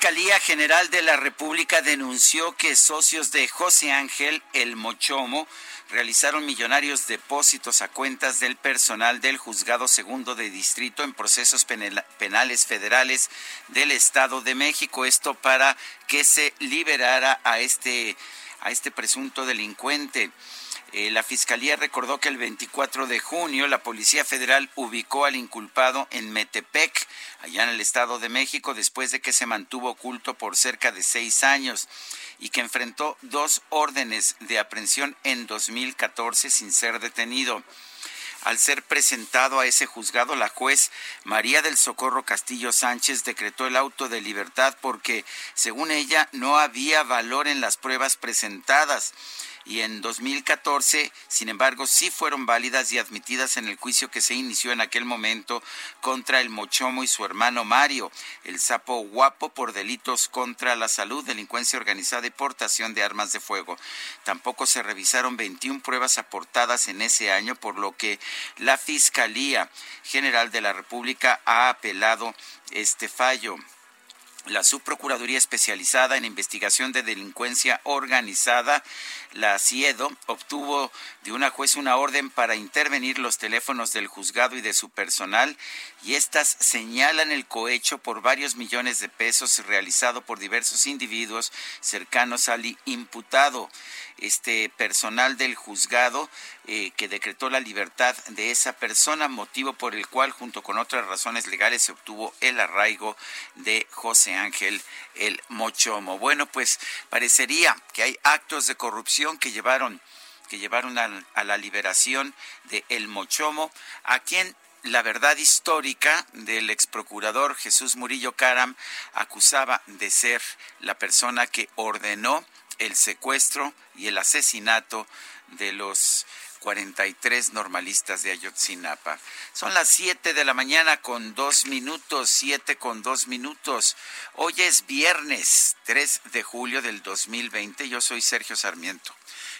Fiscalía General de la República denunció que socios de José Ángel El Mochomo realizaron millonarios depósitos a cuentas del personal del Juzgado Segundo de Distrito en procesos penal- penales federales del Estado de México. Esto para que se liberara a este, a este presunto delincuente. Eh, la Fiscalía recordó que el 24 de junio la Policía Federal ubicó al inculpado en Metepec, allá en el Estado de México, después de que se mantuvo oculto por cerca de seis años y que enfrentó dos órdenes de aprehensión en 2014 sin ser detenido. Al ser presentado a ese juzgado, la juez María del Socorro Castillo Sánchez decretó el auto de libertad porque, según ella, no había valor en las pruebas presentadas y en 2014, sin embargo, sí fueron válidas y admitidas en el juicio que se inició en aquel momento contra el Mochomo y su hermano Mario, el sapo guapo por delitos contra la salud, delincuencia organizada y portación de armas de fuego. Tampoco se revisaron 21 pruebas aportadas en ese año, por lo que la Fiscalía General de la República ha apelado este fallo. La Subprocuraduría Especializada en Investigación de Delincuencia Organizada, la CIEDO, obtuvo de una juez una orden para intervenir los teléfonos del juzgado y de su personal y estas señalan el cohecho por varios millones de pesos realizado por diversos individuos cercanos al imputado. Este personal del juzgado eh, que decretó la libertad de esa persona, motivo por el cual, junto con otras razones legales, se obtuvo el arraigo de José Ángel el Mochomo. Bueno, pues parecería que hay actos de corrupción que llevaron que llevaron a, a la liberación de El Mochomo, a quien la verdad histórica del ex procurador Jesús Murillo Caram acusaba de ser la persona que ordenó el secuestro y el asesinato de los 43 normalistas de Ayotzinapa. Son las 7 de la mañana con dos minutos, 7 con dos minutos. Hoy es viernes 3 de julio del 2020. Yo soy Sergio Sarmiento.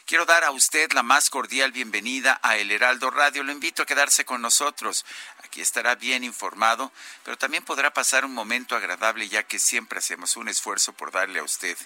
Quiero dar a usted la más cordial bienvenida a El Heraldo Radio. Lo invito a quedarse con nosotros. Aquí estará bien informado, pero también podrá pasar un momento agradable ya que siempre hacemos un esfuerzo por darle a usted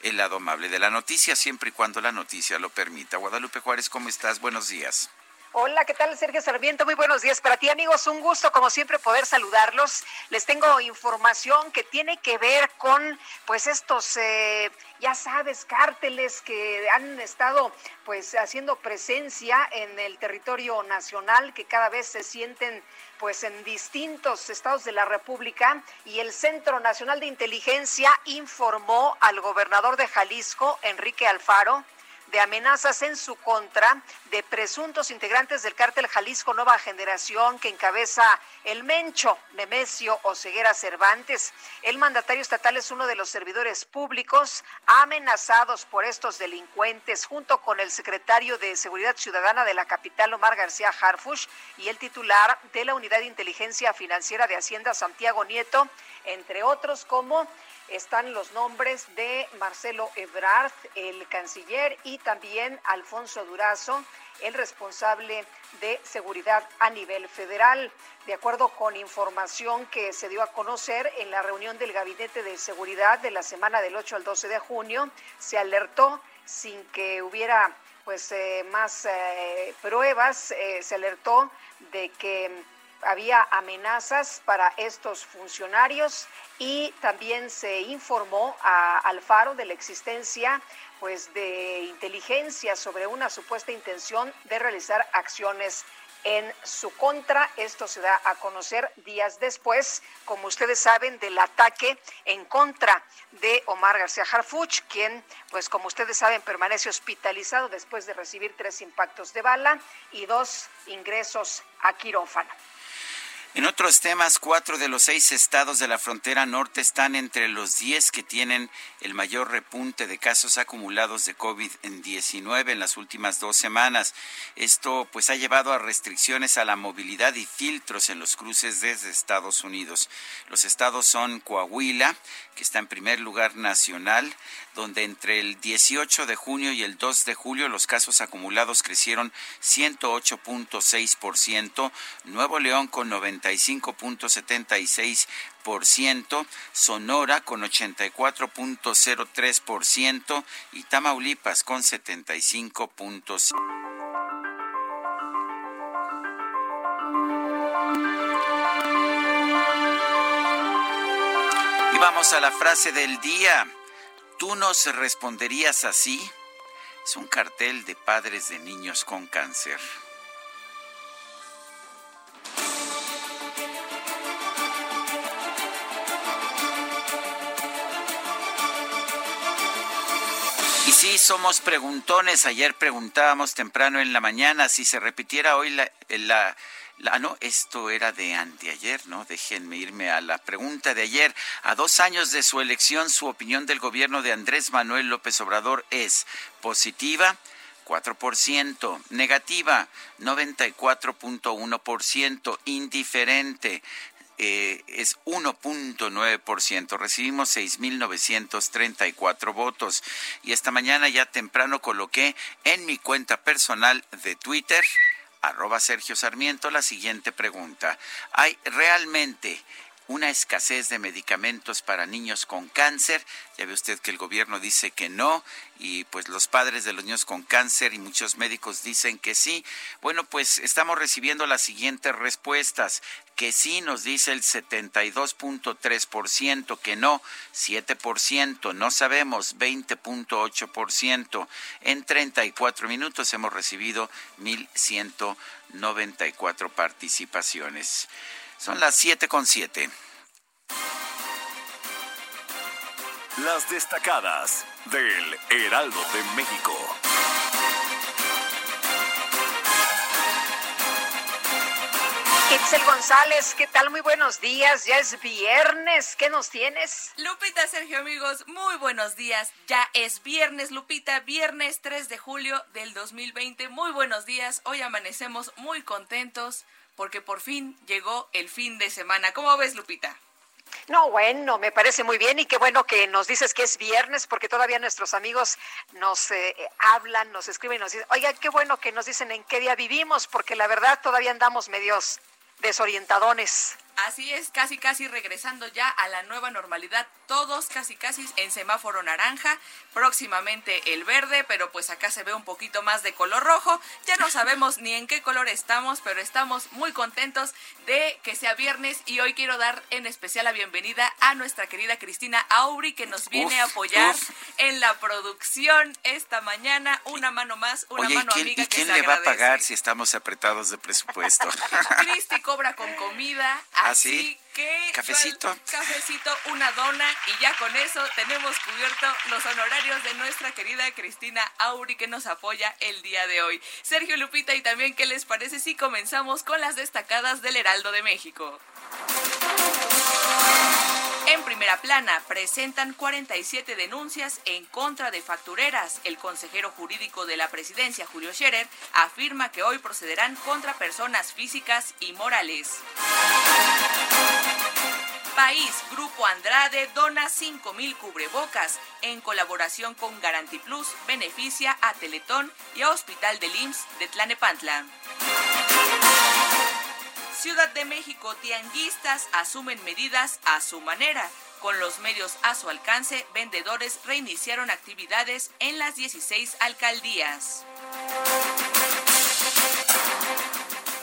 el lado amable de la noticia, siempre y cuando la noticia lo permita. Guadalupe Juárez, ¿cómo estás? Buenos días. Hola, ¿qué tal Sergio Sarmiento? Muy buenos días para ti amigos, un gusto como siempre poder saludarlos. Les tengo información que tiene que ver con pues estos, eh, ya sabes, cárteles que han estado pues haciendo presencia en el territorio nacional, que cada vez se sienten pues en distintos estados de la República y el Centro Nacional de Inteligencia informó al gobernador de Jalisco, Enrique Alfaro, de amenazas en su contra de presuntos integrantes del cártel Jalisco Nueva Generación que encabeza el Mencho Nemesio Oseguera Cervantes. El mandatario estatal es uno de los servidores públicos amenazados por estos delincuentes junto con el secretario de Seguridad Ciudadana de la capital Omar García Harfush y el titular de la Unidad de Inteligencia Financiera de Hacienda Santiago Nieto, entre otros como están los nombres de Marcelo Ebrard, el canciller, y también Alfonso Durazo, el responsable de seguridad a nivel federal. De acuerdo con información que se dio a conocer en la reunión del Gabinete de Seguridad de la semana del 8 al 12 de junio, se alertó sin que hubiera pues eh, más eh, pruebas, eh, se alertó de que había amenazas para estos funcionarios y también se informó a Alfaro de la existencia pues de inteligencia sobre una supuesta intención de realizar acciones en su contra. Esto se da a conocer días después, como ustedes saben, del ataque en contra de Omar García Harfuch, quien, pues como ustedes saben, permanece hospitalizado después de recibir tres impactos de bala y dos ingresos a quirófano. En otros temas, cuatro de los seis estados de la frontera norte están entre los diez que tienen el mayor repunte de casos acumulados de COVID-19 en las últimas dos semanas. Esto pues ha llevado a restricciones a la movilidad y filtros en los cruces desde Estados Unidos. Los estados son Coahuila, que está en primer lugar nacional, donde entre el 18 de junio y el 2 de julio los casos acumulados crecieron 108.6%, Nuevo León con 95.76%, Sonora con 84.03% y Tamaulipas con 75.5%. a la frase del día. ¿Tú nos responderías así? Es un cartel de padres de niños con cáncer. Y sí, somos preguntones. Ayer preguntábamos temprano en la mañana si se repitiera hoy la Ah, no, esto era de anteayer, ¿no? Déjenme irme a la pregunta de ayer. A dos años de su elección, su opinión del gobierno de Andrés Manuel López Obrador es positiva. 4%, negativa 94.1%, indiferente eh, es 1.9%. Recibimos 6.934 votos. Y esta mañana ya temprano coloqué en mi cuenta personal de Twitter arroba Sergio Sarmiento la siguiente pregunta. ¿Hay realmente una escasez de medicamentos para niños con cáncer? Ya ve usted que el gobierno dice que no y pues los padres de los niños con cáncer y muchos médicos dicen que sí. Bueno, pues estamos recibiendo las siguientes respuestas. Que sí nos dice el 72.3%, que no 7%, no sabemos 20.8%. En 34 minutos hemos recibido 1.194 participaciones. Son las 7 con 7. Las destacadas del Heraldo de México. Itzel González, ¿qué tal? Muy buenos días. Ya es viernes. ¿Qué nos tienes? Lupita, Sergio, amigos, muy buenos días. Ya es viernes, Lupita, viernes 3 de julio del 2020. Muy buenos días. Hoy amanecemos muy contentos porque por fin llegó el fin de semana. ¿Cómo ves, Lupita? No, bueno, me parece muy bien y qué bueno que nos dices que es viernes porque todavía nuestros amigos nos eh, hablan, nos escriben nos dicen, oiga, qué bueno que nos dicen en qué día vivimos porque la verdad todavía andamos medios desorientadones. Así es, casi casi regresando ya a la nueva normalidad, todos casi casi en semáforo naranja, próximamente el verde, pero pues acá se ve un poquito más de color rojo, ya no sabemos ni en qué color estamos, pero estamos muy contentos de que sea viernes. Y hoy quiero dar en especial la bienvenida a nuestra querida Cristina Aubry que nos viene a apoyar en la producción esta mañana, una mano más, una mano amiga ¿y quién le va a pagar si estamos apretados de presupuesto? Cristi cobra con comida Así que cafecito. Cafecito, una dona y ya con eso tenemos cubierto los honorarios de nuestra querida Cristina Auri que nos apoya el día de hoy. Sergio Lupita y también qué les parece si comenzamos con las destacadas del Heraldo de México. En primera plana, presentan 47 denuncias en contra de factureras. El consejero jurídico de la presidencia, Julio Scherer, afirma que hoy procederán contra personas físicas y morales. País, Grupo Andrade dona 5 mil cubrebocas en colaboración con Garantiplus, beneficia a Teletón y a Hospital del IMSS de Tlanepantla. Ciudad de México, tianguistas asumen medidas a su manera. Con los medios a su alcance, vendedores reiniciaron actividades en las 16 alcaldías.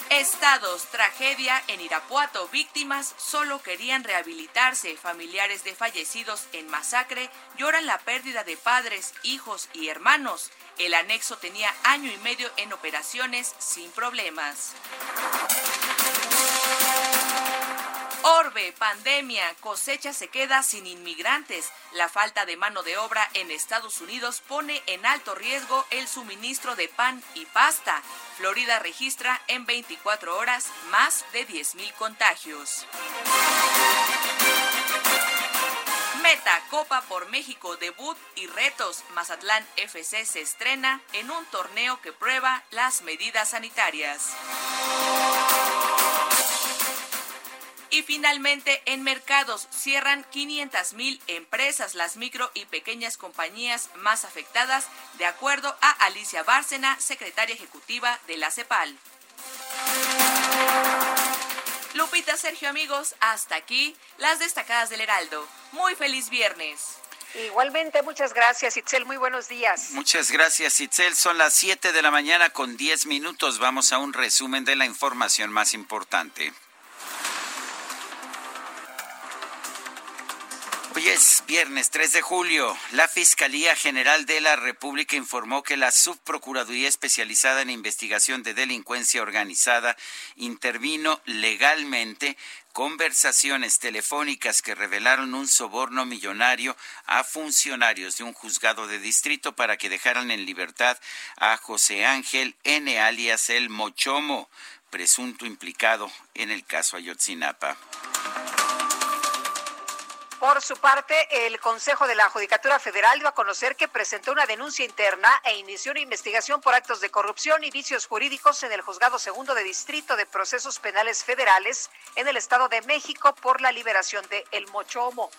Estados, tragedia en Irapuato, víctimas solo querían rehabilitarse, familiares de fallecidos en masacre lloran la pérdida de padres, hijos y hermanos. El anexo tenía año y medio en operaciones sin problemas. Orbe, pandemia, cosecha se queda sin inmigrantes. La falta de mano de obra en Estados Unidos pone en alto riesgo el suministro de pan y pasta. Florida registra en 24 horas más de 10.000 contagios. Meta Copa por México, debut y retos. Mazatlán FC se estrena en un torneo que prueba las medidas sanitarias. Y finalmente, en mercados cierran 500 mil empresas, las micro y pequeñas compañías más afectadas, de acuerdo a Alicia Bárcena, secretaria ejecutiva de la CEPAL. Lupita, Sergio, amigos, hasta aquí las destacadas del Heraldo. Muy feliz viernes. Igualmente, muchas gracias, Itzel. Muy buenos días. Muchas gracias, Itzel. Son las 7 de la mañana con 10 minutos. Vamos a un resumen de la información más importante. Hoy es viernes 3 de julio. La Fiscalía General de la República informó que la Subprocuraduría Especializada en Investigación de Delincuencia Organizada intervino legalmente conversaciones telefónicas que revelaron un soborno millonario a funcionarios de un juzgado de distrito para que dejaran en libertad a José Ángel N. alias El Mochomo, presunto implicado en el caso Ayotzinapa. Por su parte, el Consejo de la Judicatura Federal dio a conocer que presentó una denuncia interna e inició una investigación por actos de corrupción y vicios jurídicos en el Juzgado Segundo de Distrito de Procesos Penales Federales en el Estado de México por la liberación de El Mochomo.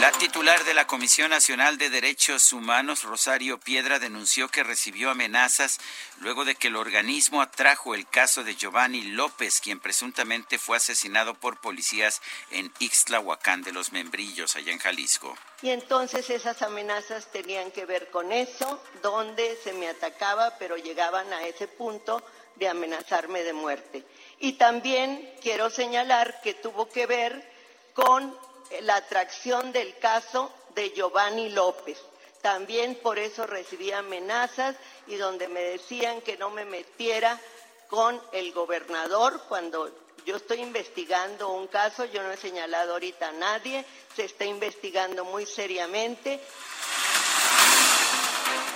La titular de la Comisión Nacional de Derechos Humanos, Rosario Piedra, denunció que recibió amenazas luego de que el organismo atrajo el caso de Giovanni López, quien presuntamente fue asesinado por policías en Ixtlahuacán de los Membrillos, allá en Jalisco. Y entonces esas amenazas tenían que ver con eso, donde se me atacaba, pero llegaban a ese punto de amenazarme de muerte. Y también quiero señalar que tuvo que ver con la atracción del caso de Giovanni López. También por eso recibí amenazas y donde me decían que no me metiera con el gobernador cuando yo estoy investigando un caso, yo no he señalado ahorita a nadie, se está investigando muy seriamente.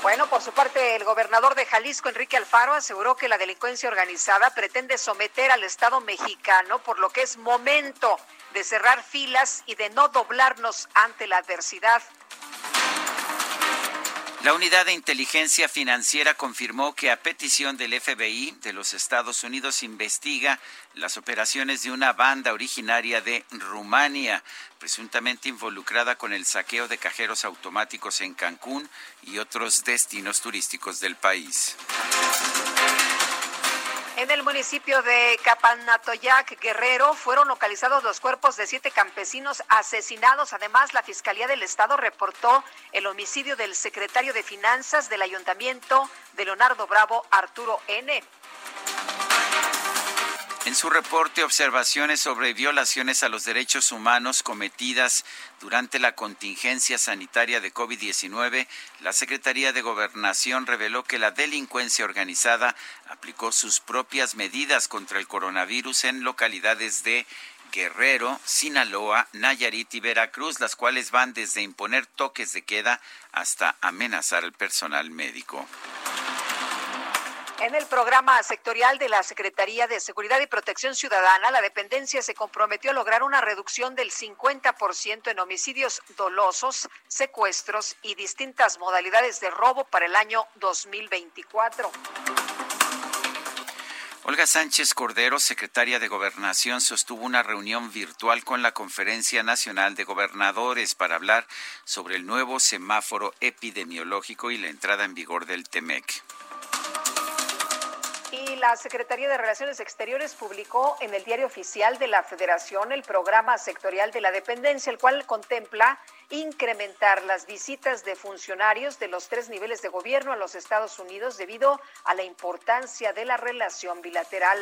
Bueno, por su parte, el gobernador de Jalisco, Enrique Alfaro, aseguró que la delincuencia organizada pretende someter al Estado mexicano, por lo que es momento de cerrar filas y de no doblarnos ante la adversidad. La Unidad de Inteligencia Financiera confirmó que a petición del FBI de los Estados Unidos investiga las operaciones de una banda originaria de Rumania, presuntamente involucrada con el saqueo de cajeros automáticos en Cancún y otros destinos turísticos del país. En el municipio de Capanatoyac, Guerrero, fueron localizados los cuerpos de siete campesinos asesinados. Además, la Fiscalía del Estado reportó el homicidio del secretario de Finanzas del Ayuntamiento de Leonardo Bravo, Arturo N. En su reporte, observaciones sobre violaciones a los derechos humanos cometidas durante la contingencia sanitaria de COVID-19, la Secretaría de Gobernación reveló que la delincuencia organizada aplicó sus propias medidas contra el coronavirus en localidades de Guerrero, Sinaloa, Nayarit y Veracruz, las cuales van desde imponer toques de queda hasta amenazar al personal médico. En el programa sectorial de la Secretaría de Seguridad y Protección Ciudadana, la dependencia se comprometió a lograr una reducción del 50% en homicidios dolosos, secuestros y distintas modalidades de robo para el año 2024. Olga Sánchez Cordero, secretaria de Gobernación, sostuvo una reunión virtual con la Conferencia Nacional de Gobernadores para hablar sobre el nuevo semáforo epidemiológico y la entrada en vigor del TEMEC. Y la Secretaría de Relaciones Exteriores publicó en el Diario Oficial de la Federación el programa sectorial de la dependencia, el cual contempla incrementar las visitas de funcionarios de los tres niveles de gobierno a los Estados Unidos debido a la importancia de la relación bilateral.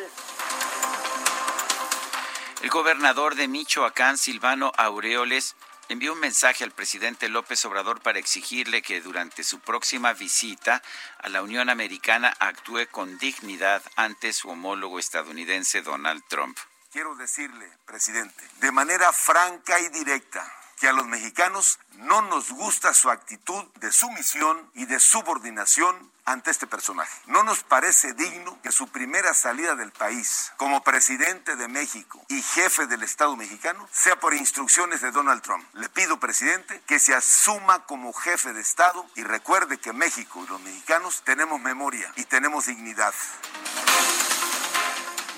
El gobernador de Michoacán, Silvano Aureoles, envió un mensaje al presidente López Obrador para exigirle que durante su próxima visita a la Unión Americana actúe con dignidad ante su homólogo estadounidense Donald Trump. Quiero decirle, presidente, de manera franca y directa, que a los mexicanos no nos gusta su actitud de sumisión y de subordinación ante este personaje. No nos parece digno que su primera salida del país como presidente de México y jefe del Estado mexicano sea por instrucciones de Donald Trump. Le pido, presidente, que se asuma como jefe de Estado y recuerde que México y los mexicanos tenemos memoria y tenemos dignidad.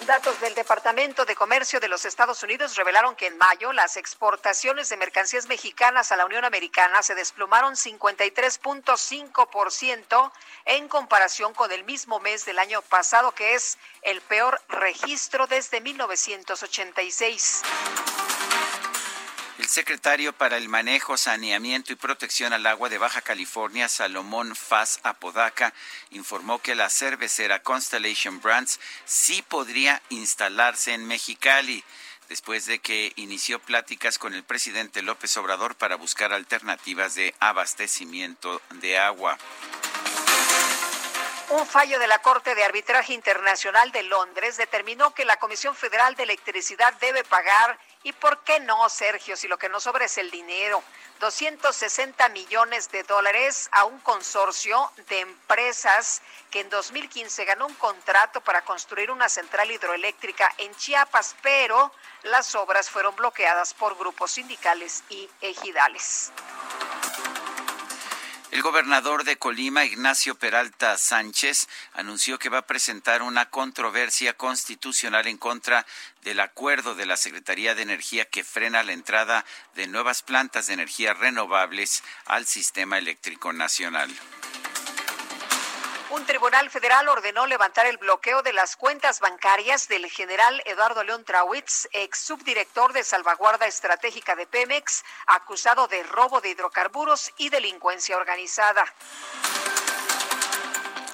Datos del Departamento de Comercio de los Estados Unidos revelaron que en mayo las exportaciones de mercancías mexicanas a la Unión Americana se desplomaron 53.5% en comparación con el mismo mes del año pasado, que es el peor registro desde 1986. El secretario para el Manejo, Saneamiento y Protección al Agua de Baja California, Salomón Faz Apodaca, informó que la cervecera Constellation Brands sí podría instalarse en Mexicali después de que inició pláticas con el presidente López Obrador para buscar alternativas de abastecimiento de agua. Un fallo de la Corte de Arbitraje Internacional de Londres determinó que la Comisión Federal de Electricidad debe pagar, y por qué no, Sergio, si lo que no sobra es el dinero, 260 millones de dólares a un consorcio de empresas que en 2015 ganó un contrato para construir una central hidroeléctrica en Chiapas, pero las obras fueron bloqueadas por grupos sindicales y ejidales. El gobernador de Colima, Ignacio Peralta Sánchez, anunció que va a presentar una controversia constitucional en contra del acuerdo de la Secretaría de Energía que frena la entrada de nuevas plantas de energía renovables al sistema eléctrico nacional. Un tribunal federal ordenó levantar el bloqueo de las cuentas bancarias del general Eduardo León Trawitz, ex subdirector de salvaguarda estratégica de Pemex, acusado de robo de hidrocarburos y delincuencia organizada.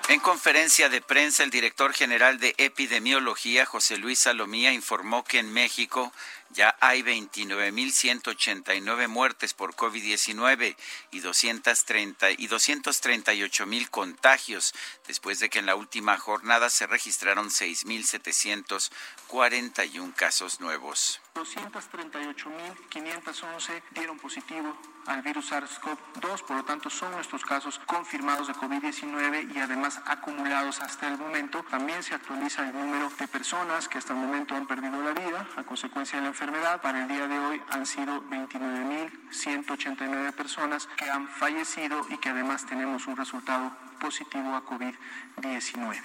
En conferencia de prensa, el director general de epidemiología, José Luis Salomía, informó que en México ya hay 29.189 muertes por COVID-19 y, 230, y 238.000 contagios, después de que en la última jornada se registraron 6.741 casos nuevos. 238.511 dieron positivo al virus SARS-CoV-2, por lo tanto son nuestros casos confirmados de COVID-19 y además acumulados hasta el momento. También se actualiza el número de personas que hasta el momento han perdido la vida a consecuencia de la enfermedad. Para el día de hoy han sido 29.189 personas que han fallecido y que además tenemos un resultado positivo a COVID-19.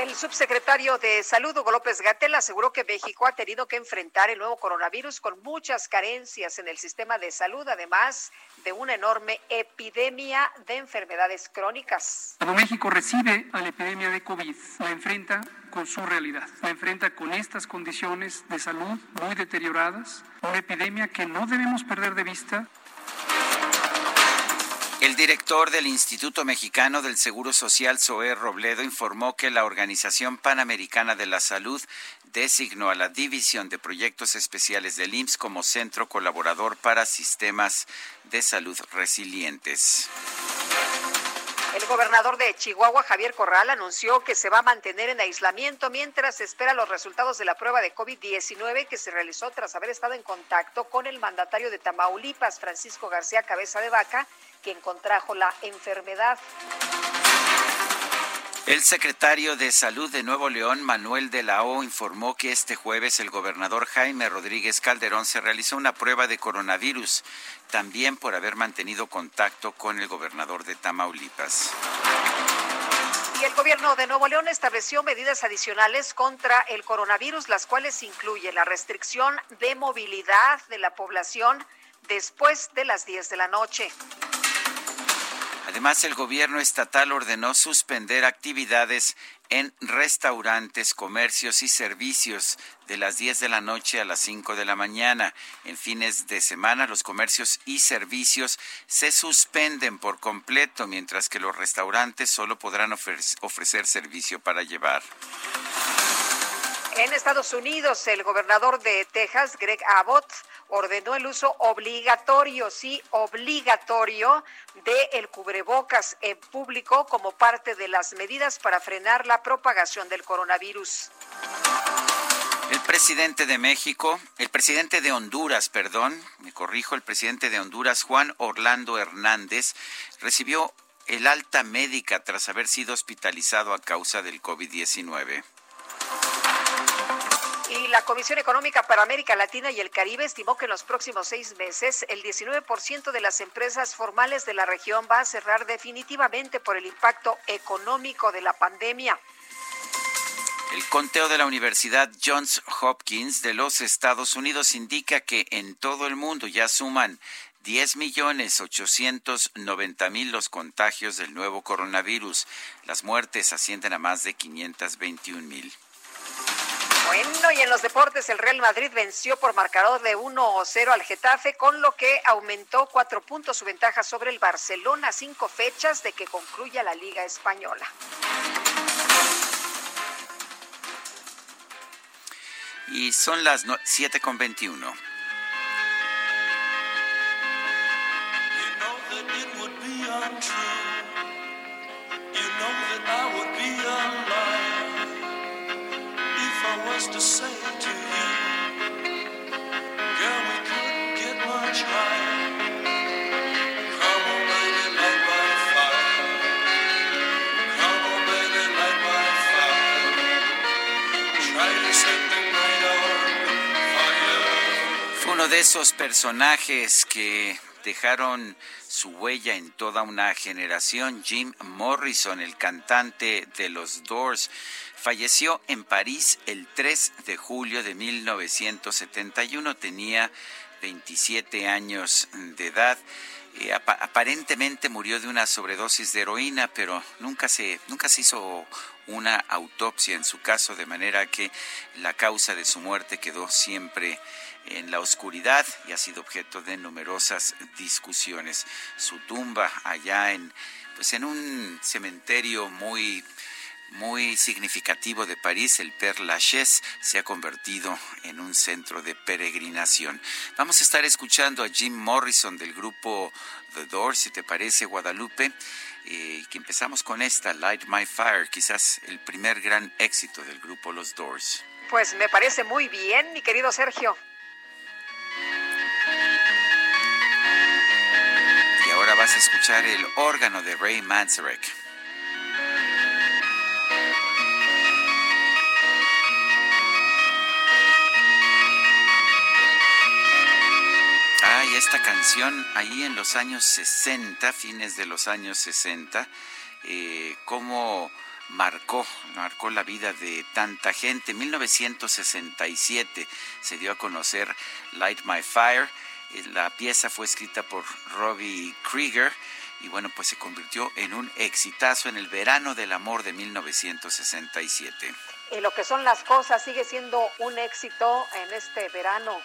El subsecretario de Salud, Hugo López Gatel, aseguró que México ha tenido que enfrentar el nuevo coronavirus con muchas carencias en el sistema de salud, además de una enorme epidemia de enfermedades crónicas. Cuando México recibe a la epidemia de COVID, la enfrenta con su realidad, la enfrenta con estas condiciones de salud muy deterioradas, una epidemia que no debemos perder de vista el director del Instituto Mexicano del Seguro Social, Zoé Robledo, informó que la Organización Panamericana de la Salud designó a la División de Proyectos Especiales del IMSS como centro colaborador para sistemas de salud resilientes. El gobernador de Chihuahua, Javier Corral, anunció que se va a mantener en aislamiento mientras espera los resultados de la prueba de COVID-19 que se realizó tras haber estado en contacto con el mandatario de Tamaulipas, Francisco García Cabeza de Vaca, quien contrajo la enfermedad. El secretario de Salud de Nuevo León, Manuel de la O, informó que este jueves el gobernador Jaime Rodríguez Calderón se realizó una prueba de coronavirus, también por haber mantenido contacto con el gobernador de Tamaulipas. Y el gobierno de Nuevo León estableció medidas adicionales contra el coronavirus, las cuales incluyen la restricción de movilidad de la población después de las 10 de la noche. Además, el gobierno estatal ordenó suspender actividades en restaurantes, comercios y servicios de las 10 de la noche a las 5 de la mañana. En fines de semana los comercios y servicios se suspenden por completo, mientras que los restaurantes solo podrán ofrecer servicio para llevar. En Estados Unidos, el gobernador de Texas, Greg Abbott, ordenó el uso obligatorio, sí, obligatorio de el cubrebocas en público como parte de las medidas para frenar la propagación del coronavirus. El presidente de México, el presidente de Honduras, perdón, me corrijo, el presidente de Honduras, Juan Orlando Hernández, recibió el alta médica tras haber sido hospitalizado a causa del COVID-19. La Comisión Económica para América Latina y el Caribe estimó que en los próximos seis meses el 19% de las empresas formales de la región va a cerrar definitivamente por el impacto económico de la pandemia. El conteo de la Universidad Johns Hopkins de los Estados Unidos indica que en todo el mundo ya suman 10 millones 890 mil los contagios del nuevo coronavirus. Las muertes ascienden a más de 521 mil. Bueno, y en los deportes el Real Madrid venció por marcador de 1-0 al Getafe, con lo que aumentó cuatro puntos su ventaja sobre el Barcelona, cinco fechas de que concluya la Liga Española. Y son las 7 con 21. Fue uno de esos personajes que dejaron su huella en toda una generación. Jim Morrison, el cantante de los Doors, Falleció en París el 3 de julio de 1971, tenía 27 años de edad. Eh, aparentemente murió de una sobredosis de heroína, pero nunca se, nunca se hizo una autopsia en su caso, de manera que la causa de su muerte quedó siempre en la oscuridad y ha sido objeto de numerosas discusiones. Su tumba allá en, pues en un cementerio muy muy significativo de París, el Père Lachaise, se ha convertido en un centro de peregrinación. Vamos a estar escuchando a Jim Morrison del grupo The Doors, si te parece, Guadalupe, eh, que empezamos con esta, Light My Fire, quizás el primer gran éxito del grupo Los Doors. Pues me parece muy bien, mi querido Sergio. Escuchar el órgano de Ray Manzarek. esta canción ahí en los años 60, fines de los años 60, eh, cómo marcó, marcó la vida de tanta gente. En 1967 se dio a conocer Light My Fire. Eh, la pieza fue escrita por Robbie Krieger y bueno, pues se convirtió en un exitazo en el verano del amor de 1967. Y lo que son las cosas sigue siendo un éxito en este verano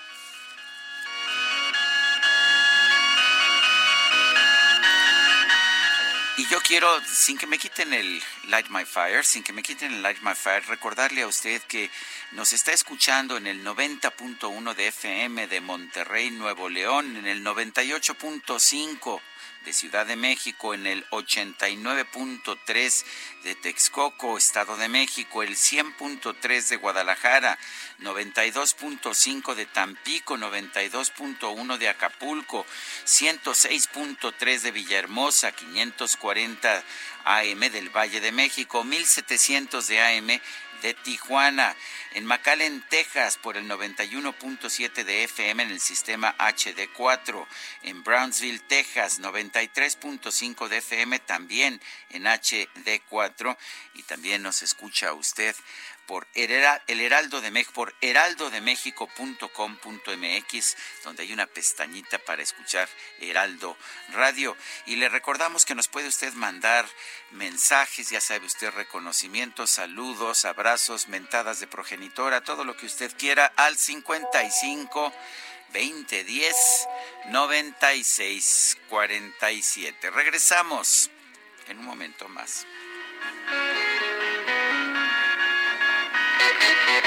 Y yo quiero, sin que me quiten el Light My Fire, sin que me quiten el Light My Fire, recordarle a usted que nos está escuchando en el 90.1 de FM de Monterrey, Nuevo León, en el 98.5 de Ciudad de México, en el 89.3 de Texcoco, Estado de México, el 100.3 de Guadalajara, 92.5 de Tampico, 92.1 de Acapulco, 106.3 de Villahermosa, 540 AM del Valle de México, 1700 de AM de Tijuana, en McAllen, Texas por el 91.7 de FM en el sistema HD4, en Brownsville, Texas 93.5 de FM también en HD4 y también nos escucha usted por el Heraldo de México, por heraldodemexico.com.mx, donde hay una pestañita para escuchar Heraldo Radio. Y le recordamos que nos puede usted mandar mensajes, ya sabe usted, reconocimientos, saludos, abrazos, mentadas de progenitora, todo lo que usted quiera al 55 2010 96 47. Regresamos en un momento más.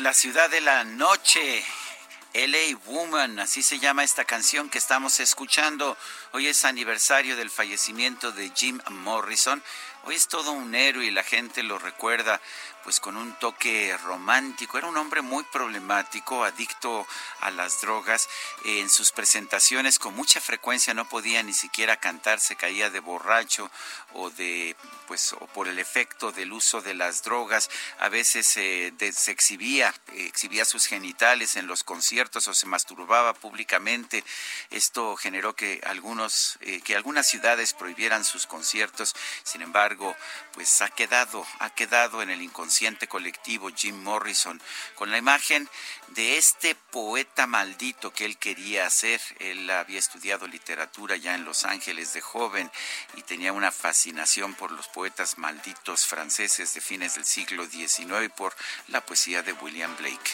La ciudad de la noche. LA Woman, así se llama esta canción que estamos escuchando. Hoy es aniversario del fallecimiento de Jim Morrison. Hoy es todo un héroe y la gente lo recuerda pues con un toque romántico. Era un hombre muy problemático, adicto a las drogas. En sus presentaciones con mucha frecuencia no podía ni siquiera cantar, se caía de borracho o de pues o por el efecto del uso de las drogas. A veces se exhibía, exhibía sus genitales en los conciertos o se masturbaba públicamente. Esto generó que algunos eh, que algunas ciudades prohibieran sus conciertos. Sin embargo, pues ha quedado ha quedado en el inconsciente colectivo Jim Morrison con la imagen de este poeta maldito que él quería hacer. Él había estudiado literatura ya en Los Ángeles de joven y tenía una fascinación por los poetas malditos franceses de fines del siglo XIX por la poesía de William Blake.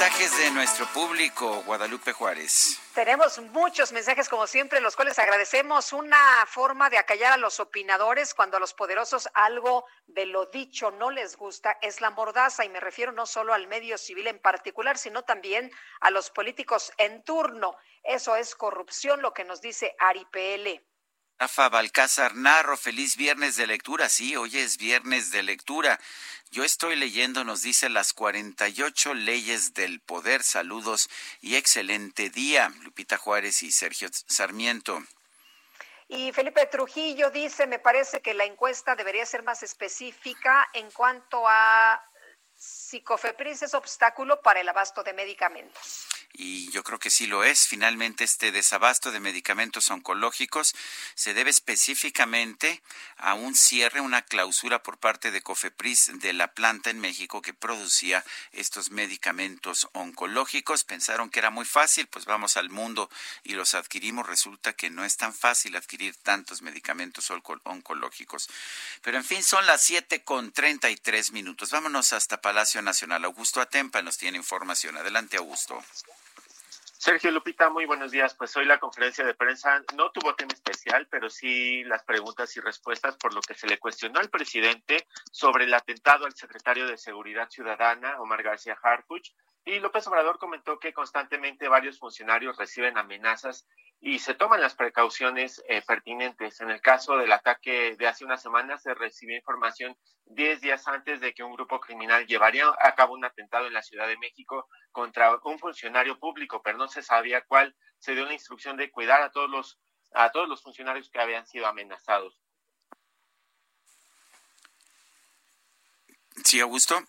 Mensajes de nuestro público, Guadalupe Juárez. Tenemos muchos mensajes, como siempre, los cuales agradecemos. Una forma de acallar a los opinadores cuando a los poderosos algo de lo dicho no les gusta es la mordaza, y me refiero no solo al medio civil en particular, sino también a los políticos en turno. Eso es corrupción, lo que nos dice Ari PL. Rafa Balcázar Narro, feliz viernes de lectura. Sí, hoy es viernes de lectura. Yo estoy leyendo, nos dice las 48 leyes del poder. Saludos y excelente día. Lupita Juárez y Sergio Sarmiento. Y Felipe Trujillo dice, me parece que la encuesta debería ser más específica en cuanto a si Cofepris es obstáculo para el abasto de medicamentos y yo creo que sí lo es. Finalmente, este desabasto de medicamentos oncológicos se debe específicamente a un cierre, una clausura por parte de Cofepris de la planta en México que producía estos medicamentos oncológicos. Pensaron que era muy fácil, pues vamos al mundo y los adquirimos. Resulta que no es tan fácil adquirir tantos medicamentos oncológicos. Pero en fin, son las siete con treinta y tres minutos. Vámonos hasta Palacio Nacional. Augusto Atempa nos tiene información. Adelante, Augusto. Sergio Lupita, muy buenos días. Pues hoy la conferencia de prensa no tuvo tema especial, pero sí las preguntas y respuestas por lo que se le cuestionó al presidente sobre el atentado al secretario de Seguridad Ciudadana, Omar García Harfuch. Y López Obrador comentó que constantemente varios funcionarios reciben amenazas y se toman las precauciones eh, pertinentes. En el caso del ataque de hace una semana, se recibió información 10 días antes de que un grupo criminal llevaría a cabo un atentado en la Ciudad de México contra un funcionario público, pero no se sabía cuál. Se dio la instrucción de cuidar a todos los a todos los funcionarios que habían sido amenazados. Sí, Augusto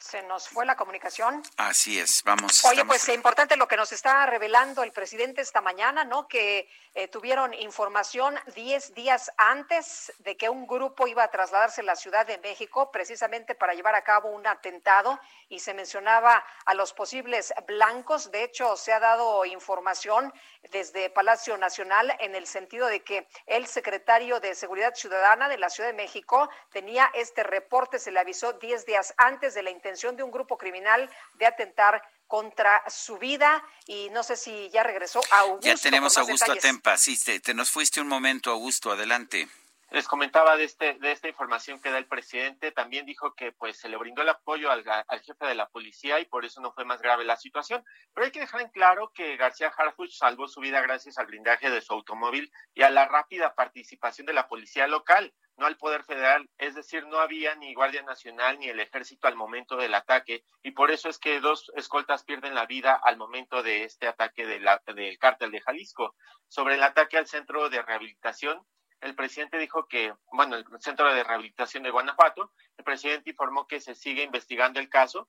se nos fue la comunicación. Así es, vamos. Oye, pues es importante lo que nos está revelando el presidente esta mañana, ¿no? Que eh, tuvieron información 10 días antes de que un grupo iba a trasladarse a la Ciudad de México precisamente para llevar a cabo un atentado y se mencionaba a los posibles blancos. De hecho, se ha dado información desde Palacio Nacional en el sentido de que el secretario de Seguridad Ciudadana de la Ciudad de México tenía este reporte, se le avisó 10 días antes de la intención de un grupo criminal de atentar contra su vida y no sé si ya regresó a Augusto. Ya tenemos a Augusto Atempa, sí, te, nos fuiste un momento, Augusto, adelante. Les comentaba de, este, de esta información que da el presidente, también dijo que pues se le brindó el apoyo al, al, jefe de la policía y por eso no fue más grave la situación. Pero hay que dejar en claro que García Harfuch salvó su vida gracias al blindaje de su automóvil y a la rápida participación de la policía local no al Poder Federal, es decir, no había ni Guardia Nacional ni el Ejército al momento del ataque y por eso es que dos escoltas pierden la vida al momento de este ataque de del cártel de Jalisco. Sobre el ataque al centro de rehabilitación, el presidente dijo que, bueno, el centro de rehabilitación de Guanajuato, el presidente informó que se sigue investigando el caso.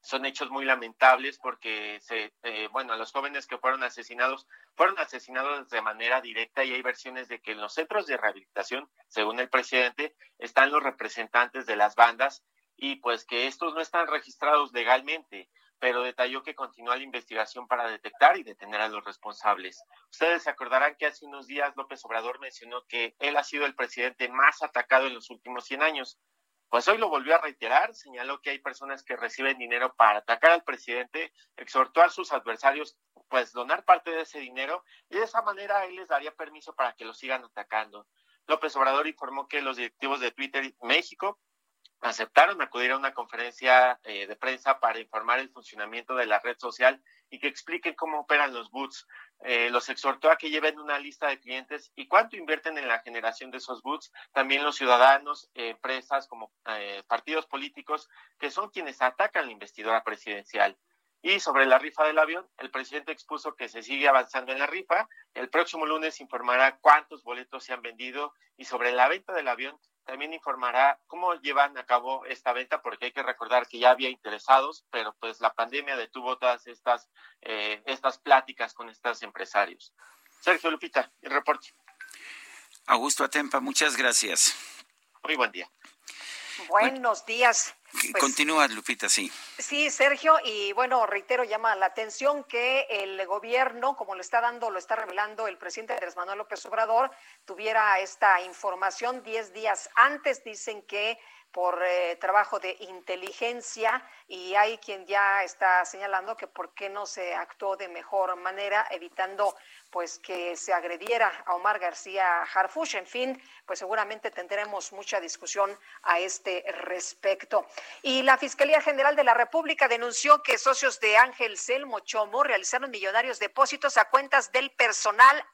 Son hechos muy lamentables porque se, eh, bueno, los jóvenes que fueron asesinados fueron asesinados de manera directa y hay versiones de que en los centros de rehabilitación, según el presidente, están los representantes de las bandas y pues que estos no están registrados legalmente, pero detalló que continúa la investigación para detectar y detener a los responsables. Ustedes se acordarán que hace unos días López Obrador mencionó que él ha sido el presidente más atacado en los últimos 100 años pues hoy lo volvió a reiterar, señaló que hay personas que reciben dinero para atacar al presidente, exhortó a sus adversarios pues donar parte de ese dinero y de esa manera él les daría permiso para que lo sigan atacando. López Obrador informó que los directivos de Twitter México aceptaron acudir a una conferencia eh, de prensa para informar el funcionamiento de la red social y que expliquen cómo operan los boots. Eh, los exhortó a que lleven una lista de clientes y cuánto invierten en la generación de esos boots. También los ciudadanos, empresas como eh, partidos políticos, que son quienes atacan la investidura presidencial. Y sobre la rifa del avión, el presidente expuso que se sigue avanzando en la rifa. El próximo lunes informará cuántos boletos se han vendido y sobre la venta del avión también informará cómo llevan a cabo esta venta, porque hay que recordar que ya había interesados, pero pues la pandemia detuvo todas estas, eh, estas pláticas con estos empresarios. Sergio Lupita, el reporte. Augusto Atempa, muchas gracias. Muy buen día. Buenos días. Pues, Continúa, Lupita, sí. Sí, Sergio, y bueno, reitero, llama la atención que el gobierno, como lo está dando, lo está revelando el presidente Andrés Manuel López Obrador, tuviera esta información diez días antes. Dicen que por eh, trabajo de inteligencia y hay quien ya está señalando que por qué no se actuó de mejor manera evitando pues que se agrediera a Omar García Harfush. En fin, pues seguramente tendremos mucha discusión a este respecto. Y la Fiscalía General de la República denunció que socios de Ángel Selmo Chomo realizaron millonarios depósitos a cuentas del personal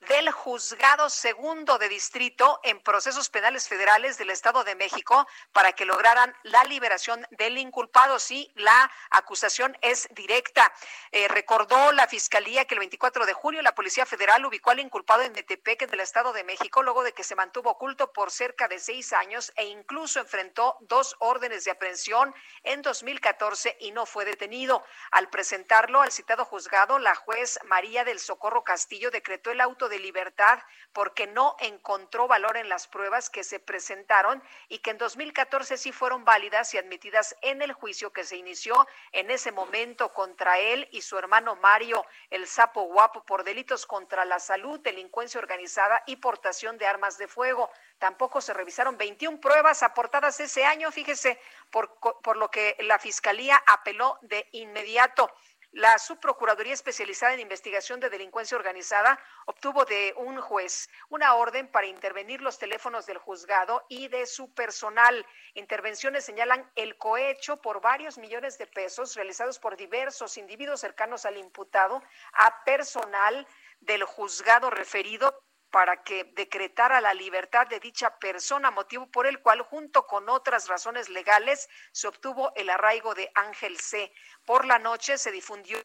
del juzgado segundo de distrito en procesos penales federales del Estado de México para que lograran la liberación del inculpado. Sí, la acusación es directa. Eh, recordó la Fiscalía que el 24 de julio la Policía Federal ubicó al inculpado en Metepec, del Estado de México, luego de que se mantuvo oculto por cerca de seis años e incluso enfrentó dos órdenes de aprehensión en 2014 y no fue detenido. Al presentarlo al citado juzgado, la juez María del Socorro Castillo decretó el auto de libertad porque no encontró valor en las pruebas que se presentaron y que en 2014 sí fueron válidas y admitidas en el juicio que se inició en ese momento contra él y su hermano Mario, el sapo guapo, por delitos contra la salud, delincuencia organizada y portación de armas de fuego. Tampoco se revisaron 21 pruebas aportadas ese año, fíjese, por, por lo que la Fiscalía apeló de inmediato. La Subprocuraduría Especializada en Investigación de Delincuencia Organizada obtuvo de un juez una orden para intervenir los teléfonos del juzgado y de su personal. Intervenciones señalan el cohecho por varios millones de pesos realizados por diversos individuos cercanos al imputado a personal del juzgado referido para que decretara la libertad de dicha persona, motivo por el cual, junto con otras razones legales, se obtuvo el arraigo de Ángel C. Por la noche se difundió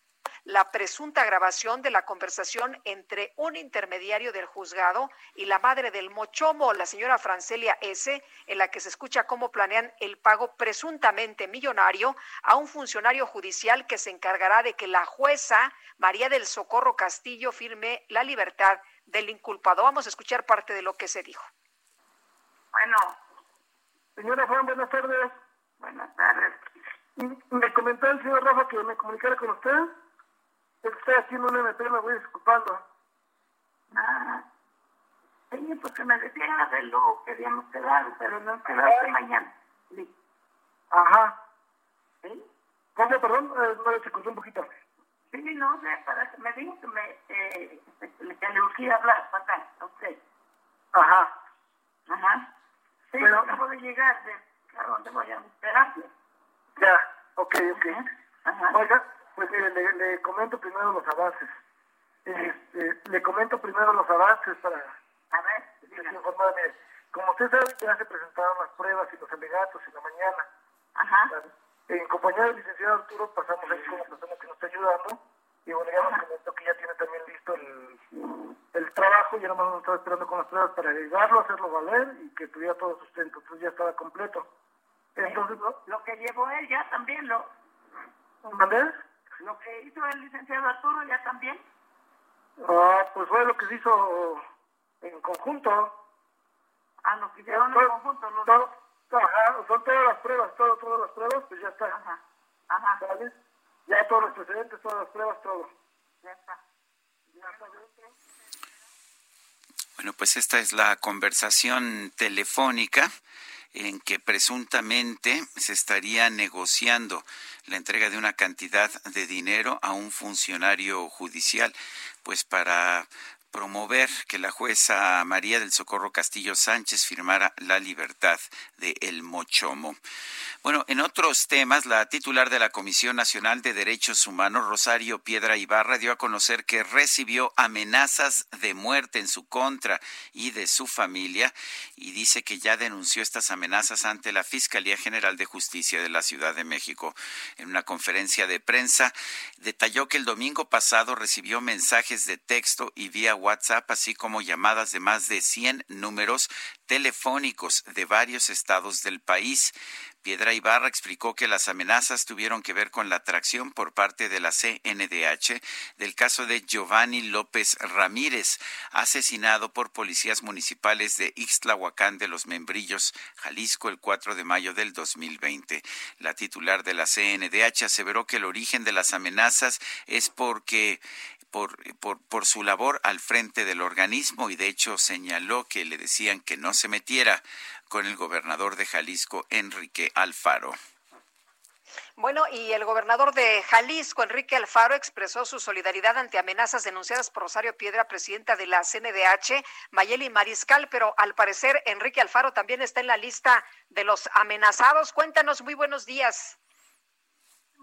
la presunta grabación de la conversación entre un intermediario del juzgado y la madre del mochomo, la señora Francelia S., en la que se escucha cómo planean el pago presuntamente millonario a un funcionario judicial que se encargará de que la jueza María del Socorro Castillo firme la libertad del inculpado. Vamos a escuchar parte de lo que se dijo. Bueno, señora Juan, buenas tardes. Buenas tardes. Me comentó el señor Rafa que me comunicara con usted. Estoy haciendo un MP, me voy disculpando. Ah, sí, porque me decía de lo que habíamos quedado, pero no quedado hasta mañana. Sí. Ajá. ¿Sí? ¿Cómo, perdón? Eh, no, se cortó un poquito. Sí, no sé, para que me dijo que, me, eh, que le urgía hablar para a usted. Ajá. Ajá. Sí, pero acabo de llegar de a dónde voy a terapia. Ya, ok, ok. Ajá. Oiga, pues mire, le, le, comento primero los avances. Este, le comento primero los avances para a ver, informarme. Como usted sabe, ya se presentaron las pruebas y los alegatos en la mañana. Ajá. En compañía del licenciado Arturo pasamos ahí con la persona que nos está ayudando y bueno, ya nos comentó que ya tiene también listo el, el trabajo, ya nomás nos estaba esperando con las pruebas para agregarlo, hacerlo valer y que tuviera todo sustento, entonces ya estaba completo. Entonces, lo, lo que llevó él ya también lo... ¿Mandé? Lo que hizo el licenciado Arturo ya también. Ah, pues fue lo que se hizo en conjunto. Ah, lo que hicieron en conjunto. Los Ajá, son todas las pruebas, todo, todas las pruebas, pues ya está. Ajá. Ajá. ¿Vale? Ya todos los precedentes, todas las pruebas, todo. Ya está. Ya está Bueno, pues esta es la conversación telefónica en que presuntamente se estaría negociando la entrega de una cantidad de dinero a un funcionario judicial, pues para promover que la jueza María del Socorro Castillo Sánchez firmara la libertad de El Mochomo. Bueno, en otros temas, la titular de la Comisión Nacional de Derechos Humanos, Rosario Piedra Ibarra, dio a conocer que recibió amenazas de muerte en su contra y de su familia y dice que ya denunció estas amenazas ante la Fiscalía General de Justicia de la Ciudad de México. En una conferencia de prensa, detalló que el domingo pasado recibió mensajes de texto y vía WhatsApp, así como llamadas de más de 100 números telefónicos de varios estados del país. Piedra Ibarra explicó que las amenazas tuvieron que ver con la atracción por parte de la CNDH del caso de Giovanni López Ramírez, asesinado por policías municipales de Ixtlahuacán de los Membrillos, Jalisco, el 4 de mayo del 2020. La titular de la CNDH aseveró que el origen de las amenazas es porque por, por, por, su labor al frente del organismo y de hecho señaló que le decían que no se metiera con el gobernador de Jalisco, Enrique Alfaro. Bueno, y el gobernador de Jalisco, Enrique Alfaro, expresó su solidaridad ante amenazas denunciadas por Rosario Piedra, presidenta de la CNDH, Mayeli Mariscal, pero al parecer Enrique Alfaro también está en la lista de los amenazados. Cuéntanos, muy buenos días.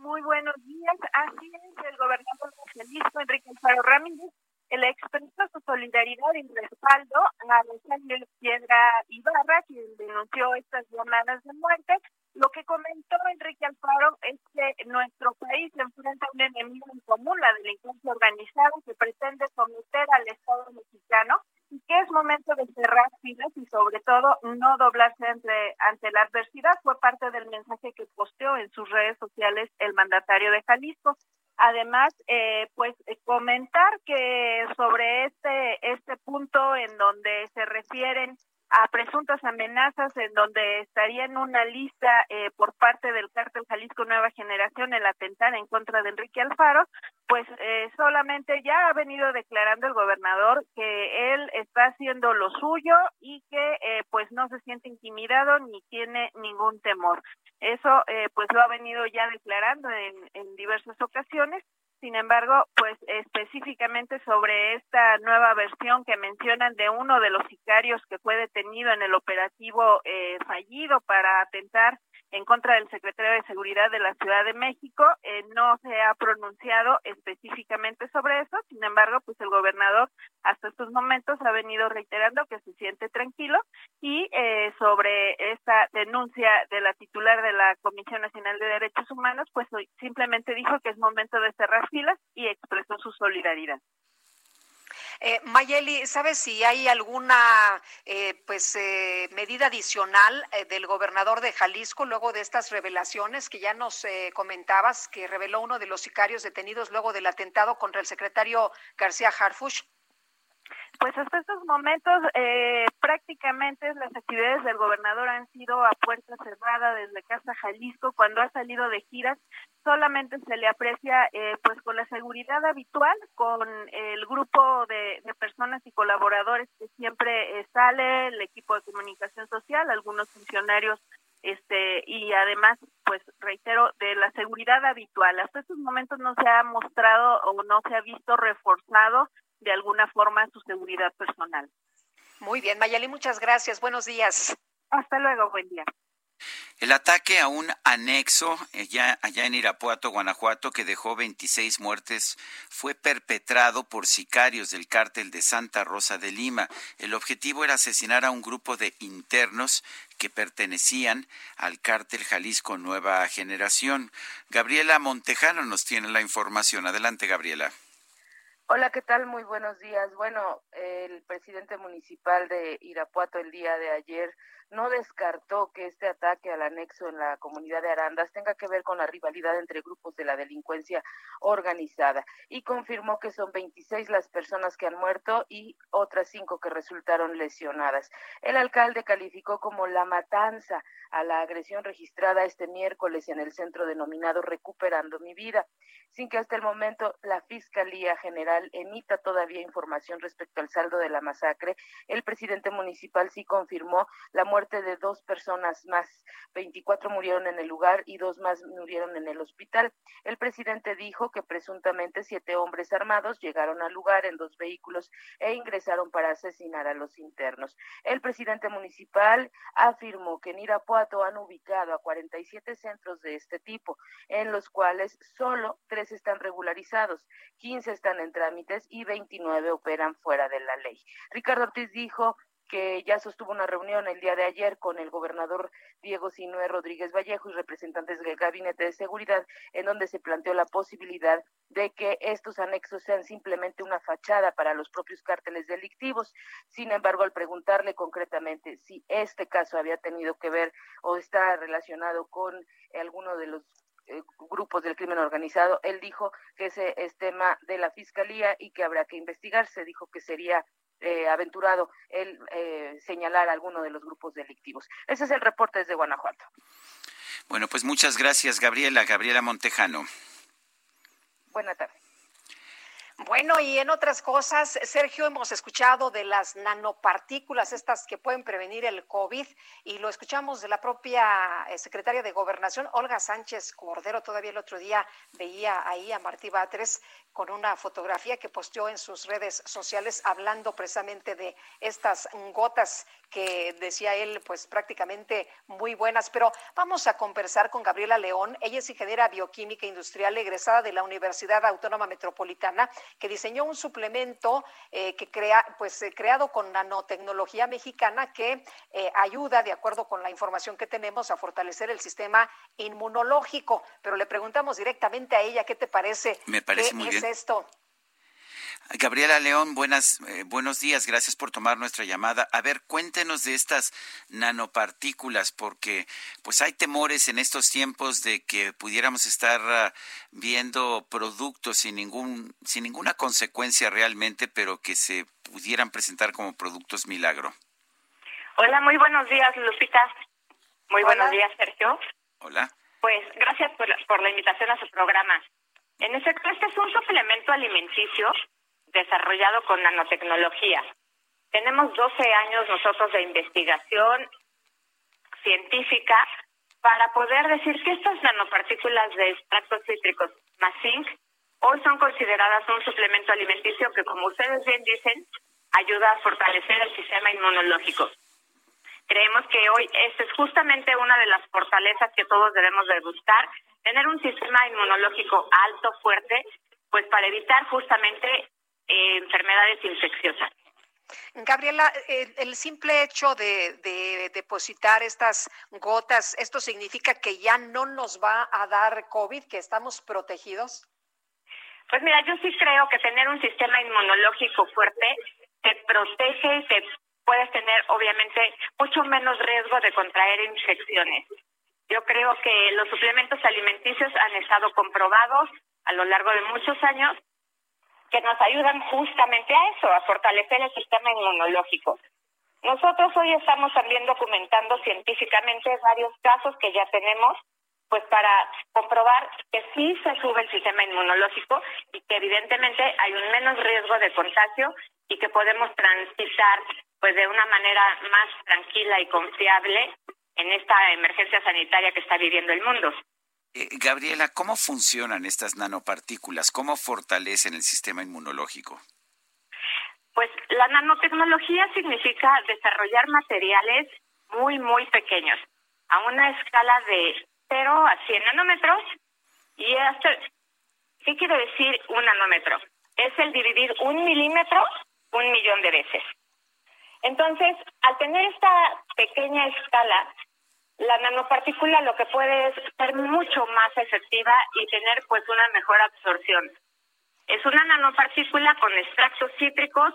Muy buenos días. Así es, el gobernador de Jalisco, Enrique Alfaro Ramírez, él expresó su solidaridad y respaldo a Rosario Piedra Ibarra, quien denunció estas llamadas de muerte. Lo que comentó Enrique Alfaro es que nuestro país enfrenta un enemigo en común, la delincuencia organizada, que pretende someter al Estado mexicano que es momento de cerrar filas y sobre todo no doblarse ante, ante la adversidad. Fue parte del mensaje que posteó en sus redes sociales el mandatario de Jalisco. Además, eh, pues eh, comentar que sobre este este punto en donde se refieren a presuntas amenazas en donde estaría en una lista eh, por parte del cártel Jalisco Nueva Generación el atentar en contra de Enrique Alfaro, pues eh, solamente ya ha venido declarando el gobernador que él está haciendo lo suyo y que eh, pues no se siente intimidado ni tiene ningún temor. Eso pues lo ha venido ya declarando en diversas ocasiones Sin embargo, pues específicamente sobre esta nueva versión que mencionan de uno de los sicarios que fue detenido en el operativo eh, fallido para atentar en contra del secretario de Seguridad de la Ciudad de México, eh, no se ha pronunciado específicamente sobre eso. Sin embargo, pues el gobernador hasta estos momentos ha venido reiterando que se siente tranquilo y eh, sobre esta denuncia de la titular de la Comisión Nacional de Derechos Humanos, pues simplemente dijo que es momento de cerrar filas y expresó su solidaridad. Eh, Mayeli, ¿sabes si hay alguna eh, pues eh, medida adicional eh, del gobernador de Jalisco luego de estas revelaciones que ya nos comentabas que reveló uno de los sicarios detenidos luego del atentado contra el secretario García Harfush? Pues hasta estos momentos eh, prácticamente las actividades del gobernador han sido a puerta cerrada desde Casa Jalisco. Cuando ha salido de giras solamente se le aprecia eh, pues con la seguridad habitual, con el grupo de, personas y colaboradores que siempre eh, sale, el equipo de comunicación social, algunos funcionarios este y además pues reitero de la seguridad habitual hasta estos momentos no se ha mostrado o no se ha visto reforzado de alguna forma su seguridad personal. Muy bien, Mayali, muchas gracias. Buenos días. Hasta luego, buen día. El ataque a un anexo allá, allá, en Irapuato, Guanajuato, que dejó 26 muertes, fue perpetrado por sicarios del cártel de Santa Rosa de Lima. El objetivo era asesinar a un grupo de internos que pertenecían al cártel Jalisco Nueva Generación. Gabriela Montejano nos tiene la información. Adelante, Gabriela. Hola, ¿qué tal? Muy buenos días. Bueno, el presidente municipal de Irapuato el día de ayer no descartó que este ataque al anexo en la comunidad de Arandas tenga que ver con la rivalidad entre grupos de la delincuencia organizada y confirmó que son 26 las personas que han muerto y otras cinco que resultaron lesionadas. El alcalde calificó como la matanza a la agresión registrada este miércoles en el centro denominado Recuperando mi vida, sin que hasta el momento la Fiscalía General emita todavía información respecto al saldo de la masacre. El presidente municipal sí confirmó la muerte de dos personas más. 24 murieron en el lugar y dos más murieron en el hospital. El presidente dijo que presuntamente siete hombres armados llegaron al lugar en dos vehículos e ingresaron para asesinar a los internos. El presidente municipal afirmó que en Irapuato han ubicado a 47 centros de este tipo, en los cuales solo tres están regularizados, 15 están en trámites y 29 operan fuera de la ley. Ricardo Ortiz dijo que ya sostuvo una reunión el día de ayer con el gobernador Diego Sinué Rodríguez Vallejo y representantes del Gabinete de Seguridad, en donde se planteó la posibilidad de que estos anexos sean simplemente una fachada para los propios cárteles delictivos. Sin embargo, al preguntarle concretamente si este caso había tenido que ver o está relacionado con alguno de los eh, grupos del crimen organizado, él dijo que ese es tema de la fiscalía y que habrá que investigarse. Dijo que sería eh, aventurado el eh, señalar a alguno de los grupos delictivos. Ese es el reporte desde Guanajuato. Bueno, pues muchas gracias, Gabriela. Gabriela Montejano. Buenas tardes. Bueno, y en otras cosas, Sergio, hemos escuchado de las nanopartículas, estas que pueden prevenir el COVID, y lo escuchamos de la propia eh, secretaria de Gobernación, Olga Sánchez Cordero. Todavía el otro día veía ahí a Martí Batres con una fotografía que posteó en sus redes sociales hablando precisamente de estas gotas que decía él, pues prácticamente muy buenas. Pero vamos a conversar con Gabriela León. Ella es ingeniera bioquímica industrial egresada de la Universidad Autónoma Metropolitana, que diseñó un suplemento eh, que crea, pues eh, creado con nanotecnología mexicana que eh, ayuda, de acuerdo con la información que tenemos, a fortalecer el sistema inmunológico. Pero le preguntamos directamente a ella qué te parece. Me parece muy bien esto? Gabriela León, buenas, eh, buenos días, gracias por tomar nuestra llamada. A ver, cuéntenos de estas nanopartículas, porque pues hay temores en estos tiempos de que pudiéramos estar ah, viendo productos sin ningún, sin ninguna consecuencia realmente, pero que se pudieran presentar como productos milagro. Hola, muy buenos días, Lupita. Muy buenos días, Sergio. Hola. Pues gracias por, por la invitación a su programa. En efecto, este es un suplemento alimenticio desarrollado con nanotecnología. Tenemos 12 años nosotros de investigación científica para poder decir que estas nanopartículas de extractos cítricos más zinc hoy son consideradas un suplemento alimenticio que, como ustedes bien dicen, ayuda a fortalecer el sistema inmunológico. Creemos que hoy esta es justamente una de las fortalezas que todos debemos de buscar, tener un sistema inmunológico alto, fuerte, pues para evitar justamente eh, enfermedades infecciosas. Gabriela, el, simple hecho de, depositar estas gotas, ¿esto significa que ya no nos va a dar COVID, que estamos protegidos? Pues mira, yo sí creo que tener un sistema inmunológico fuerte te protege y te puedes tener obviamente mucho menos riesgo de contraer infecciones. Yo creo que los suplementos alimenticios han estado comprobados a lo largo de muchos años que nos ayudan justamente a eso, a fortalecer el sistema inmunológico. Nosotros hoy estamos también documentando científicamente varios casos que ya tenemos, pues para comprobar que sí se sube el sistema inmunológico y que evidentemente hay un menos riesgo de contagio y que podemos transitar pues de una manera más tranquila y confiable en esta emergencia sanitaria que está viviendo el mundo. Eh, Gabriela, ¿cómo funcionan estas nanopartículas? ¿Cómo fortalecen el sistema inmunológico? Pues la nanotecnología significa desarrollar materiales muy, muy pequeños, a una escala de 0 a 100 nanómetros. ¿Y hasta, qué quiere decir un nanómetro? Es el dividir un milímetro un millón de veces. Entonces, al tener esta pequeña escala, la nanopartícula lo que puede es ser mucho más efectiva y tener pues una mejor absorción. Es una nanopartícula con extractos cítricos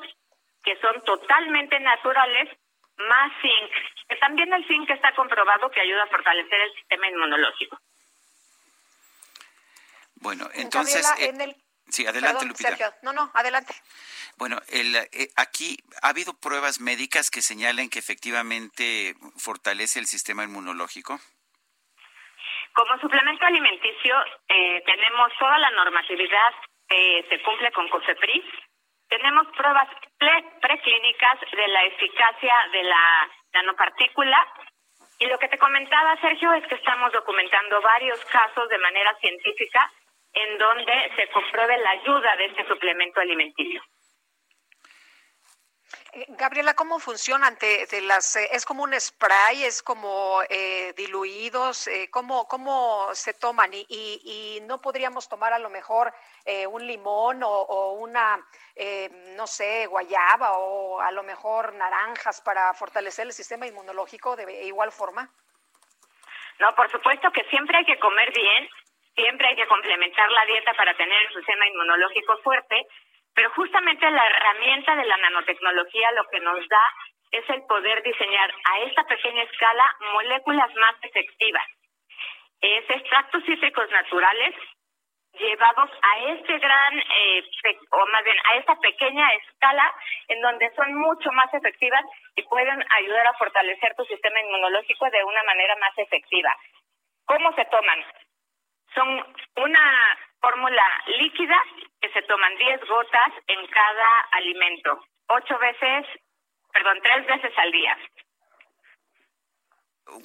que son totalmente naturales, más zinc, que también el zinc está comprobado que ayuda a fortalecer el sistema inmunológico. Bueno, entonces... Eh, sí, adelante, Lupita. No, no, adelante. Bueno, el, eh, aquí ha habido pruebas médicas que señalen que efectivamente fortalece el sistema inmunológico. Como suplemento alimenticio eh, tenemos toda la normatividad que se cumple con COFEPRIS. Tenemos pruebas preclínicas de la eficacia de la nanopartícula. Y lo que te comentaba, Sergio, es que estamos documentando varios casos de manera científica en donde se compruebe la ayuda de este suplemento alimenticio. Eh, Gabriela, ¿cómo funciona ante de las? Eh, ¿Es como un spray? ¿Es como eh, diluidos? Eh, ¿cómo, ¿Cómo se toman? Y, no podríamos tomar a lo mejor un limón o, una, no sé, guayaba o a lo mejor naranjas para fortalecer el sistema inmunológico de igual forma? No, por supuesto que siempre hay que comer bien, siempre hay que complementar la dieta para tener el sistema inmunológico fuerte pero justamente la herramienta de la nanotecnología lo que nos da es el poder diseñar a esta pequeña escala moléculas más efectivas. Es extractos cítricos naturales llevados a este gran, eh, o más bien a esta pequeña escala en donde son mucho más efectivas y pueden ayudar a fortalecer tu sistema inmunológico de una manera más efectiva. ¿Cómo se toman? Son una fórmula líquida que se toman 10 gotas en cada alimento, ocho veces, perdón, tres veces al día.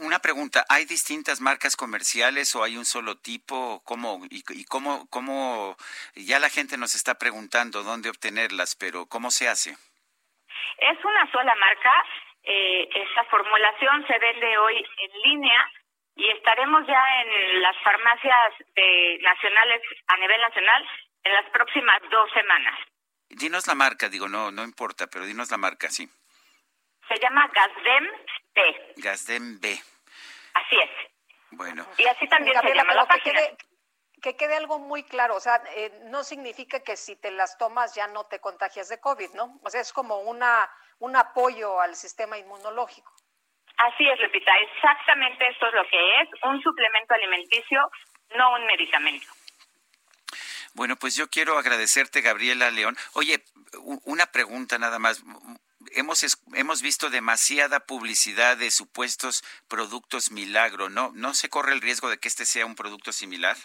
Una pregunta, ¿hay distintas marcas comerciales o hay un solo tipo? ¿Cómo, y, y cómo, cómo, ya la gente nos está preguntando dónde obtenerlas, pero ¿cómo se hace? Es una sola marca. Eh, esta formulación se vende hoy en línea y estaremos ya en las farmacias de nacionales a nivel nacional en las próximas dos semanas. Dinos la marca, digo, no, no importa, pero dinos la marca, sí. Se llama Gasdem B. Gasdem B. Así es. Bueno. Y así también se llama la página. Que quede, algo muy claro, o sea, eh, no significa que si te las tomas ya no te contagias de COVID, ¿no? O sea, es como una un apoyo al sistema inmunológico. Así es, Lupita, exactamente esto es lo que es, un suplemento alimenticio, no un medicamento. Bueno, pues yo quiero agradecerte, Gabriela León. Oye, una pregunta nada más. Hemos, hemos visto demasiada publicidad de supuestos productos milagro, ¿no? ¿No se corre el riesgo de que este sea un producto similar?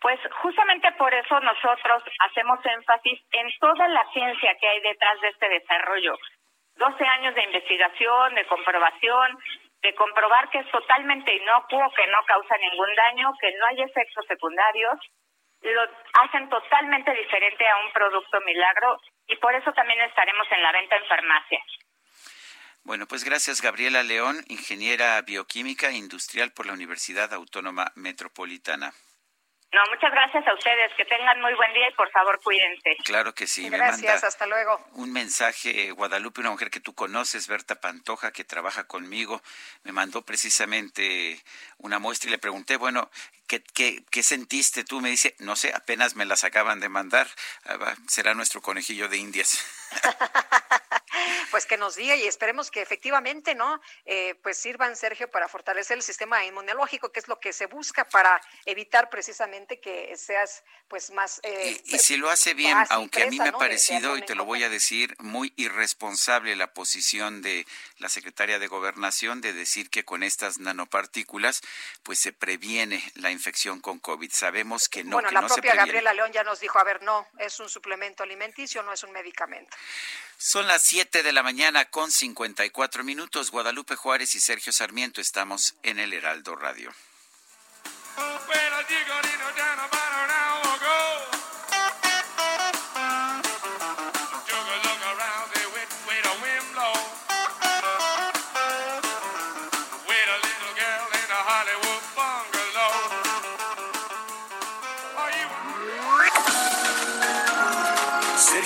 Pues justamente por eso nosotros hacemos énfasis en toda la ciencia que hay detrás de este desarrollo. 12 años de investigación, de comprobación, de comprobar que es totalmente inocuo, que no causa ningún daño, que no hay efectos secundarios. Lo hacen totalmente diferente a un producto milagro y por eso también estaremos en la venta en farmacia. Bueno, pues gracias Gabriela León, ingeniera bioquímica industrial por la Universidad Autónoma Metropolitana. No, muchas gracias a ustedes. Que tengan muy buen día y por favor cuídense. Claro que sí. Gracias, hasta luego. Un mensaje, Guadalupe, una mujer que tú conoces, Berta Pantoja, que trabaja conmigo, me mandó precisamente una muestra y le pregunté, bueno, ¿qué, qué, qué sentiste tú? Me dice, no sé, apenas me las acaban de mandar. Ah, será nuestro conejillo de indias. pues que nos diga y esperemos que efectivamente, ¿no? Eh, pues sirvan, Sergio, para fortalecer el sistema inmunológico, que es lo que se busca para evitar precisamente que seas, pues, más... Eh, y, si lo hace bien, aunque a mí me ha parecido, y te lo voy a decir, muy irresponsable la posición de la secretaria de Gobernación de decir que con estas nanopartículas, pues se previene la infección con COVID. Sabemos que no, bueno, que la no propia se. Gabriela León ya nos dijo, a ver, no, es un suplemento alimenticio, no es un medicamento. Son las 7 de la mañana con 54 minutos. Guadalupe Juárez y Sergio Sarmiento estamos en el Heraldo Radio.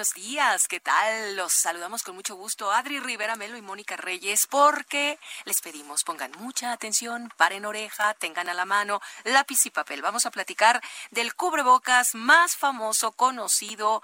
Buenos días, ¿qué tal? Los saludamos con mucho gusto Adri Rivera Melo y Mónica Reyes porque les pedimos pongan mucha atención, paren oreja, tengan a la mano lápiz y papel. Vamos a platicar del cubrebocas más famoso conocido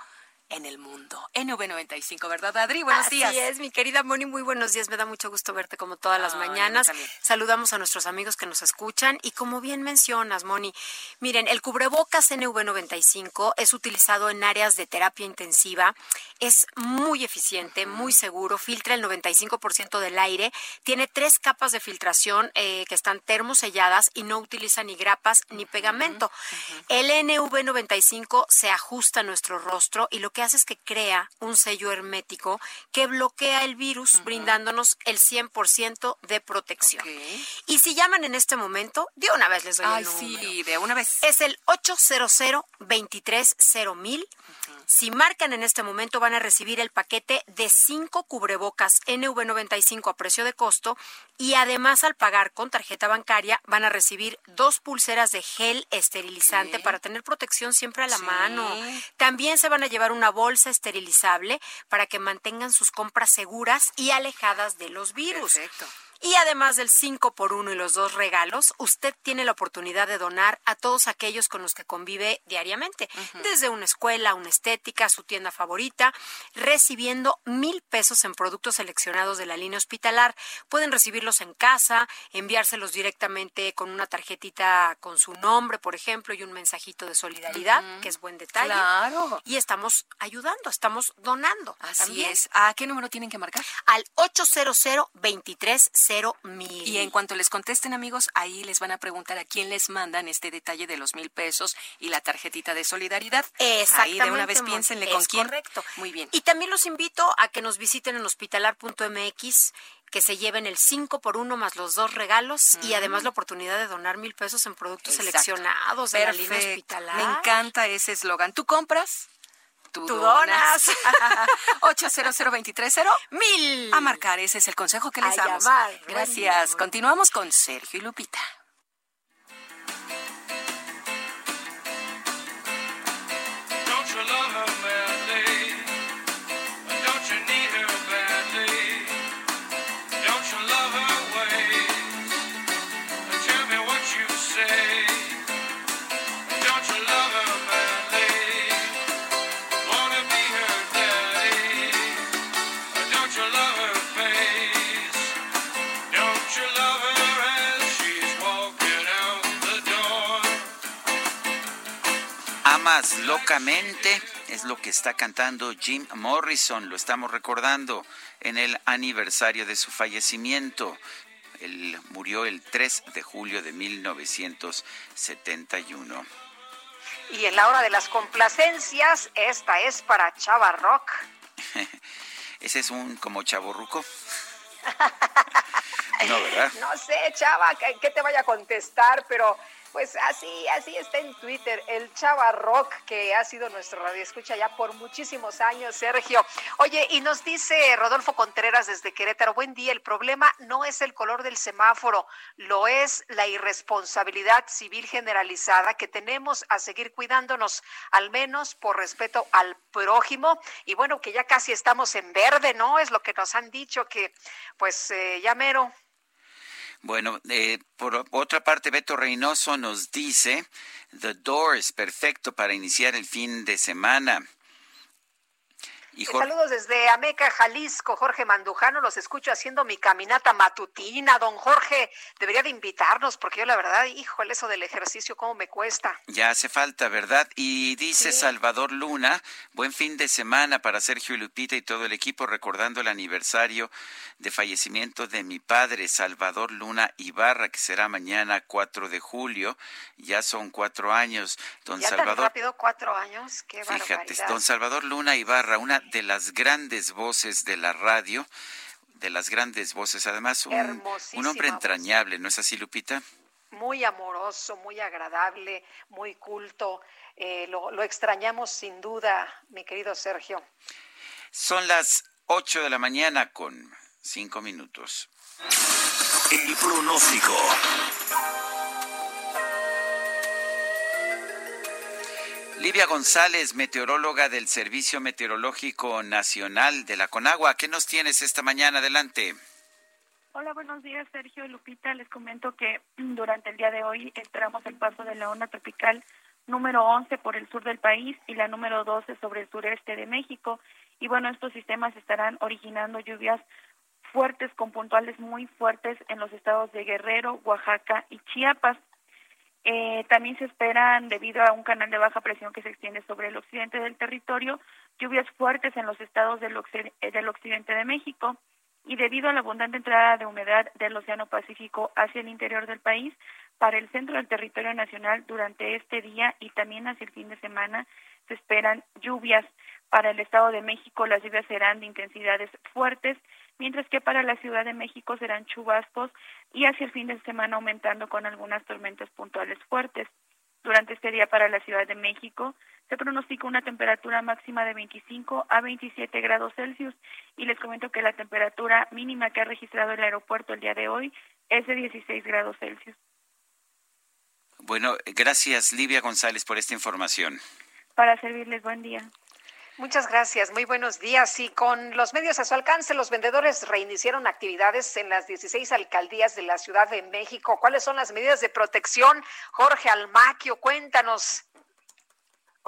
en el mundo. NV95, ¿verdad, Adri? Buenos Así días. es, mi querida Moni, muy buenos días. Me da mucho gusto verte como todas las Ay, mañanas. Saludamos a nuestros amigos que nos escuchan y como bien mencionas, Moni, miren, el cubrebocas NV95 es utilizado en áreas de terapia intensiva, es muy eficiente, muy seguro, filtra el 95% del aire, tiene tres capas de filtración eh, que están termoselladas y no utiliza ni grapas ni pegamento. El NV95 se ajusta a nuestro rostro y lo que hace es que crea un sello hermético que bloquea el virus, brindándonos el 100% de protección. Y si llaman en este momento, de una vez les doy Ay, el número. sí, de una vez. Es el 800 230 Si marcan en este momento van a recibir el paquete de cinco cubrebocas NV95 a precio de costo y además al pagar con tarjeta bancaria van a recibir dos pulseras de gel esterilizante para tener protección siempre a la mano. También se van a llevar una bolsa esterilizable para que mantengan sus compras seguras y alejadas de los virus. Perfecto. Y además del 5 por 1 y los dos regalos, usted tiene la oportunidad de donar a todos aquellos con los que convive diariamente, desde una escuela, una estética, su tienda favorita, recibiendo mil pesos en productos seleccionados de la línea hospitalar. Pueden recibirlos en casa, enviárselos directamente con una tarjetita con su nombre, por ejemplo, y un mensajito de solidaridad, que es buen detalle. Claro. Y estamos ayudando, estamos donando. Así también. es. ¿A qué número tienen que marcar? Al 800 230 mil. Y en cuanto les contesten, amigos, ahí les van a preguntar a quién les mandan este detalle de los mil pesos y la tarjetita de solidaridad. Ahí de una vez piénsenle Es con quién. Correcto. Muy bien. Y también los invito a que nos visiten en hospitalar.mx, que se lleven el 5 por 1 más los dos regalos y Mm. además la oportunidad de donar mil pesos en productos Exacto. seleccionados de la línea hospitalar. Me encanta ese eslogan. ¿Tú compras? Tú, Tú donas. 800 230 mil. A marcar, ese es el consejo que les A damos. llamar. Gracias. Continuamos con Sergio y Lupita. Locamente es lo que está cantando Jim Morrison, lo estamos recordando en el aniversario de su fallecimiento. Él murió el 3 de julio de 1971. Y en la hora de las complacencias, esta es para Chava Rock. Ese es un como chaborruco. No, ¿verdad? No sé, Chava, que, que te vaya a contestar, pero pues así, así está en Twitter, el Chava Rock, que ha sido nuestro radio escucha ya por muchísimos años, Sergio. Oye, y nos dice Rodolfo Contreras desde Querétaro, buen día, el problema no es el color del semáforo, lo es la irresponsabilidad civil generalizada que tenemos a seguir cuidándonos, al menos por respeto al prójimo. Y bueno, que ya casi estamos en verde, ¿no? Es lo que nos han dicho, que pues eh, ya mero. Bueno, eh, por otra parte, Beto Reynoso nos dice, The Doors, perfecto para iniciar el fin de semana. Y Jorge- Saludos desde Ameca, Jalisco. Jorge Mandujano, los escucho haciendo mi caminata matutina. Don Jorge, debería de invitarnos porque yo la verdad, híjole, eso del ejercicio, cómo me cuesta. Ya hace falta, ¿verdad? Y dice Sí. Salvador Luna, buen fin de semana para Sergio y Lupita y todo el equipo, recordando el aniversario de fallecimiento de mi padre, Salvador Luna Ibarra, que será mañana 4 de julio. Ya son cuatro años. Don ya tan Salvador, rápido, cuatro años, qué fíjate, barbaridad. don Salvador Luna Ibarra, una de las grandes voces de la radio, de las grandes voces, además un, un hombre entrañable, ¿no es así, Lupita? Muy amoroso, muy agradable, muy culto. Eh, lo, lo extrañamos sin duda, mi querido Sergio. Son las 8 de la mañana con cinco minutos. El pronóstico. Livia González, meteoróloga del Servicio Meteorológico Nacional de la Conagua, ¿qué nos tienes esta mañana? Adelante. Hola, buenos días, Sergio y Lupita. Les comento que durante el día de hoy esperamos el paso de la onda tropical número 11 por el sur del país y la número 12 sobre el sureste de México. Y bueno, estos sistemas estarán originando lluvias fuertes con puntuales muy fuertes en los estados de Guerrero, Oaxaca y Chiapas. Eh, también se esperan, debido a un canal de baja presión que se extiende sobre el occidente del territorio, lluvias fuertes en los estados del, eh, del occidente de México. Y debido a la abundante entrada de humedad del Océano Pacífico hacia el interior del país, para el centro del territorio nacional durante este día y también hacia el fin de semana se esperan lluvias. Para el Estado de México las lluvias serán de intensidades fuertes, mientras que para la Ciudad de México serán chubascos y hacia el fin de semana aumentando con algunas tormentas puntuales fuertes. Durante este día para la Ciudad de México se pronostica una temperatura máxima de 25 a 27 grados Celsius y les comento que la temperatura mínima que ha registrado el aeropuerto el día de hoy es de 16 grados Celsius. Bueno, gracias Livia González por esta información. Para servirles, buen día. Muchas gracias, muy buenos días. Y con los medios a su alcance, los vendedores reiniciaron actividades en las 16 alcaldías de la Ciudad de México. ¿Cuáles son las medidas de protección? Jorge Almaquio, cuéntanos.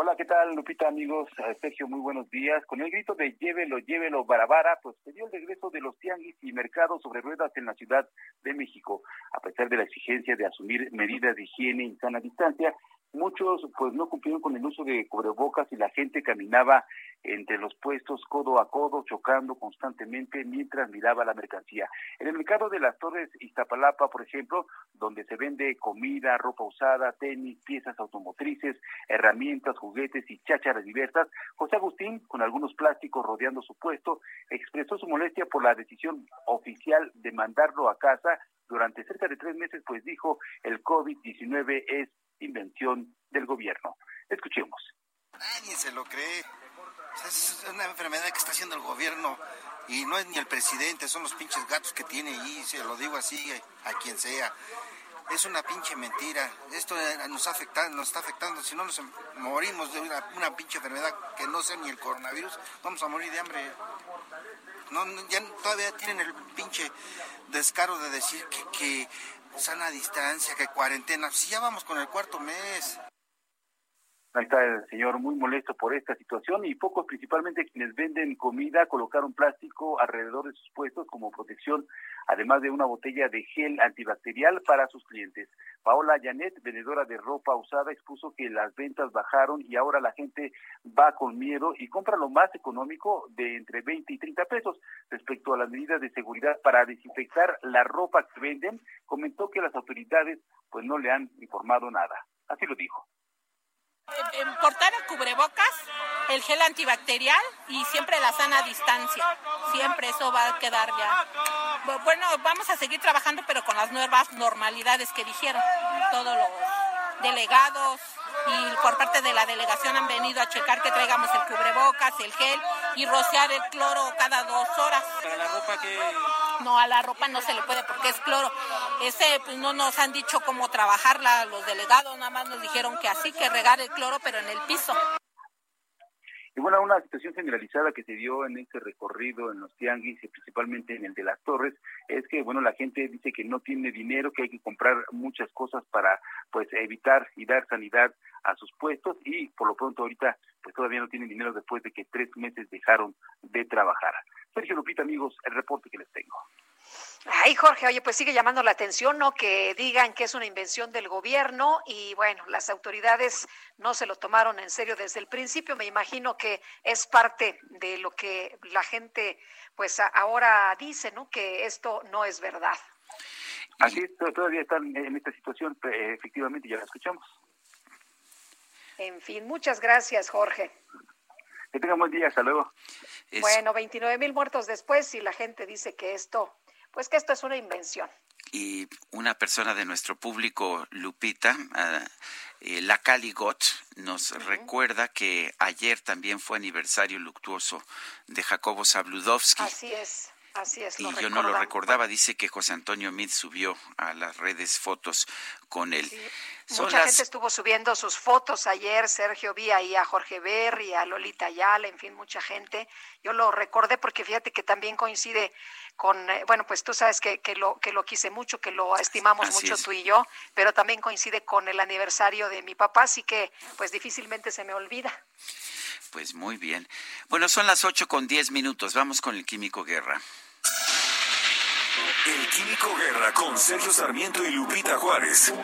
Hola, ¿qué tal, Lupita, amigos? Eh, Sergio, muy buenos días. Con el grito de llévelo, llévelo, barabara, pues se dio el regreso de los tianguis y mercados sobre ruedas en la Ciudad de México. A pesar de la exigencia de asumir medidas de higiene y sana distancia, muchos pues no cumplieron con el uso de cubrebocas y la gente caminaba entre los puestos codo a codo, chocando constantemente mientras miraba la mercancía. En el mercado de las Torres Iztapalapa, por ejemplo, donde se vende comida, ropa usada, tenis, piezas automotrices, herramientas, juguetes y chácharas diversas, José Agustín, con algunos plásticos rodeando su puesto, expresó su molestia por la decisión oficial de mandarlo a casa durante cerca de tres meses, pues dijo el COVID-19 es invención del gobierno. Escuchemos. Nadie se lo cree. Es una enfermedad que está haciendo el gobierno y no es ni el presidente, son los pinches gatos que tiene ahí, se lo digo así a quien sea. Es una pinche mentira. Esto eh, nos, afecta, nos está afectando. Si no nos morimos de una, una pinche enfermedad que no sea ni el coronavirus, vamos a morir de hambre. No, ya todavía tienen el pinche descaro de decir que, que sana distancia, que cuarentena. Si ya vamos con el cuarto mes. Ahí está el señor muy molesto por esta situación y pocos, principalmente quienes venden comida, colocaron plástico alrededor de sus puestos como protección, además de una botella de gel antibacterial para sus clientes. Paola Janet, vendedora de ropa usada, expuso que las ventas bajaron y ahora la gente va con miedo y compra lo más económico de entre 20 y 30 pesos. Respecto a las medidas de seguridad para desinfectar la ropa que venden, comentó que las autoridades pues no le han informado nada. Así lo dijo. Portar el cubrebocas, el gel antibacterial y siempre la sana distancia. Siempre eso va a quedar ya. Bueno, vamos a seguir trabajando, pero con las nuevas normalidades que dijeron. Todos los delegados y por parte de la delegación han venido a checar que traigamos el cubrebocas, el gel y rociar el cloro cada dos horas. Para la ropa que... No, a la ropa no se le puede porque es cloro. Ese, pues no nos han dicho cómo trabajarla los delegados, nada más nos dijeron que así, que regar el cloro, pero en el piso. Y bueno, una situación generalizada que se dio en este recorrido en los tianguis y principalmente en el de las torres es que, bueno, la gente dice que no tiene dinero, que hay que comprar muchas cosas para, pues, evitar y dar sanidad a sus puestos y por lo pronto ahorita, pues, todavía no tienen dinero después de que tres meses dejaron de trabajar. Sergio Lupita, amigos, el reporte que les tengo. Ay, Jorge, oye, pues sigue llamando la atención, ¿no? Que digan que es una invención del gobierno y bueno, las autoridades no se lo tomaron en serio desde el principio. Me imagino que es parte de lo que la gente, pues ahora dice, ¿no? Que esto no es verdad. Así es, todavía están en esta situación, efectivamente, ya la escuchamos. En fin, muchas gracias, Jorge. Que tengan buen día, hasta luego. Bueno, 29 mil muertos después y la gente dice que esto pues que esto es una invención. Y una persona de nuestro público, Lupita, uh, eh, la Caligot, nos recuerda que ayer también fue aniversario luctuoso de Jacobo Zabludovsky. Así es. Así es, y yo no lo recordaba, dice que José Antonio Mid subió a las redes fotos con él. Mucha gente estuvo subiendo sus fotos ayer, Sergio vi ahí a Jorge Berry, a Lolita Ayala, en fin, mucha gente. Yo lo recordé porque fíjate que también coincide con, eh, bueno, pues tú sabes que, que, lo, que lo quise mucho, que lo estimamos mucho tú y yo, pero también coincide con el aniversario de mi papá, así que pues difícilmente se me olvida. Pues muy bien. Bueno, son las ocho con diez minutos. Vamos con el Químico Guerra. El Químico Guerra con Sergio Sarmiento y Lupita Juárez.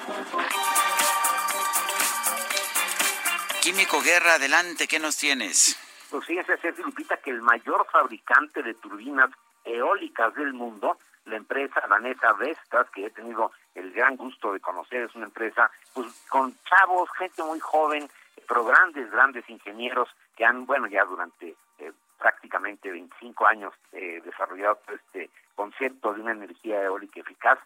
Químico Guerra, adelante, ¿qué nos tienes? Pues fíjese, Sergio Lupita, que el mayor fabricante de turbinas eólicas del mundo, la empresa danesa Vestas, que he tenido el gran gusto de conocer, es una empresa pues con chavos, gente muy joven, pero grandes, grandes ingenieros que han, bueno, ya durante eh, prácticamente 25 años eh, desarrollado este concepto de una energía eólica eficaz,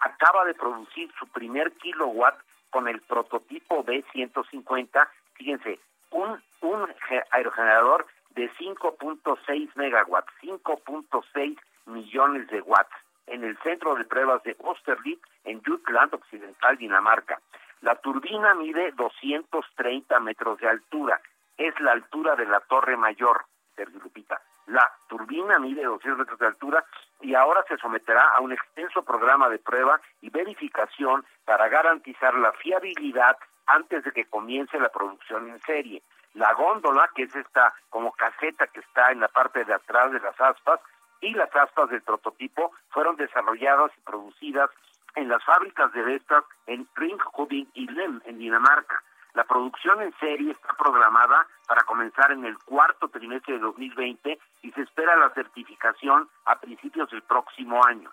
acaba de producir su primer kilowatt con el prototipo B150, fíjense, un, un aerogenerador de 5.6 megawatts, 5.6 millones de watts, en el centro de pruebas de Osterlitz, en Jutland Occidental, Dinamarca. La turbina mide 230 metros de altura, es la altura de la Torre Mayor, Sergio Lupita. La turbina mide 200 metros de altura y ahora se someterá a un extenso programa de prueba y verificación para garantizar la fiabilidad antes de que comience la producción en serie. La góndola, que es esta como caseta que está en la parte de atrás de las aspas, y las aspas del prototipo fueron desarrolladas y producidas en las fábricas de Vestas en Ringkøbing y Lem, en Dinamarca. La producción en serie está programada para comenzar en el cuarto trimestre de 2020 y se espera la certificación a principios del próximo año.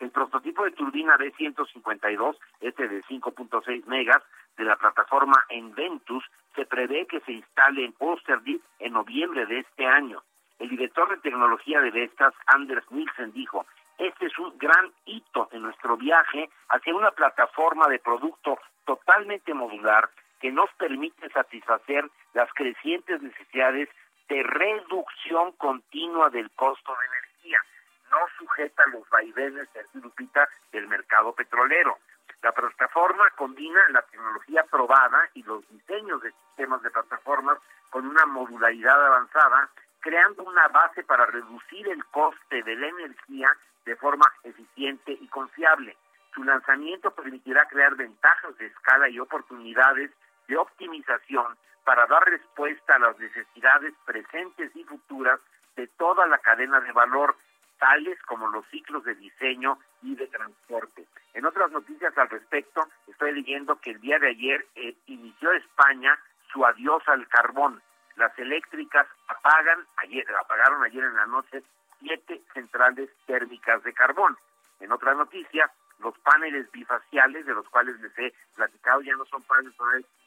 El prototipo de turbina D152, este de 5.6 megas, de la plataforma Enventus, se prevé que se instale en Osterdiep en noviembre de este año. El director de tecnología de Vestas, Anders Nielsen, dijo, este es un gran hito en nuestro viaje hacia una plataforma de producto totalmente modular que nos permite satisfacer las crecientes necesidades de reducción continua del costo de energía, no sujeta a los vaivenes del mercado petrolero. La plataforma combina la tecnología probada y los diseños de sistemas de plataformas con una modularidad avanzada, creando una base para reducir el coste de la energía de forma eficiente y confiable. Su lanzamiento permitirá crear ventajas de escala y oportunidades de optimización para dar respuesta a las necesidades presentes y futuras de toda la cadena de valor, tales como los ciclos de diseño y de transporte. En otras noticias al respecto, estoy leyendo que el día de ayer eh, inició España su adiós al carbón. Las eléctricas apagan ayer, apagaron ayer en la noche siete centrales térmicas de carbón. En otra noticia, los paneles bifaciales, de los cuales les he platicado, ya no son paneles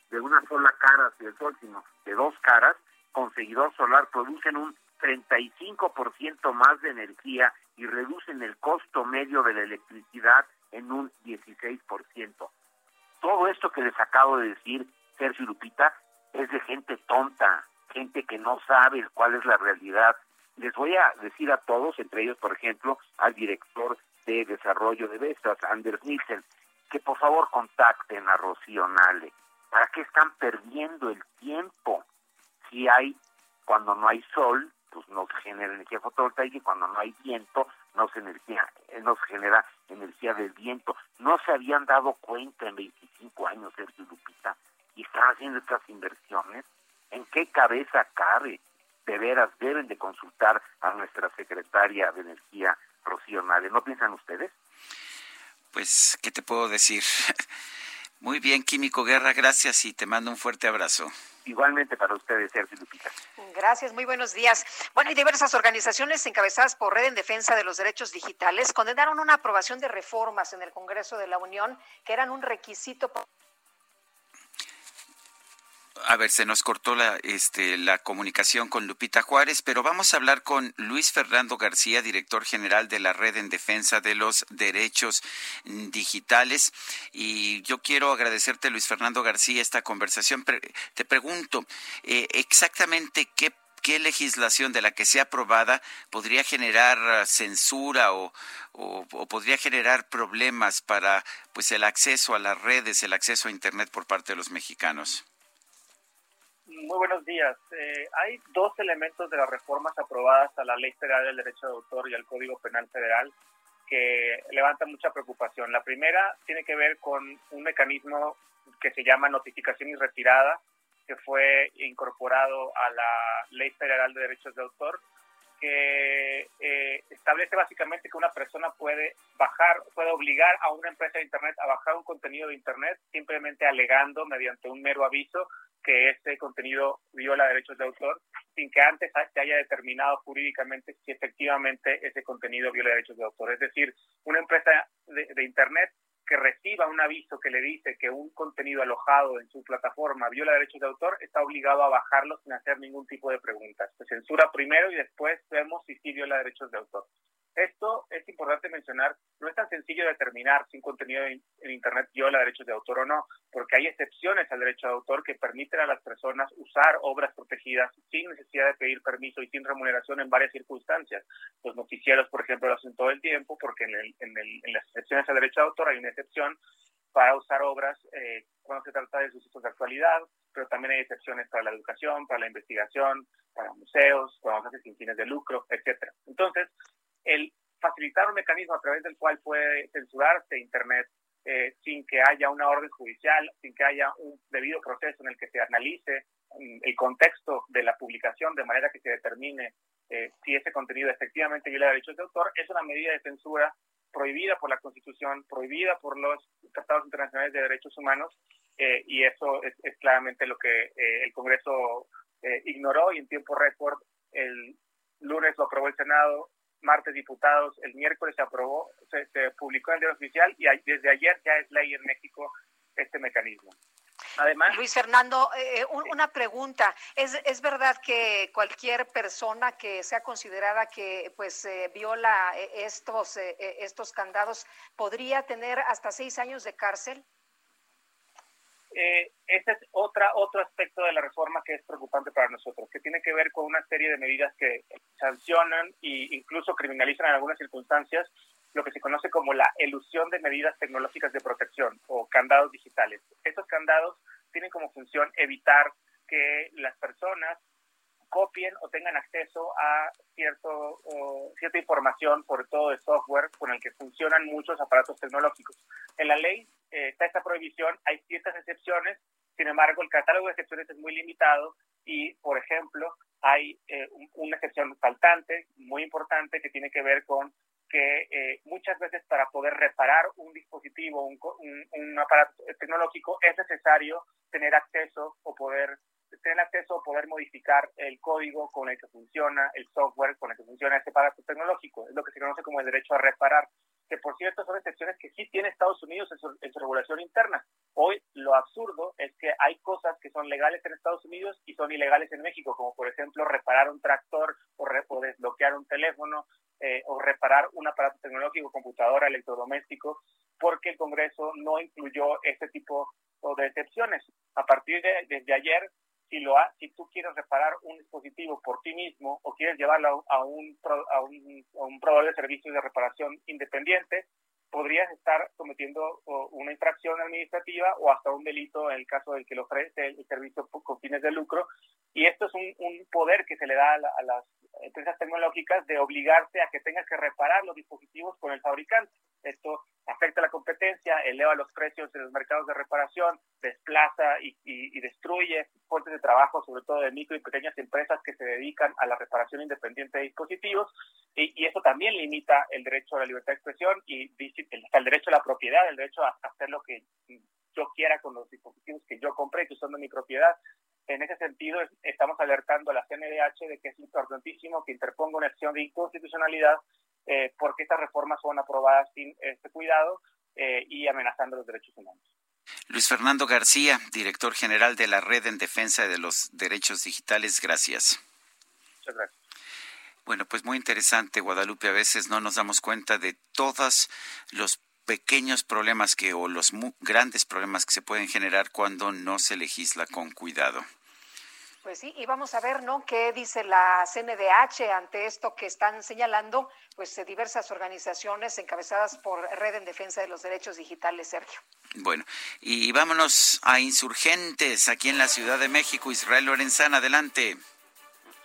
de una sola cara hacia el sol, sino de dos caras, con seguidor solar producen un 35% más de energía y reducen el costo medio de la electricidad en un 16%. Todo esto que les acabo de decir, Sergio Lupita, es de gente tonta, gente que no sabe cuál es la realidad. Les voy a decir a todos, entre ellos, por ejemplo, al director de desarrollo de Vestas, Anders Nielsen, que por favor contacten a Rocío Nale. ¿Para qué están perdiendo el tiempo? Si hay, cuando no hay sol, pues no se genera energía fotovoltaica y cuando no hay viento, no se, energía, eh, no se genera energía del viento. No se habían dado cuenta en 25 años, Sergio Lupita, y están haciendo estas inversiones. ¿En qué cabeza cabe? De veras, deben de consultar a nuestra secretaria de Energía, Rocío. ¿No piensan ustedes? Pues, ¿qué te puedo decir? Muy bien, Químico Guerra, gracias y te mando un fuerte abrazo. Igualmente para ustedes, Sergio Lupita. Gracias, muy buenos días. Bueno, y diversas organizaciones encabezadas por Red en Defensa de los Derechos Digitales condenaron una aprobación de reformas en el Congreso de la Unión que eran un requisito. para A ver, se nos cortó la, este, la comunicación con Lupita Juárez, pero vamos a hablar con Luis Fernando García, director general de la Red en Defensa de los Derechos Digitales. Y yo quiero agradecerte, Luis Fernando García, esta conversación. Te pregunto, eh, exactamente qué ¿Qué legislación de la que sea aprobada podría generar ah, censura o, o- o podría generar problemas para pues el acceso a las redes, el acceso a Internet por parte de los mexicanos? Muy buenos días. Eh, hay dos elementos de las reformas aprobadas a la Ley Federal del Derecho de Autor y al Código Penal Federal que levantan mucha preocupación. La primera tiene que ver con un mecanismo que se llama notificación y retirada, que fue incorporado a la Ley Federal de Derechos de Autor, que eh, establece básicamente que una persona puede bajar, puede obligar a una empresa de Internet a bajar un contenido de Internet simplemente alegando mediante un mero aviso que ese contenido viola derechos de autor sin que antes se haya determinado jurídicamente si efectivamente ese contenido viola derechos de autor. Es decir, una empresa de Internet que reciba un aviso que le dice que un contenido alojado en su plataforma viola derechos de autor, está obligado a bajarlo sin hacer ningún tipo de preguntas. Se censura primero y después vemos si sí viola derechos de autor. Esto es importante mencionar, no es tan sencillo determinar si un contenido en, Internet viola derechos de autor o no, porque hay excepciones al derecho de autor que permiten a las personas usar obras protegidas sin necesidad de pedir permiso y sin remuneración en varias circunstancias. Los noticieros, por ejemplo, lo hacen todo el tiempo porque en, el, en, el, en las excepciones al derecho de autor hay una excepción para usar obras eh, cuando se trata de sucesos de actualidad, pero también hay excepciones para la educación, para la investigación, para museos, se hace sin fines de lucro, etcétera. Entonces, el facilitar un mecanismo a través del cual puede censurarse Internet eh, sin que haya una orden judicial, sin que haya un debido proceso en el que se analice mm, el contexto de la publicación de manera que se determine eh, si ese contenido efectivamente viola derechos de autor, es una medida de censura prohibida por la Constitución, prohibida por los tratados internacionales de derechos humanos, eh, y eso es, es, claramente lo que el Congreso ignoró y en tiempo récord el lunes lo aprobó el Senado, martes diputados, el miércoles se aprobó, se, publicó en el diario oficial y desde ayer ya es ley en México este mecanismo. Además, Luis Fernando, eh, un, una pregunta. ¿Es, ¿Es verdad que cualquier persona que sea considerada que pues eh, viola estos, eh, estos candados podría tener hasta seis años de cárcel? Eh, ese es otra, otro aspecto de la reforma que es preocupante para nosotros, que tiene que ver con una serie de medidas que sancionan e incluso criminalizan en algunas circunstancias lo que se conoce como la elusión de medidas tecnológicas de protección o candados digitales. Estos candados tienen como función evitar que las personas copien o tengan acceso a cierto, cierta información, sobre todo de software, con el que funcionan muchos aparatos tecnológicos. En la ley eh, está esta prohibición, hay ciertas excepciones, Sin embargo, el catálogo de excepciones es muy limitado y, por ejemplo, hay eh, un- una excepción faltante muy importante que tiene que ver con que eh, muchas veces para poder reparar un dispositivo, un, un- un aparato tecnológico, es necesario tener acceso o poder tener acceso o poder modificar el código con el que funciona, el software con el que funciona ese aparato tecnológico. Es lo que se conoce como el derecho a reparar, que por cierto son excepciones que sí tiene Estados Unidos en su, en su regulación interna. Hoy lo absurdo es que hay cosas que son legales en Estados Unidos y son ilegales en México, como por ejemplo reparar un tractor o, re- o desbloquear un teléfono eh, o reparar un aparato tecnológico, computadora, electrodoméstico, porque el Congreso no incluyó ese tipo de excepciones. A partir de desde ayer, si lo ha- si tú quieres reparar un dispositivo por ti mismo o quieres llevarlo a, un, a un, a un proveedor de servicios de reparación independiente, podrías estar cometiendo una infracción administrativa o hasta un delito en el caso del que le ofrece el, servicio con fines de lucro. Y esto es un, un poder que se le da a, la- a las empresas tecnológicas de obligarse a que tengas que reparar los dispositivos con el fabricante. Esto afecta la competencia, eleva los precios en los mercados de reparación, desplaza y, y- y destruye fuentes de trabajo, sobre todo de micro y pequeñas empresas que se dedican a la reparación independiente de dispositivos. Y, y eso también limita el derecho a la libertad de expresión y el, el derecho a la propiedad, el derecho a hacer lo que yo quiera con los dispositivos que yo compré, que son de mi propiedad. En ese sentido, es- estamos alertando a la CNDH de que es importantísimo que interponga una acción de inconstitucionalidad eh, porque estas reformas son aprobadas sin este cuidado eh, y amenazando los derechos humanos. Luis Fernando García, director general de la Red en Defensa de los Derechos Digitales, gracias. Muchas gracias. Bueno, pues muy interesante, Guadalupe. A veces no nos damos cuenta de todos los pequeños problemas que o los grandes problemas que se pueden generar cuando no se legisla con cuidado. Pues sí, y vamos a ver, ¿no? ¿Qué dice la CNDH ante esto que están señalando? Pues diversas organizaciones encabezadas por Red en Defensa de los Derechos Digitales, Sergio. Bueno, y vámonos a insurgentes aquí en la Ciudad de México. Israel Lorenzana, adelante.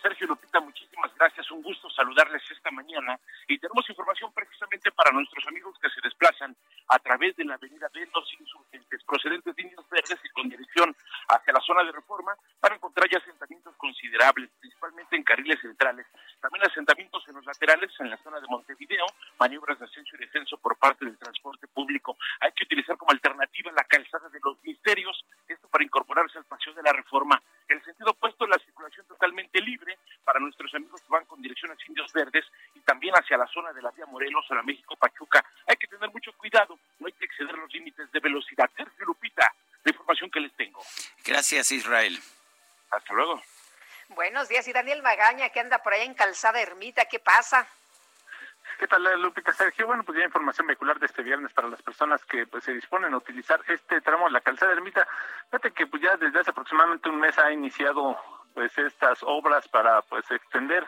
Sergio Lupita, muchísimas gracias. Un gusto saludarles esta mañana. Y tenemos información precisamente para nuestros amigos que se desplazan a través de la avenida de los insurgentes, procedentes de Indios Verdes y con dirección hacia la zona de reforma, van a encontrar ya asentamientos considerables, principalmente en carriles centrales. También asentamientos en los laterales, en la zona de Montevideo, maniobras de ascenso y descenso por parte del transporte público. Hay que utilizar como alternativa la calzada de los misterios, esto para incorporarse al paseo de la reforma. El sentido opuesto, la circulación totalmente libre para nuestros amigos que van con dirección hacia Indios Verdes y también hacia la zona de la vía Morelos a la México Pachuca. Hay que tener mucho cuidado, no hay que exceder los límites de velocidad. Sergio Lupita, la información que les tengo. Gracias, Israel. Hasta luego. Buenos días. Y Daniel Magaña, que anda por allá en Calzada Ermita, ¿qué pasa? ¿Qué tal, Lupita Sergio? Bueno, pues ya información vehicular de este viernes para las personas que pues se disponen a utilizar este tramo de la calzada ermita. Fíjate que pues ya desde hace aproximadamente un mes ha iniciado pues estas obras para pues extender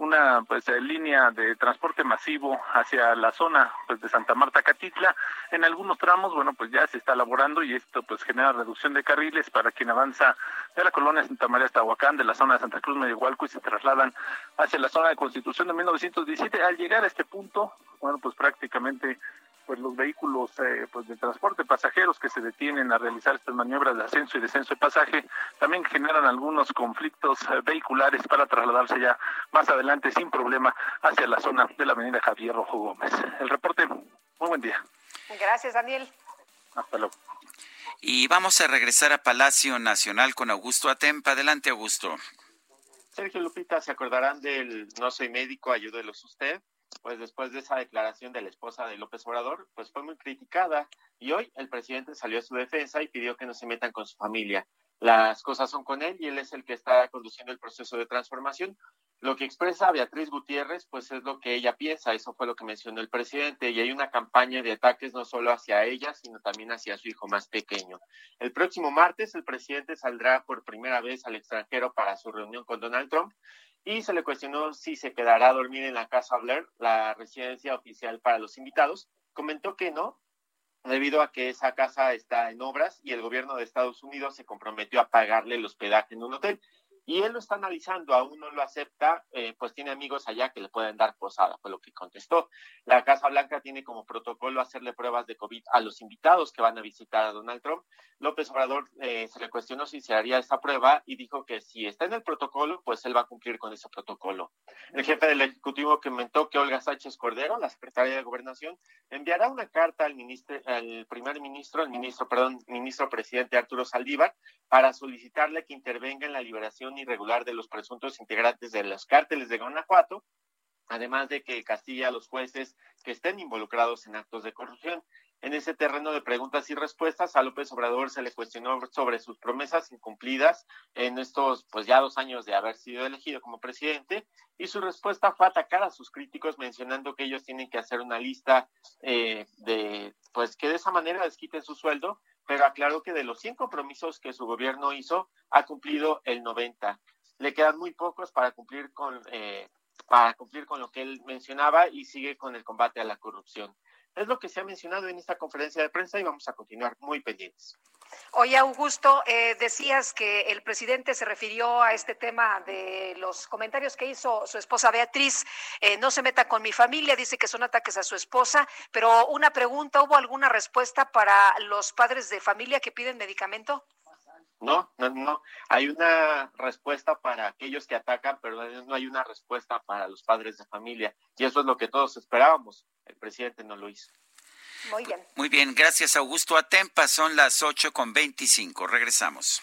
una pues eh, línea de transporte masivo hacia la zona pues de Santa Marta Catitla. En algunos tramos bueno pues ya se está elaborando y esto pues genera reducción de carriles para quien avanza de la colonia Santa María hasta Huacán de la zona de Santa Cruz Medigualco y se trasladan hacia la zona de Constitución de 1917 al llegar a este punto bueno pues prácticamente pues los vehículos eh, pues de transporte pasajeros que se detienen a realizar estas maniobras de ascenso y descenso de pasaje también generan algunos conflictos eh, vehiculares para trasladarse ya más adelante sin problema hacia la zona de la avenida Javier Rojo Gómez. El reporte, muy buen día. Gracias, Daniel. Hasta luego. Y vamos a regresar a Palacio Nacional con Augusto Atempa. Adelante, Augusto. Sergio Lupita, ¿se acordarán del no soy médico, ayúdelos usted? Pues después de esa declaración de la esposa de López Obrador, pues fue muy criticada y hoy el presidente salió a su defensa y pidió que no se metan con su familia. Las cosas son con él y él es el que está conduciendo el proceso de transformación. Lo que expresa Beatriz Gutiérrez, pues es lo que ella piensa, eso fue lo que mencionó el presidente, y hay una campaña de ataques no solo hacia ella, sino también hacia su hijo más pequeño. El próximo martes el presidente saldrá por primera vez al extranjero para su reunión con Donald Trump y se le cuestionó si se quedará a dormir en la Casa Blair, la residencia oficial para los invitados. Comentó que no, debido a que esa casa está en obras y el gobierno de Estados Unidos se comprometió a pagarle el hospedaje en un hotel. Y él lo está analizando, aún no lo acepta, eh, pues tiene amigos allá que le pueden dar posada, fue lo que contestó. La Casa Blanca tiene como protocolo hacerle pruebas de COVID a los invitados que van a visitar a Donald Trump. López Obrador eh, se le cuestionó si se haría esta prueba y dijo que si está en el protocolo, pues él va a cumplir con ese protocolo. El jefe del Ejecutivo comentó que Olga Sánchez Cordero, la secretaria de Gobernación, enviará una carta al, ministro, al primer ministro, al ministro, perdón, ministro presidente Arturo Saldívar, para solicitarle que intervenga en la liberación irregular de los presuntos integrantes de los cárteles de Guanajuato, además de que castigue a los jueces que estén involucrados en actos de corrupción. En ese terreno de preguntas y respuestas, a López Obrador se le cuestionó sobre sus promesas incumplidas en estos, pues ya dos años de haber sido elegido como presidente, y su respuesta fue atacar a sus críticos mencionando que ellos tienen que hacer una lista eh, de, pues que de esa manera les quiten su sueldo, pero aclaró que de los 100 compromisos que su gobierno hizo, ha cumplido el 90. Le quedan muy pocos para cumplir con, eh, para cumplir con lo que él mencionaba y sigue con el combate a la corrupción. Es lo que se ha mencionado en esta conferencia de prensa y vamos a continuar muy pendientes. Oye, Augusto, eh, decías que el presidente se refirió a este tema de los comentarios que hizo su esposa Beatriz. Eh, no se meta con mi familia, dice que son ataques a su esposa, pero una pregunta, ¿hubo alguna respuesta para los padres de familia que piden medicamento? No, no, no. Hay una respuesta para aquellos que atacan, pero no hay una respuesta para los padres de familia. Y eso es lo que todos esperábamos. El presidente no lo hizo. Muy bien. Muy bien, gracias Augusto Atempa. Son las 8 con 25. Regresamos.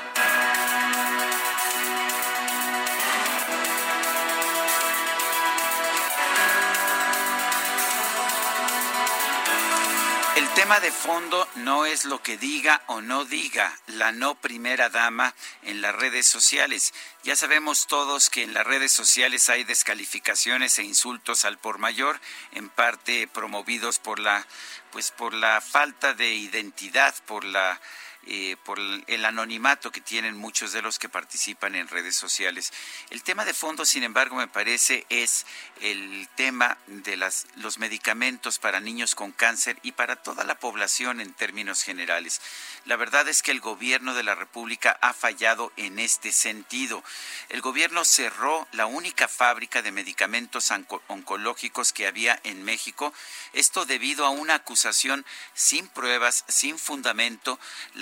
Tema de fondo no es lo que diga o no diga la no primera dama en las redes sociales. Ya sabemos todos que en las redes sociales hay descalificaciones e insultos al por mayor, en parte promovidos por la pues por la falta de identidad, por la eh, por el anonimato que tienen muchos de los que participan en redes sociales. El tema de fondo, sin embargo, me parece es el tema de los medicamentos para niños con cáncer y para toda la población en términos generales. La verdad es que el gobierno de la República ha fallado en este sentido. El gobierno cerró la única fábrica de medicamentos onco- oncológicos que había en México, esto debido a una acusación sin pruebas, sin fundamento,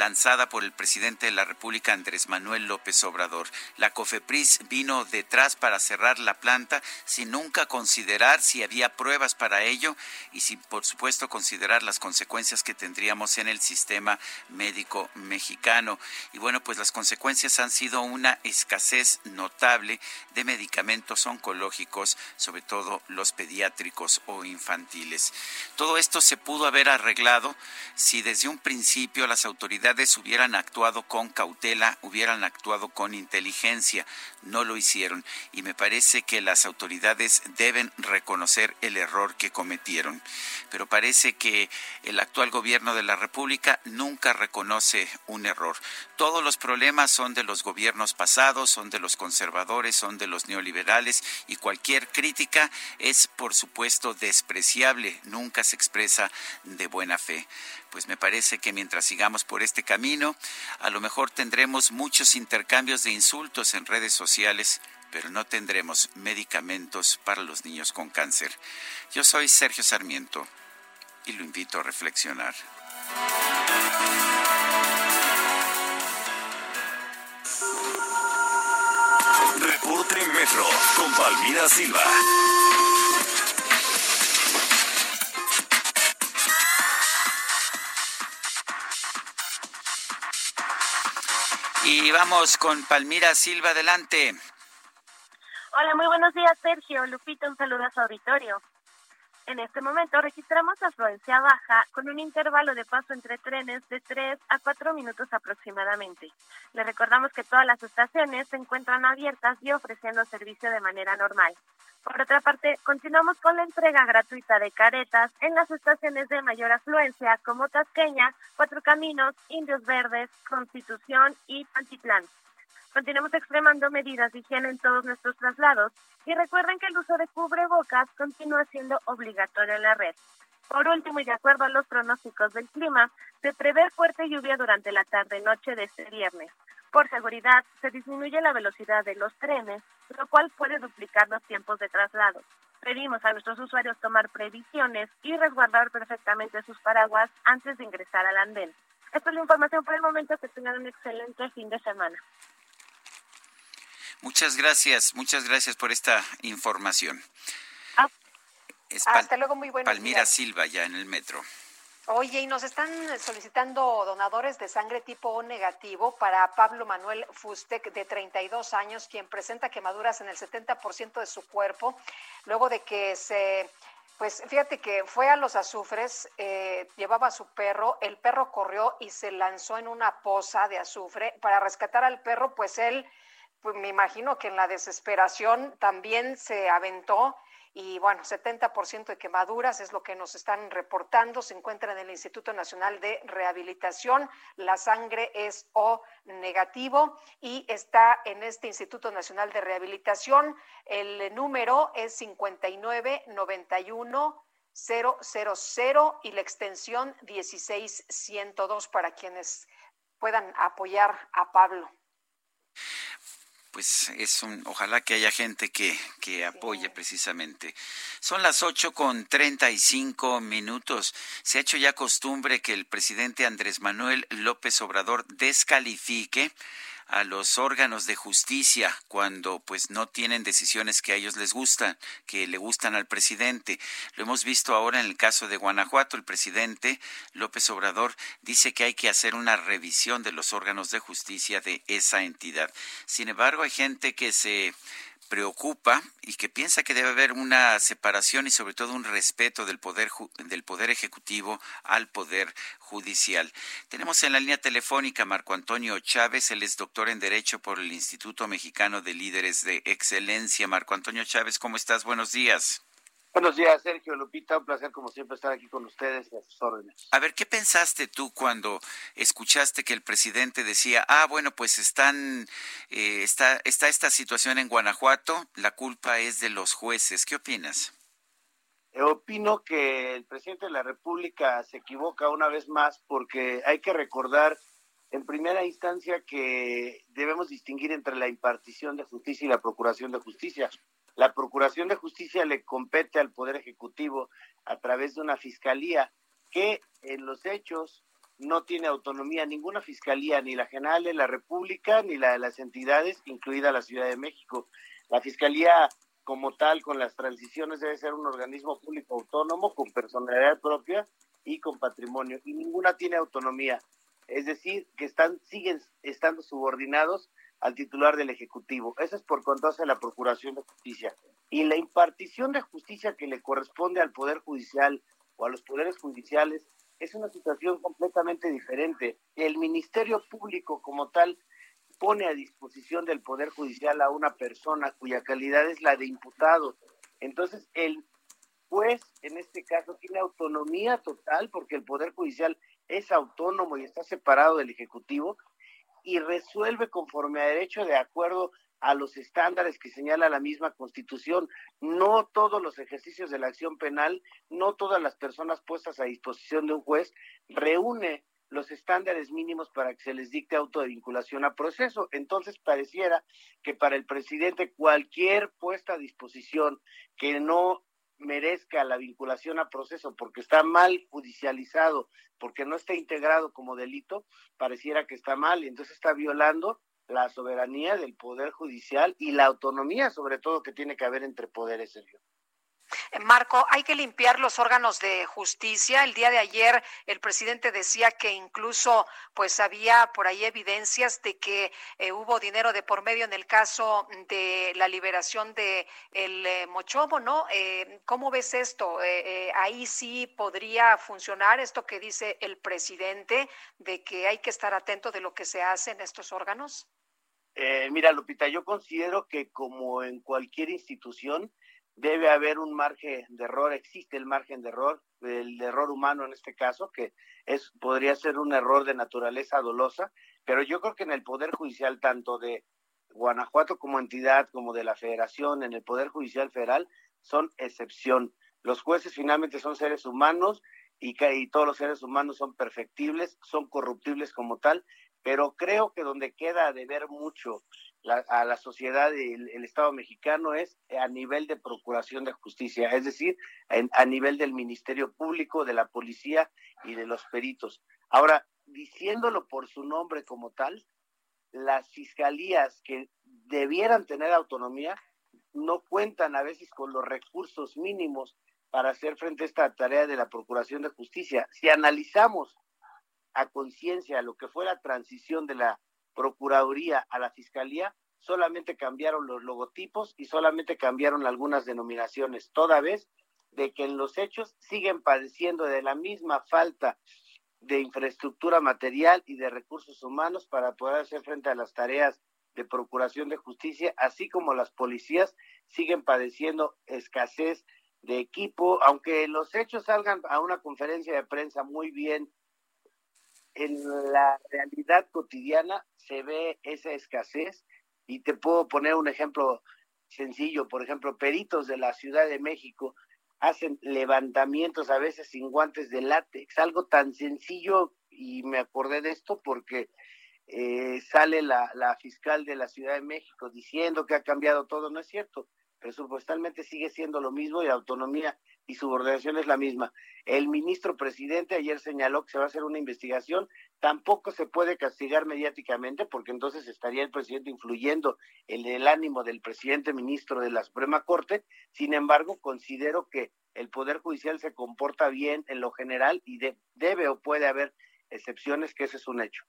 lanzada por el presidente de la República, Andrés Manuel López Obrador. La COFEPRIS vino detrás para cerrar la planta sin nunca considerar si había pruebas para ello y sin, por supuesto, considerar las consecuencias que tendríamos en el sistema médico mexicano. Y bueno, pues las consecuencias han sido una escasez notable de medicamentos oncológicos, sobre todo los pediátricos o infantiles. Todo esto se pudo haber arreglado si desde un principio las autoridades hubieran actuado con cautela, hubieran actuado con inteligencia. No lo hicieron y me parece que las autoridades deben reconocer el error que cometieron. Pero parece que el actual gobierno de la República nunca reconoce un error. Todos los problemas son de los gobiernos pasados, son de los conservadores, son de los neoliberales y cualquier crítica es, por supuesto, despreciable, nunca se expresa de buena fe pues me parece que mientras sigamos por este camino, a lo mejor tendremos muchos intercambios de insultos en redes sociales, pero no tendremos medicamentos para los niños con cáncer. Yo soy Sergio Sarmiento y lo invito a reflexionar. Deporte Metro con Palmira Silva. Y vamos con Palmira Silva adelante. Hola, muy buenos días, Sergio. Lupita, un saludo a su auditorio. En este momento registramos afluencia baja con un intervalo de paso entre trenes de 3 a 4 minutos aproximadamente. Le recordamos que todas las estaciones se encuentran abiertas y ofreciendo servicio de manera normal. Por otra parte, continuamos con la entrega gratuita de caretas en las estaciones de mayor afluencia como Tasqueña, Cuatro Caminos, Indios Verdes, Constitución y Pantitlán. Continuamos extremando medidas de higiene en todos nuestros traslados y recuerden que el uso de cubrebocas continúa siendo obligatorio en la red. Por último, y de acuerdo a los pronósticos del clima, se prevé fuerte lluvia durante la tarde-noche de este viernes. Por seguridad, se disminuye la velocidad de los trenes, lo cual puede duplicar los tiempos de traslado. Pedimos a nuestros usuarios tomar previsiones y resguardar perfectamente sus paraguas antes de ingresar al andén. Esta es la información por el momento. Que tengan un excelente fin de semana. Muchas gracias, muchas gracias por esta información. Es Hasta luego, muy buenos Palmira días. Silva, ya en el metro. Oye, y nos están solicitando donadores de sangre tipo O negativo para Pablo Manuel Fustec, de 32 años, quien presenta quemaduras en el 70% de su cuerpo, luego de que se... Pues fíjate que fue a los azufres, eh, llevaba a su perro, el perro corrió y se lanzó en una poza de azufre. Para rescatar al perro, pues él, pues me imagino que en la desesperación también se aventó y bueno, 70% de quemaduras es lo que nos están reportando. Se encuentra en el Instituto Nacional de Rehabilitación. La sangre es O negativo y está en este Instituto Nacional de Rehabilitación. El número es 5991 000 y la extensión 16102 para quienes puedan apoyar a Pablo. Pues es un, ojalá que haya gente que, que apoye precisamente. Son las ocho con treinta y cinco minutos. Se ha hecho ya costumbre que el presidente Andrés Manuel López Obrador descalifique a los órganos de justicia cuando pues no tienen decisiones que a ellos les gustan, que le gustan al presidente. Lo hemos visto ahora en el caso de Guanajuato, el presidente López Obrador dice que hay que hacer una revisión de los órganos de justicia de esa entidad. Sin embargo, hay gente que se preocupa y que piensa que debe haber una separación y sobre todo un respeto del poder del poder ejecutivo al poder judicial. Tenemos en la línea telefónica Marco Antonio Chávez, él es doctor en derecho por el Instituto Mexicano de Líderes de Excelencia. Marco Antonio Chávez, ¿cómo estás? Buenos días. Buenos días, Sergio Lupita. Un placer, como siempre, estar aquí con ustedes y a sus órdenes. A ver, ¿qué pensaste tú cuando escuchaste que el presidente decía, ah, bueno, pues están, eh, está, está esta situación en Guanajuato, la culpa es de los jueces? ¿Qué opinas? Eh, opino que el presidente de la República se equivoca una vez más porque hay que recordar en primera instancia que debemos distinguir entre la impartición de justicia y la procuración de justicia. La procuración de justicia le compete al Poder Ejecutivo a través de una fiscalía que en los hechos no tiene autonomía ninguna fiscalía, ni la General de la República, ni la de las entidades, incluida la Ciudad de México. La fiscalía como tal, con las transiciones, debe ser un organismo público autónomo, con personalidad propia y con patrimonio, y ninguna tiene autonomía. Es decir, que están, siguen estando subordinados al titular del Ejecutivo. Eso es por hace la Procuración de Justicia. Y la impartición de justicia que le corresponde al Poder Judicial o a los poderes judiciales es una situación completamente diferente. El Ministerio Público como tal pone a disposición del Poder Judicial a una persona cuya calidad es la de imputado. Entonces, el juez, en este caso, tiene autonomía total porque el Poder Judicial es autónomo y está separado del Ejecutivo y resuelve conforme a derecho de acuerdo a los estándares que señala la misma Constitución. No todos los ejercicios de la acción penal, no todas las personas puestas a disposición de un juez reúne los estándares mínimos para que se les dicte auto de vinculación a proceso. Entonces pareciera que para el presidente cualquier puesta a disposición que no merezca la vinculación a proceso porque está mal judicializado, porque no está integrado como delito, pareciera que está mal y entonces está violando la soberanía del poder judicial y la autonomía sobre todo que tiene que haber entre poderes, Sergio. Eh, Marco, hay que limpiar los órganos de justicia. El día de ayer el presidente decía que incluso pues había por ahí evidencias de que eh, hubo dinero de por medio en el caso de la liberación de el eh, ¿no? Eh, ¿Cómo ves esto? Eh, ahí sí podría funcionar esto que dice el presidente de que hay que estar atento de lo que se hace en estos órganos. Mira, Lupita, yo considero que como en cualquier institución debe haber un margen de error, existe el margen de error, el error humano en este caso, que es podría ser un error de naturaleza dolosa, pero yo creo que en el Poder Judicial, tanto de Guanajuato como entidad, como de la Federación, en el Poder Judicial Federal, son excepción. Los jueces finalmente son seres humanos y, que, y todos los seres humanos son perfectibles, son corruptibles como tal, pero creo que donde queda de ver mucho a la sociedad y el, Estado mexicano es a nivel de procuración de justicia, es decir, a nivel del Ministerio Público, de la policía y de los peritos. Ahora, diciéndolo por su nombre como tal, las fiscalías que debieran tener autonomía no cuentan a veces con los recursos mínimos para hacer frente a esta tarea de la Procuración de Justicia. Si analizamos a conciencia lo que fue la transición de la Procuraduría a la Fiscalía, solamente cambiaron los logotipos y solamente cambiaron algunas denominaciones, toda vez de que en los hechos siguen padeciendo de la misma falta de infraestructura material y de recursos humanos para poder hacer frente a las tareas de procuración de justicia, así como las policías siguen padeciendo escasez de equipo, aunque los hechos salgan a una conferencia de prensa muy bien, en la realidad cotidiana se ve esa escasez. Y te puedo poner un ejemplo sencillo, por ejemplo, peritos de la Ciudad de México hacen levantamientos a veces sin guantes de látex, algo tan sencillo y me acordé de esto porque eh, sale la, la fiscal de la Ciudad de México diciendo que ha cambiado todo, no es cierto, presupuestalmente sigue siendo lo mismo y autonomía y subordinación es la misma. El ministro presidente ayer señaló que se va a hacer una investigación, tampoco se puede castigar mediáticamente porque entonces estaría el presidente influyendo en el ánimo del presidente ministro de la Suprema Corte, sin embargo considero que el Poder Judicial se comporta bien en lo general y de, debe o puede haber excepciones, que ese es un hecho.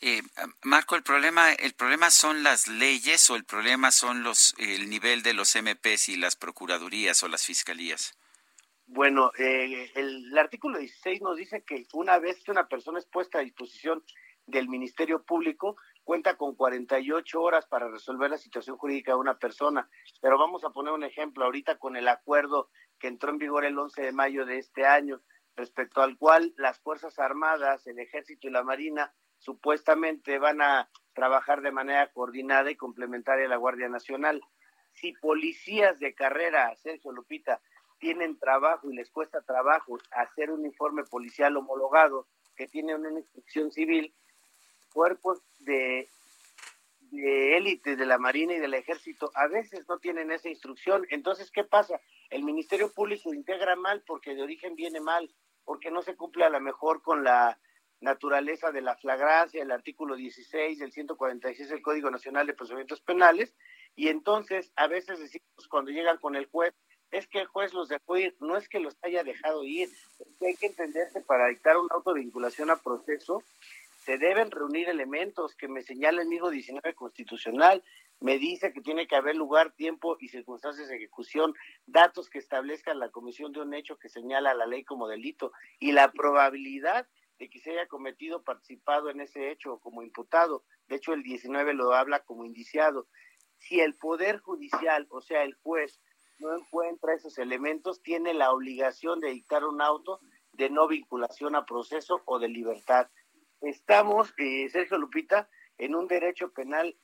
Eh, Marco, el problema, el problema son las leyes o el problema son los el nivel de los MPs y las procuradurías o las fiscalías. Bueno, eh, el, el, artículo 16 nos dice que una vez que una persona es puesta a disposición del Ministerio Público, cuenta con 48 horas para resolver la situación jurídica de una persona. Pero vamos a poner un ejemplo ahorita con el acuerdo que entró en vigor el 11 de mayo de este año, respecto al cual las Fuerzas Armadas, el Ejército y la Marina supuestamente van a trabajar de manera coordinada y complementaria a la Guardia Nacional. Si policías de carrera, Sergio Lupita, tienen trabajo y les cuesta trabajo hacer un informe policial homologado que tiene una instrucción civil, cuerpos de, de élite de la Marina y del Ejército a veces no tienen esa instrucción. Entonces, ¿qué pasa? El Ministerio Público integra mal porque de origen viene mal, porque no se cumple a lo mejor con la naturaleza de la flagrancia, el artículo 16 del 146 del Código Nacional de Procedimientos Penales, y entonces a veces decimos cuando llegan con el juez, es que el juez los dejó ir, no es que los haya dejado ir, es que hay que entender que para dictar una autovinculación a proceso se deben reunir elementos que me señala el mismo 19 constitucional, me dice que tiene que haber lugar, tiempo y circunstancias de ejecución, datos que establezcan la comisión de un hecho que señala la ley como delito y la probabilidad de que se haya cometido, participado en ese hecho como imputado. De hecho, el 19 lo habla como indiciado. Si el Poder Judicial, o sea, el juez, no encuentra esos elementos, tiene la obligación de dictar un auto de no vinculación a proceso o de libertad. Estamos, eh, Sergio Lupita, en un derecho penal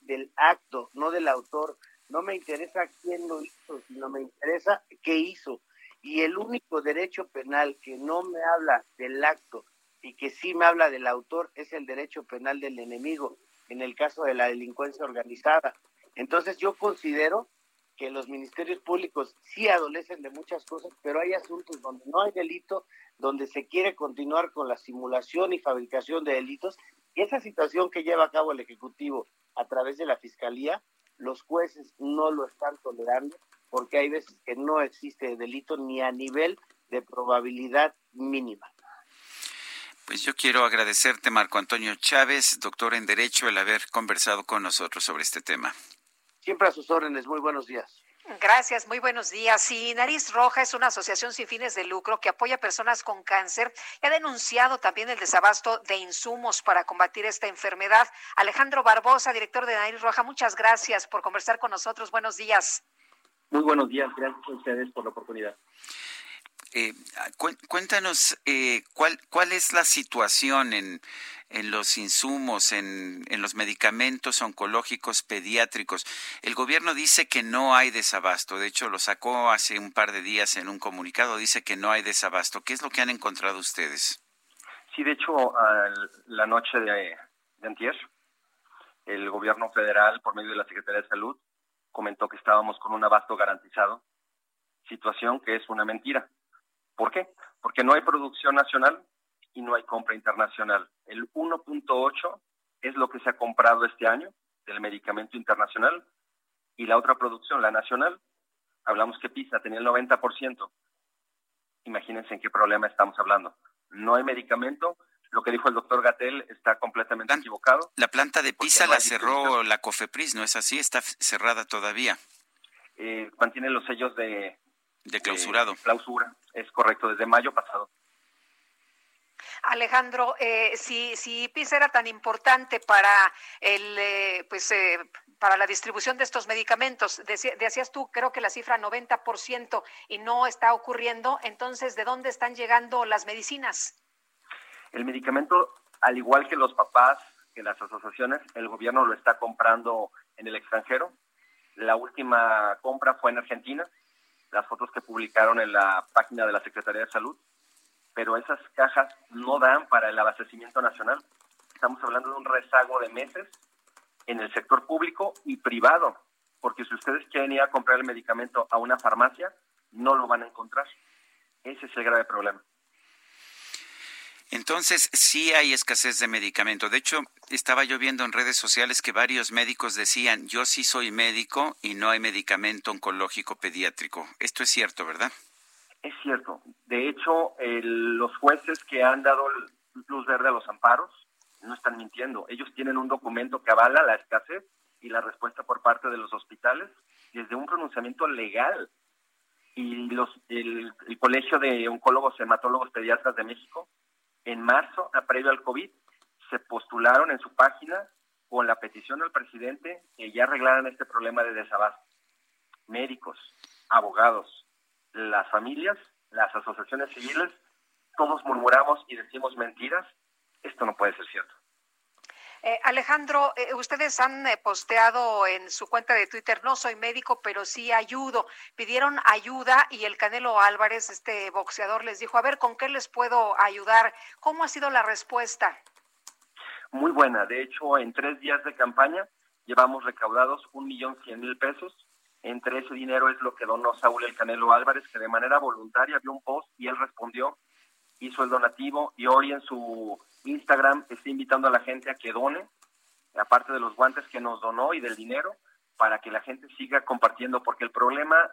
del acto, no del autor. No me interesa quién lo hizo, sino me interesa qué hizo. Y el único derecho penal que no me habla del acto y que sí me habla del autor es el derecho penal del enemigo, en el caso de la delincuencia organizada. Entonces yo considero que los ministerios públicos sí adolecen de muchas cosas, pero hay asuntos donde no hay delito, donde se quiere continuar con la simulación y fabricación de delitos, y esa situación que lleva a cabo el Ejecutivo a través de la Fiscalía, los jueces no lo están tolerando, porque hay veces que no existe delito ni a nivel de probabilidad mínima. Pues yo quiero agradecerte, Marco Antonio Chávez, doctor en Derecho, el haber conversado con nosotros sobre este tema. Siempre a sus órdenes. Muy buenos días. Gracias, muy buenos días. Sí, Nariz Roja es una asociación sin fines de lucro que apoya a personas con cáncer y ha denunciado también el desabasto de insumos para combatir esta enfermedad. Alejandro Barbosa, director de Nariz Roja, muchas gracias por conversar con nosotros. Buenos días. Muy buenos días, gracias a ustedes por la oportunidad. Eh, cuéntanos eh, cuál, cuál es la situación en, en los insumos, en, en, los medicamentos oncológicos pediátricos. El gobierno dice que no hay desabasto. De hecho, lo sacó hace un par de días en un comunicado. Dice que no hay desabasto. ¿Qué es lo que han encontrado ustedes? Sí, de hecho, la noche de, de antier, el gobierno federal, por medio de la Secretaría de Salud, comentó que estábamos con un abasto garantizado, situación que es una mentira. ¿Por qué? Porque no hay producción nacional y no hay compra internacional. El 1.8 es lo que se ha comprado este año del medicamento internacional y la otra producción, la nacional, hablamos que PISA tenía el 90%. Imagínense en qué problema estamos hablando. No hay medicamento. Lo que dijo el doctor Gatel está completamente equivocado. La planta de PISA no la cerró la COFEPRIS, ¿no es así? Está cerrada todavía. Eh, mantiene los sellos de, de clausurado. De clausura, es correcto, desde mayo pasado. Alejandro, eh, si, si PISA era tan importante para el, eh, pues, eh, para la distribución de estos medicamentos, decías tú, creo que la cifra 90% y no está ocurriendo, entonces, ¿de dónde están llegando las medicinas? El medicamento, al igual que los papás, que las asociaciones, el gobierno lo está comprando en el extranjero. La última compra fue en Argentina, las fotos que publicaron en la página de la Secretaría de Salud, pero esas cajas no dan para el abastecimiento nacional. Estamos hablando de un rezago de meses en el sector público y privado, porque si ustedes quieren ir a comprar el medicamento a una farmacia, no lo van a encontrar. Ese es el grave problema. Entonces, sí hay escasez de medicamento. De hecho, estaba yo viendo en redes sociales que varios médicos decían, yo sí soy médico y no hay medicamento oncológico pediátrico. Esto es cierto, ¿verdad? Es cierto. De hecho, el, los jueces que han dado luz verde a los amparos no están mintiendo. Ellos tienen un documento que avala la escasez y la respuesta por parte de los hospitales desde un pronunciamiento legal. Y los, el, el Colegio de Oncólogos Hematólogos Pediatras de México en marzo, a previo al COVID, se postularon en su página con la petición al presidente que ya arreglaran este problema de desabasto. Médicos, abogados, las familias, las asociaciones civiles, todos murmuramos y decimos mentiras. Esto no puede ser cierto. Eh, Alejandro, eh, ustedes han eh, posteado en su cuenta de Twitter, no soy médico, pero sí ayudo. Pidieron ayuda y el Canelo Álvarez, este boxeador, les dijo, a ver, ¿con qué les puedo ayudar? ¿Cómo ha sido la respuesta? Muy buena. De hecho, en tres días de campaña llevamos recaudados un millón cien mil pesos. Entre ese dinero es lo que donó Saúl el Canelo Álvarez, que de manera voluntaria vio un post y él respondió, hizo el donativo y hoy en su Instagram está invitando a la gente a que done, aparte de los guantes que nos donó y del dinero, para que la gente siga compartiendo, porque el problema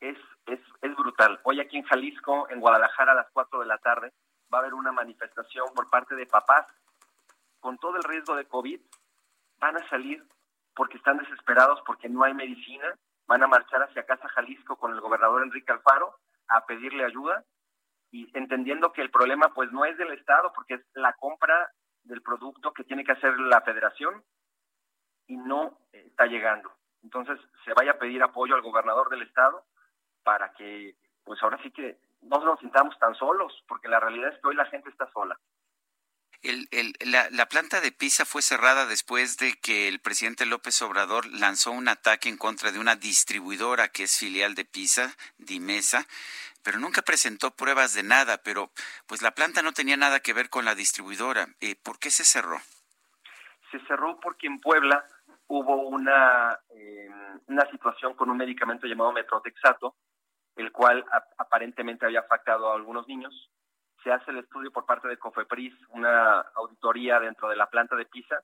es, es, es brutal. Hoy aquí en Jalisco, en Guadalajara, a las 4 de la tarde, va a haber una manifestación por parte de papás. Con todo el riesgo de COVID, van a salir porque están desesperados, porque no hay medicina, van a marchar hacia Casa Jalisco con el gobernador Enrique Alfaro a pedirle ayuda y entendiendo que el problema pues no es del Estado, porque es la compra del producto que tiene que hacer la federación y no está llegando. Entonces se vaya a pedir apoyo al gobernador del Estado para que pues ahora sí que no nos sintamos tan solos, porque la realidad es que hoy la gente está sola. El, el, la, la, planta de Pisa fue cerrada después de que el presidente López Obrador lanzó un ataque en contra de una distribuidora que es filial de Pisa, Dimesa, pero nunca presentó pruebas de nada, pero pues la planta no tenía nada que ver con la distribuidora. Eh, ¿Por qué se cerró? Se cerró porque en Puebla hubo una, eh, una situación con un medicamento llamado metrotexato, el cual aparentemente había afectado a algunos niños se hace el estudio por parte de COFEPRIS, una auditoría dentro de la planta de PISA,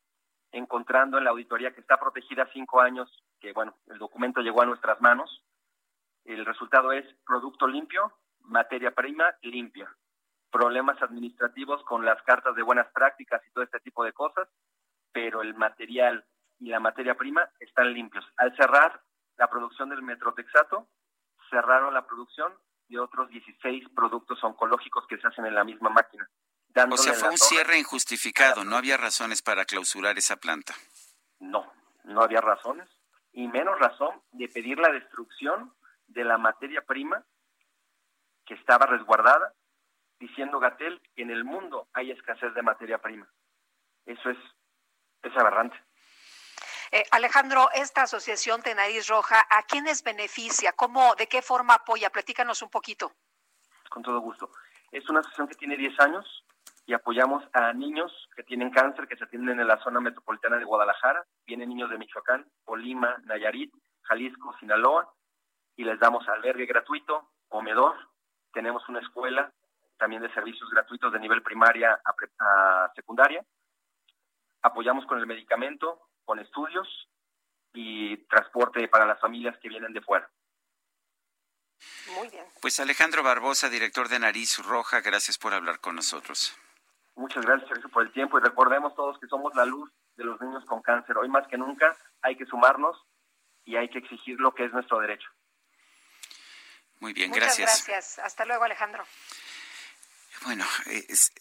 encontrando en la auditoría que está protegida cinco años, que bueno, el documento llegó a nuestras manos, El resultado es producto limpio, materia prima limpia. Problemas administrativos con las cartas de buenas prácticas y todo este tipo de cosas, pero el material y la materia prima están limpios. Al cerrar la producción del metrotexato, cerraron la producción de otros 16 productos oncológicos que se hacen en la misma máquina. O sea, fue un cierre injustificado, no había razones para clausurar esa planta. No, no había razones, y menos razón de pedir la destrucción de la materia prima que estaba resguardada, diciendo Gatel que en el mundo hay escasez de materia prima. Eso es, es aberrante. Eh, Alejandro, esta asociación de Nariz Roja, ¿a quiénes beneficia? ¿Cómo, de qué forma apoya? Platícanos un poquito. Con todo gusto. Es una asociación que tiene 10 años y apoyamos a niños que tienen cáncer, que se atienden en la zona metropolitana de Guadalajara. Vienen niños de Michoacán, Colima, Nayarit, Jalisco, Sinaloa, y les damos albergue gratuito, comedor. Tenemos una escuela también de servicios gratuitos de nivel primaria a, pre- a secundaria. Apoyamos con el medicamento, con estudios y transporte para las familias que vienen de fuera. Muy bien. Pues Alejandro Barbosa, director de Nariz Roja, gracias por hablar con nosotros. Muchas gracias, Sergio, por el tiempo y recordemos todos que somos la luz de los niños con cáncer. Hoy más que nunca hay que sumarnos y hay que exigir lo que es nuestro derecho. Muy bien, Muchas gracias. gracias. Hasta luego, Alejandro. Bueno, es-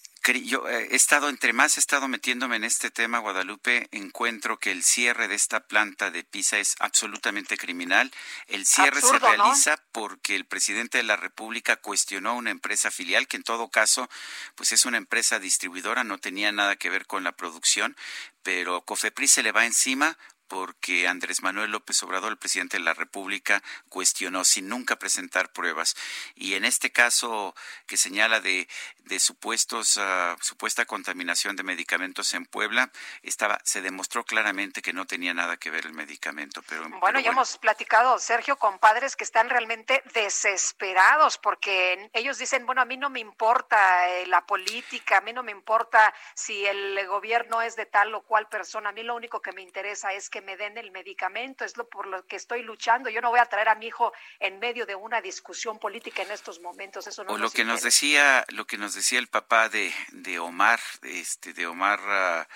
yo eh, he estado, entre más he estado metiéndome en este tema, Guadalupe, encuentro que el cierre de esta planta de Pisa es absolutamente criminal. El cierre Absurdo, se ¿no? realiza porque el presidente de la República cuestionó una empresa filial que en todo caso, pues es una empresa distribuidora, no tenía nada que ver con la producción, pero Cofepris se le va encima porque Andrés Manuel López Obrador, el presidente de la República, cuestionó sin nunca presentar pruebas. Y en este caso que señala de, de supuestos, ah, supuesta contaminación de medicamentos en Puebla, estaba, se demostró claramente que no tenía nada que ver el medicamento. Pero, Bueno, pero ya hemos platicado, Sergio, con padres que están realmente desesperados porque ellos dicen, bueno, a mí no me importa eh, la política, a mí no me importa si el gobierno es de tal o cual persona, a mí lo único que me interesa es que me den el medicamento, es lo por lo que estoy luchando. Yo no voy a traer a mi hijo en medio de una discusión política en estos momentos, eso no o lo que nos decía lo que nos decía el papá de, de Omar este de Omar ah,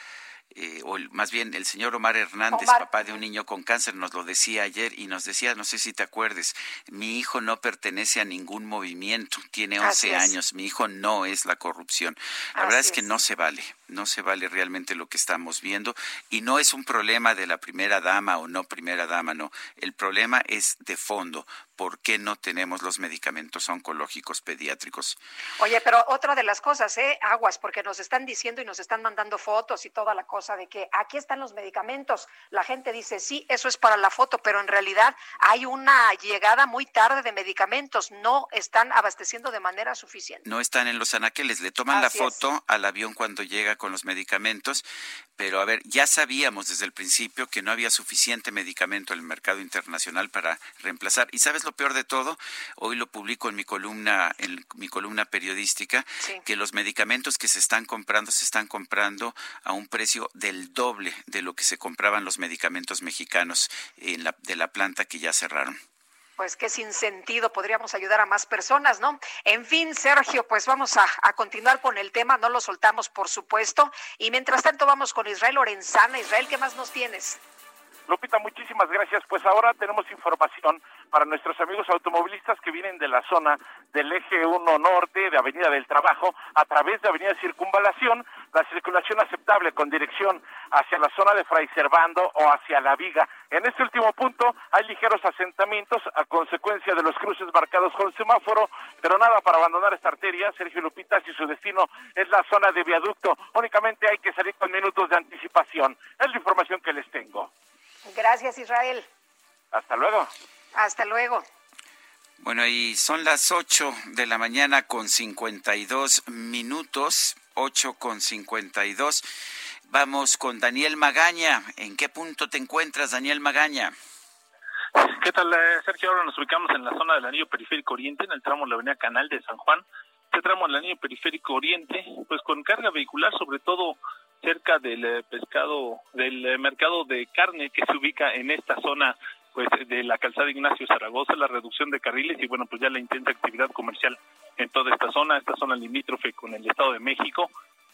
eh, o el- más bien el señor Omar Hernández, Omar. papá de un niño con cáncer, nos lo decía ayer y nos decía, no sé si te acuerdes, mi hijo no pertenece a ningún movimiento, tiene Así 11 es. años, mi hijo no es la corrupción. La verdad es que es. no se vale, no se vale realmente lo que estamos viendo y no es un problema de la primera dama o no primera dama, no, el problema es de fondo. ¿Por qué no tenemos los medicamentos oncológicos pediátricos? Oye, pero otra de las cosas, ¿eh? Aguas, porque nos están diciendo y nos están mandando fotos y toda la cosa de que aquí están los medicamentos. La gente dice, sí, eso es para la foto, pero en realidad hay una llegada muy tarde de medicamentos. No están abasteciendo de manera suficiente. no están en los anaqueles, le toman Así la es. foto al avión cuando llega con los medicamentos, pero a ver, ya sabíamos desde el principio que no había suficiente medicamento en el mercado internacional para reemplazar. ¿Y sabes lo peor de todo? Hoy lo publico en mi columna, en mi columna periodística, Sí. que los medicamentos que se están comprando se están comprando a un precio del doble de lo que se compraban los medicamentos mexicanos en la, de la planta que ya cerraron. Pues que sin sentido podríamos ayudar a más personas, ¿no? En fin, Sergio, pues vamos a, a continuar con el tema, no lo soltamos, por supuesto. Y mientras tanto vamos con Israel Lorenzana. Israel, ¿qué más nos tienes? Lupita, muchísimas gracias. Pues ahora tenemos información para nuestros amigos automovilistas que vienen de la zona del eje 1 norte de Avenida del Trabajo a través de Avenida Circunvalación, la circulación aceptable con dirección hacia la zona de Fray Servando o hacia La Viga. En este último punto hay ligeros asentamientos a consecuencia de los cruces marcados con semáforo, pero nada para abandonar esta arteria, Sergio Lupita, si su destino es la zona de viaducto, únicamente hay que salir con minutos de anticipación. Es la información que les tengo. Gracias, Israel. Hasta luego. Hasta luego. Bueno, y son las 8 de la mañana con 52 minutos, 8 con 52. Vamos con Daniel Magaña. ¿En qué punto te encuentras, Daniel Magaña? ¿Qué tal, eh, Sergio? Ahora nos ubicamos en la zona del anillo periférico oriente, en el tramo de la avenida Canal de San Juan. Este tramo del anillo periférico oriente, pues con carga vehicular, sobre todo cerca del eh, pescado, del eh, mercado de carne que se ubica en esta zona pues de la calzada Ignacio Zaragoza, la reducción de carriles y bueno, pues ya la intensa actividad comercial en toda esta zona, esta zona limítrofe con el Estado de México.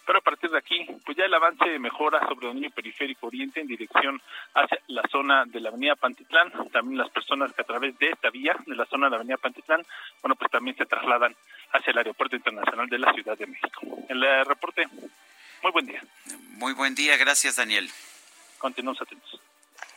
Pero a partir de aquí, pues ya el avance mejora sobre el dominio periférico oriente en dirección hacia la zona de la avenida Pantitlán. También las personas que a través de esta vía, de la zona de la avenida Pantitlán, bueno, pues también se trasladan hacia el aeropuerto internacional de la Ciudad de México. El reporte, muy buen día. Muy buen día, gracias Daniel. Continuamos atentos.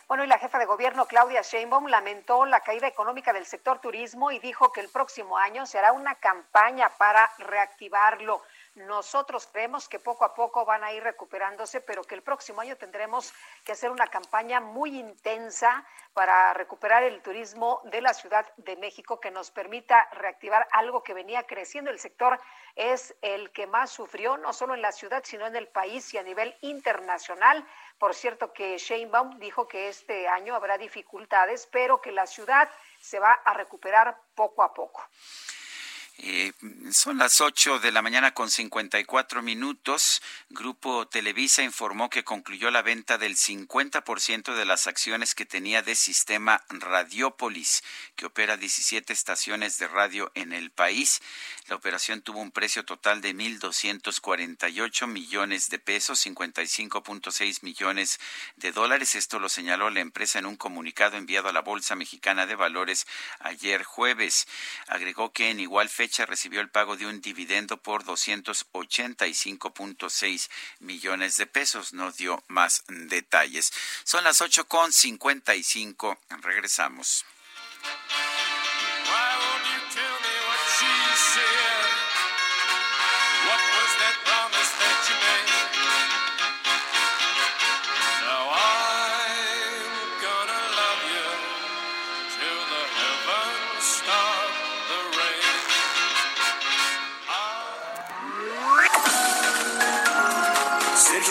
Bueno, y la jefa de gobierno, Claudia Sheinbaum, lamentó la caída económica del sector turismo y dijo que el próximo año se hará una campaña para reactivarlo. Nosotros creemos que poco a poco van a ir recuperándose, pero que el próximo año tendremos que hacer una campaña muy intensa para recuperar el turismo de la Ciudad de México que nos permita reactivar algo que venía creciendo. El sector es el que más sufrió, no solo en la ciudad, sino en el país y a nivel internacional. Por cierto que Sheinbaum dijo que este año habrá dificultades, pero que la ciudad se va a recuperar poco a poco. Eh, son las 8 de la mañana con 54 minutos. Grupo Televisa informó que concluyó la venta del 50% de las acciones que tenía de sistema Radiópolis, que opera 17 estaciones de radio en el país. La operación tuvo un precio total de 1.248 millones de pesos, 55.6 millones de dólares. Esto lo señaló la empresa en un comunicado enviado a la Bolsa Mexicana de Valores ayer jueves. Agregó que en igual fecha recibió el pago de un dividendo por 285.6 millones de pesos. No dio más detalles. Son las 8 con 55. Regresamos.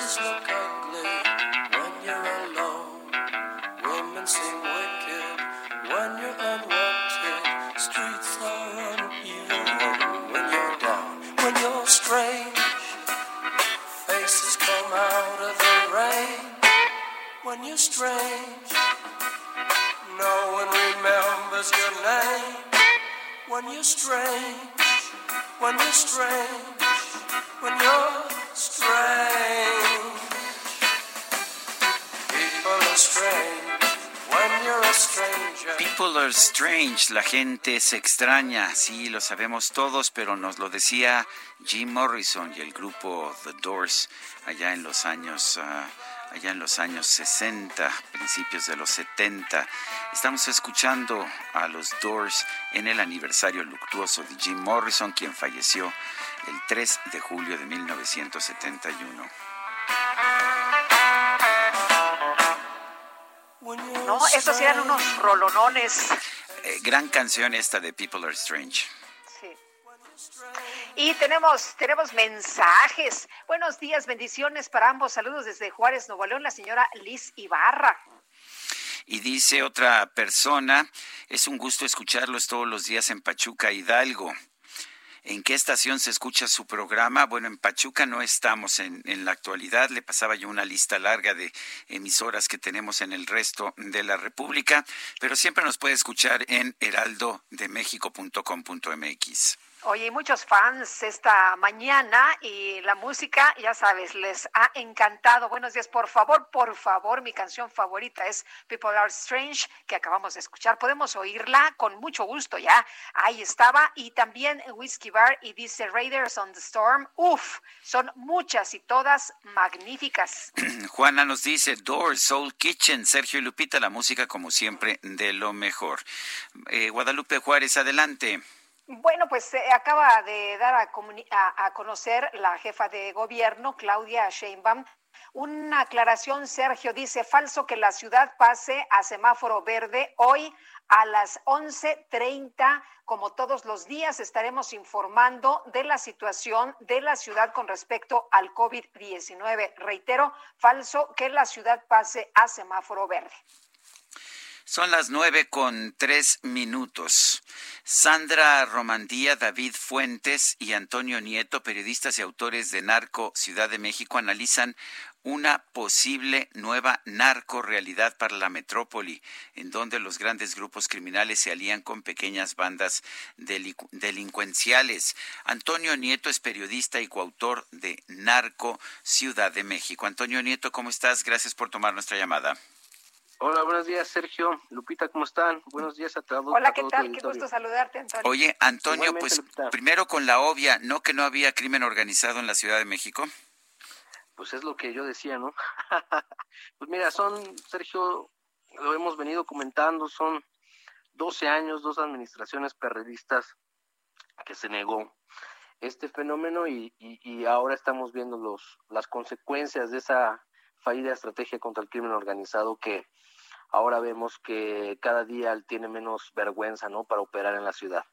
Faces look ugly. When you're alone, women seem wicked. When you're unwanted, streets are uneven. When you're down, when you're strange, faces come out of the rain. When you're strange, no one remembers your name. When you're strange, when you're strange when you're strange. People are strange la gente es extraña, sí, lo sabemos todos, pero nos lo decía Jim Morrison y el grupo The Doors allá en los años... ah, allá en los años 60, principios de los 70. Estamos escuchando a los Doors en el aniversario luctuoso de Jim Morrison, quien falleció el 3 de julio de 1971. No, estos eran unos rolonones. Eh, gran canción esta de People Are Strange. Sí. Y tenemos, tenemos mensajes. Buenos días, bendiciones para ambos. Saludos desde Juárez, Nuevo León, la señora Liz Ibarra. Y dice otra persona, es un gusto escucharlos todos los días en Pachuca, Hidalgo. ¿En qué estación se escucha su programa? Bueno, en Pachuca no estamos en, en, la actualidad. Le pasaba yo una lista larga de emisoras que tenemos en el resto de la República, pero siempre nos puede escuchar en heraldodemexico.com.mx. Oye, muchos fans esta mañana y la música, ya sabes, les ha encantado. Buenos días, por favor, por favor, mi canción favorita es People Are Strange, que acabamos de escuchar. Podemos oírla con mucho gusto ya. Ahí estaba. Y también Whiskey Bar y dice Raiders on the Storm. Uf, son muchas y todas magníficas. Juana nos dice Door, Soul Kitchen, Sergio y Lupita, la música como siempre de lo mejor. Eh, Guadalupe Juárez, adelante. Bueno, pues eh, acaba de dar a, a, a, conocer la jefa de gobierno, Claudia Sheinbaum, Una aclaración, Sergio dice, falso que la ciudad pase a semáforo verde hoy a las 11.30. Como todos los días, estaremos informando de la situación de la ciudad con respecto al COVID-19. Reitero, falso que la ciudad pase a semáforo verde. Son las nueve con tres minutos. Sandra Romandía, David Fuentes y Antonio Nieto, periodistas y autores de Narco Ciudad de México, analizan una posible nueva narcorealidad para la metrópoli, en donde los grandes grupos criminales se alían con pequeñas bandas delincuenciales. Antonio Nieto es periodista y coautor de Narco Ciudad de México. Antonio Nieto, ¿cómo estás? Gracias por tomar nuestra llamada. Hola, buenos días, Sergio. Lupita, ¿cómo están? Buenos días a todos. Hola, ¿qué tal? Qué gusto saludarte, Antonio. Oye, Antonio, pues primero con la obvia, ¿no que no había crimen organizado en la Ciudad de México? Pues es lo que yo decía, ¿no? pues mira, son, Sergio, lo hemos venido comentando, son 12 años, dos administraciones perredistas que se negó este fenómeno y, y, y ahora estamos viendo los, las consecuencias de esa fallida estrategia contra el crimen organizado que ahora vemos que cada día tiene menos vergüenza, ¿no? Para operar en la ciudad.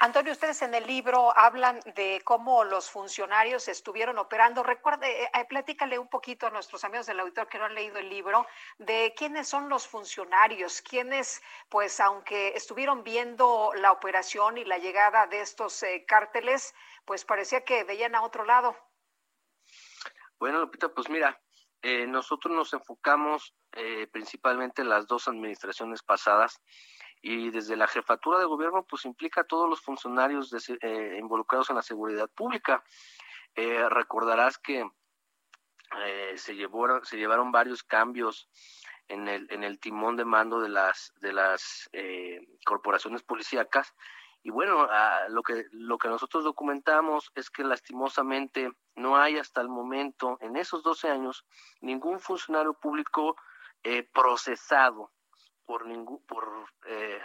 Antonio, ustedes en el libro hablan de cómo los funcionarios estuvieron operando. Recuerde, eh, platícale un poquito a nuestros amigos del auditor que no han leído el libro de quiénes son los funcionarios, quiénes, pues, aunque estuvieron viendo la operación y la llegada de estos eh, cárteles, pues parecía que veían a otro lado. Bueno, Lupita, pues mira, eh, nosotros nos enfocamos eh, principalmente en las dos administraciones pasadas y desde la jefatura de gobierno pues implica a todos los funcionarios de, eh, involucrados en la seguridad pública. Eh, recordarás que eh, se, llevó, se llevaron varios cambios en el, en el timón de mando de las, de las corporaciones policíacas y bueno, lo que lo que nosotros documentamos es que lastimosamente no hay hasta el momento, en esos 12 años, ningún funcionario público eh, procesado por ningún por eh,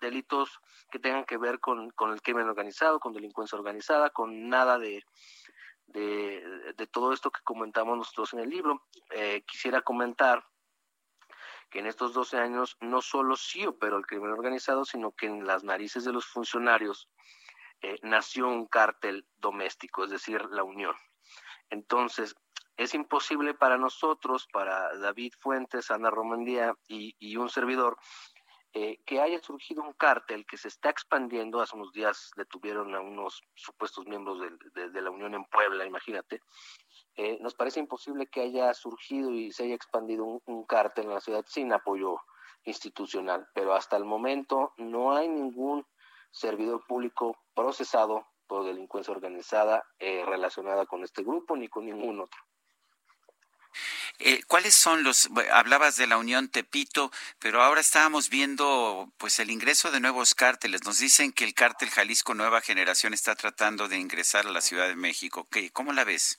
delitos que tengan que ver con, con el crimen organizado, con delincuencia organizada, con nada de, de, de todo esto que comentamos nosotros en el libro. Eh, quisiera comentar que en estos 12 años no solo sí operó el crimen organizado, sino que en las narices de los funcionarios eh, nació un cártel doméstico, es decir, la Unión. Entonces, es imposible para nosotros, para David Fuentes, Ana Romandía y, un servidor, eh, que haya surgido un cártel que se está expandiendo. Hace unos días detuvieron a unos supuestos miembros de, la Unión en Puebla, imagínate. Eh, nos parece imposible que haya surgido y se haya expandido un, un cártel en la ciudad sin apoyo institucional, pero hasta el momento no hay ningún servidor público procesado por delincuencia organizada eh, relacionada con este grupo ni con ningún otro. Eh, ¿Cuáles son los, hablabas de la Unión Tepito, pero ahora estábamos viendo pues el ingreso de nuevos cárteles. Nos dicen que el cártel Jalisco Nueva Generación está tratando de ingresar a la Ciudad de México. ¿Qué, ¿Cómo la ves?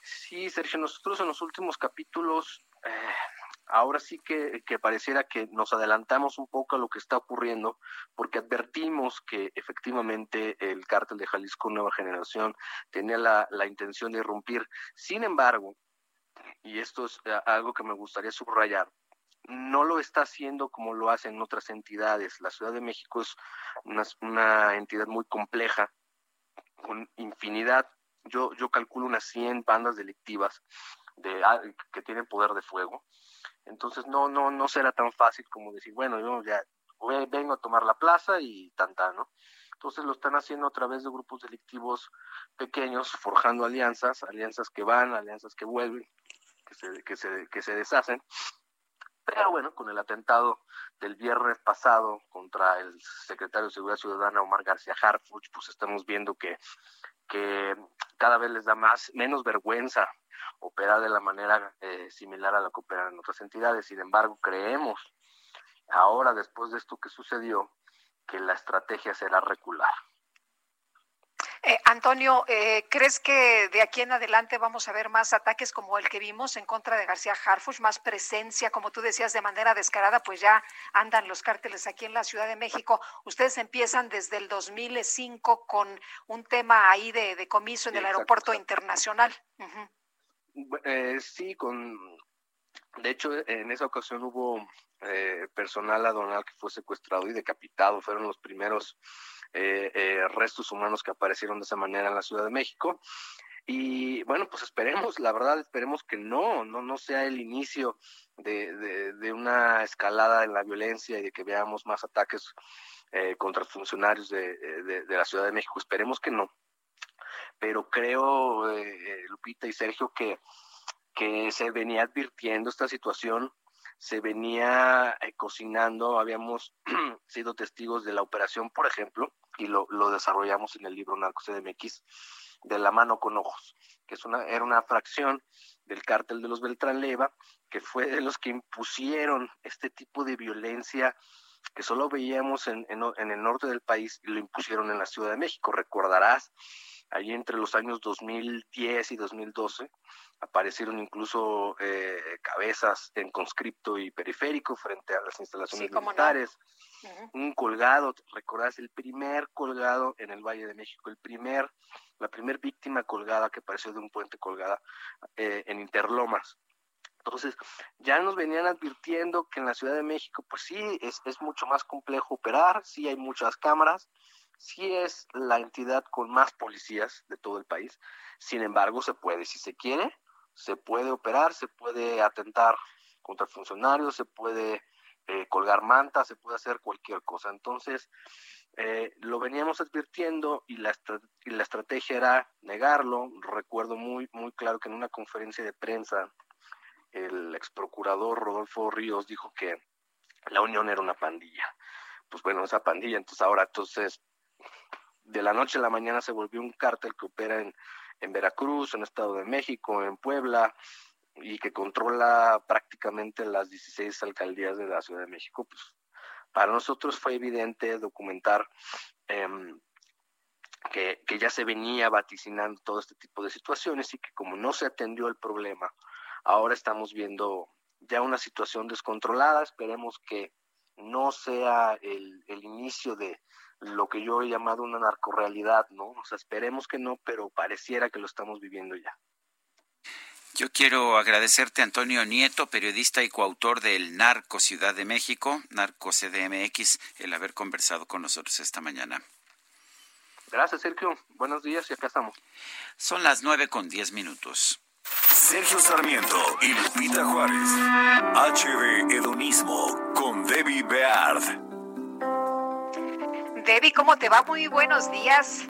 Sí, Sergio, nosotros en los últimos capítulos, eh, ahora sí que, que, pareciera que nos adelantamos un poco a lo que está ocurriendo, porque advertimos que efectivamente el cártel de Jalisco Nueva Generación tenía la, la intención de irrumpir. Sin embargo, y esto es eh, algo que me gustaría subrayar, no lo está haciendo como lo hacen otras entidades. La Ciudad de México es una, entidad muy compleja, con infinidad, yo, yo calculo unas 100 bandas delictivas de, que tienen poder de fuego. Entonces no, no, no será tan fácil como decir, bueno, yo ya vengo a tomar la plaza y tanta, ¿no? Entonces lo están haciendo a través de grupos delictivos pequeños, forjando alianzas, alianzas que van, alianzas que vuelven, que se, que se, que se deshacen. Pero bueno, con el atentado del viernes pasado contra el secretario de Seguridad Ciudadana Omar García Harfuch, pues estamos viendo que, que cada vez les da más, menos vergüenza operar de la manera eh, similar a la que operan en otras entidades. Sin embargo, creemos ahora, después de esto que sucedió, que la estrategia será recular. Eh, Antonio, eh, ¿crees que de aquí en adelante vamos a ver más ataques como el que vimos en contra de García Harfuch, más presencia, como tú decías, de manera descarada? Pues ya andan los cárteles aquí en la Ciudad de México. Ustedes empiezan desde el 2005 con un tema ahí de, de comiso en el aeropuerto internacional. Uh -huh. Eh, sí, con de hecho, en esa ocasión hubo eh, personal adonal que fue secuestrado y decapitado. Fueron los primeros eh, eh, restos humanos que aparecieron de esa manera en la Ciudad de México. Y bueno, pues esperemos, la verdad, esperemos que no, no, no sea el inicio de, de, de una escalada en la violencia y de que veamos más ataques eh, contra funcionarios de, de, la Ciudad de México. Esperemos que no. Pero creo, Lupita y Sergio, que, que se venía advirtiendo esta situación, se venía eh, cocinando, habíamos sido testigos de la operación, por ejemplo, y lo, lo desarrollamos en el libro Narcos CDMX, de la mano con ojos, que es una, era una fracción del cártel de los Beltrán Leva, que fue de los que impusieron este tipo de violencia que solo veíamos en, en, en, el norte del país y lo impusieron en la Ciudad de México. Recordarás, allí entre los años 2010 y 2012 aparecieron incluso eh, cabezas en conscripto y periférico frente a las instalaciones sí, militares. No. Uh -huh. Un colgado, recordás, el primer colgado en el Valle de México, el primer, la primer víctima colgada que apareció de un puente colgada eh, en Interlomas. Entonces, ya nos venían advirtiendo que en la Ciudad de México, pues sí, es, es mucho más complejo operar, sí hay muchas cámaras, sí es la entidad con más policías de todo el país, sin embargo, se puede, si se quiere, se puede operar, se puede atentar contra funcionarios, se puede eh, colgar mantas, se puede hacer cualquier cosa. Entonces, eh, lo veníamos advirtiendo y la, y la estrategia era negarlo. Recuerdo muy, muy claro que en una conferencia de prensa el ex procurador Rodolfo Ríos dijo que la Unión era una pandilla. Pues bueno, esa pandilla, entonces ahora, entonces, de la noche a la mañana se volvió un cártel que opera en, en Veracruz, en Estado de México, en Puebla, y que controla prácticamente las 16 alcaldías de la Ciudad de México, pues para nosotros fue evidente documentar eh, que, que ya se venía vaticinando todo este tipo de situaciones y que como no se atendió el problema, ahora estamos viendo ya una situación descontrolada, esperemos que no sea el, el inicio de lo que yo he llamado una narcorealidad, ¿no? O sea, esperemos que no, pero pareciera que lo estamos viviendo ya. Yo quiero agradecerte, Antonio Nieto, periodista y coautor del Narco Ciudad de México, Narco CDMX, el haber conversado con nosotros esta mañana. Gracias, Sergio. Buenos días y acá estamos. Son las nueve con diez minutos. Sergio Sarmiento y Lupita Juárez. HB Hedonismo con Debbie Beard. Debbie, ¿cómo te va? Muy buenos días.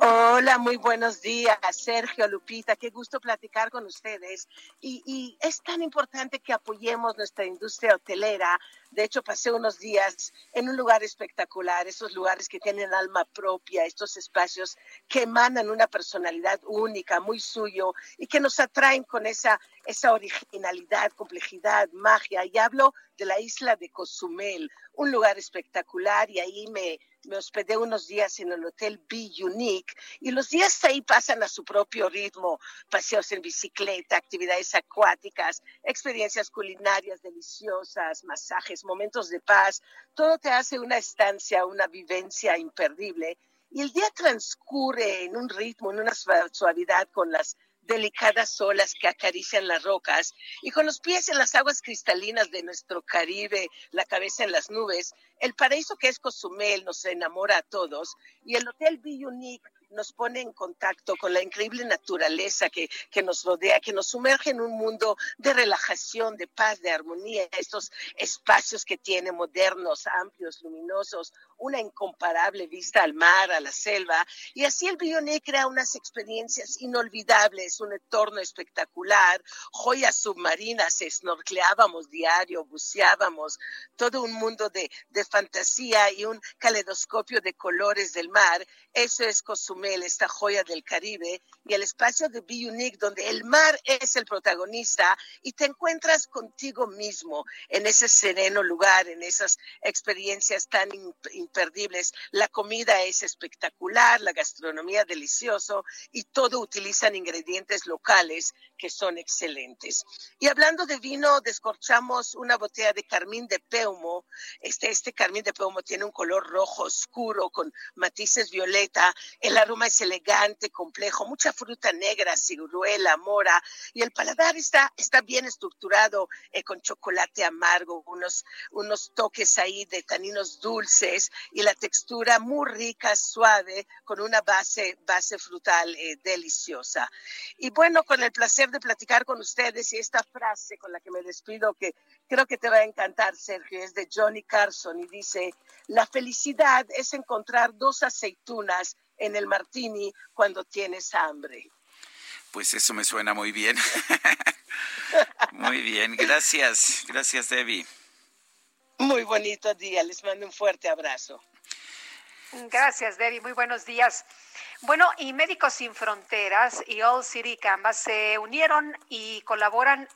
Hola, muy buenos días, Sergio, Lupita, qué gusto platicar con ustedes. Y, y, es tan importante que apoyemos nuestra industria hotelera. De hecho, pasé unos días en un lugar espectacular, esos lugares que tienen alma propia, estos espacios que emanan una personalidad única, muy suyo, y que nos atraen con esa, esa originalidad, complejidad, magia. Y hablo de la isla de Cozumel, un lugar espectacular, y ahí me, me hospedé unos días en el hotel Be Unique y los días ahí pasan a su propio ritmo, paseos en bicicleta, actividades acuáticas, experiencias culinarias deliciosas, masajes, momentos de paz, todo te hace una estancia, una vivencia imperdible. Y el día transcurre en un ritmo, en una suavidad con las delicadas olas que acarician las rocas y con los pies en las aguas cristalinas de nuestro Caribe, la cabeza en las nubes, el paraíso que es Cozumel nos enamora a todos y el Hotel Be Unique nos pone en contacto con la increíble naturaleza que, que, nos rodea, que nos sumerge en un mundo de relajación, de paz, de armonía, estos espacios que tiene modernos, amplios, luminosos, una incomparable vista al mar, a la selva, y así el Bioné crea unas experiencias inolvidables, un entorno espectacular, joyas submarinas, snorcleábamos diario, buceábamos, todo un mundo de, de fantasía y un caleidoscopio de colores del mar, eso es Cozumel, esta joya del Caribe, y el espacio de Be Unique, donde el mar es el protagonista y te encuentras contigo mismo en ese sereno lugar, en esas experiencias tan imperdibles. La comida es espectacular, la gastronomía delicioso y todo utilizan ingredientes locales que son excelentes. Y hablando de vino, descorchamos una botella de carmín de peumo. Este, este carmín de peumo tiene un color rojo oscuro con matices violeta. El aroma es elegante, complejo, mucha fruta negra, ciruela, mora. Y el paladar está, está bien estructurado eh, con chocolate amargo, unos, unos toques ahí de taninos dulces y la textura muy rica, suave, con una base, base frutal eh, deliciosa. Y bueno, con el placer de platicar con ustedes y esta frase con la que me despido que creo que te va a encantar, Sergio, es de Johnny Carson y dice, la felicidad es encontrar dos aceitunas en el martini cuando tienes hambre. Pues eso me suena muy bien. muy bien, gracias, gracias Debbie. Muy bonito día, les mando un fuerte abrazo. Gracias, Debbie. Muy buenos días. Bueno, y Médicos Sin Fronteras y All City Canvas se unieron y colaboran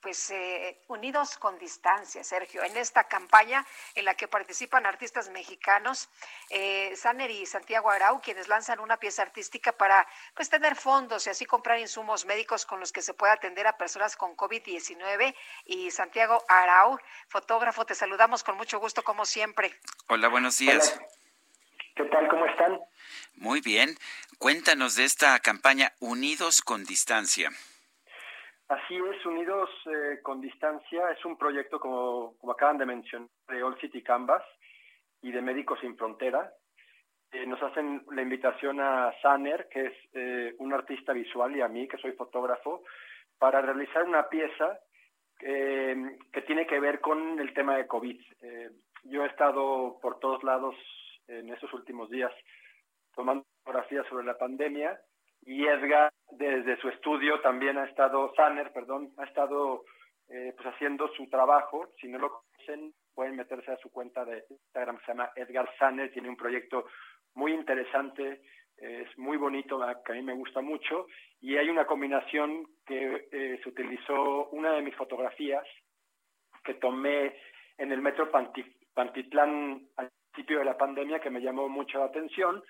pues eh, unidos con distancia, Sergio, en esta campaña en la que participan artistas mexicanos, eh, Saner y Santiago Arau, quienes lanzan una pieza artística para pues tener fondos y así comprar insumos médicos con los que se pueda atender a personas con COVID-19. Y Santiago Arau, fotógrafo, te saludamos con mucho gusto como siempre. Hola, buenos días. ¿Qué tal? ¿Cómo están? Muy bien. Cuéntanos de esta campaña Unidos con Distancia. Así es, Unidos eh, con Distancia es un proyecto, como, como acaban de mencionar, de All City Canvas y de Médicos Sin Frontera. Eh, nos hacen la invitación a Saner, que es eh, un artista visual, y a mí, que soy fotógrafo, para realizar una pieza que tiene que ver con el tema de COVID. Yo he estado por todos lados en estos últimos días tomando fotografías sobre la pandemia y Edgar desde su estudio también ha estado, Sanner, perdón, ha estado eh, pues haciendo su trabajo. Si no lo conocen, pueden meterse a su cuenta de Instagram, se llama Edgar Sanner, tiene un proyecto muy interesante, eh, es muy bonito, que a mí me gusta mucho, y hay una combinación que eh, se utilizó, una de mis fotografías que tomé en el metro Panti- Pantitlán al principio de la pandemia, que me llamó mucho la atención,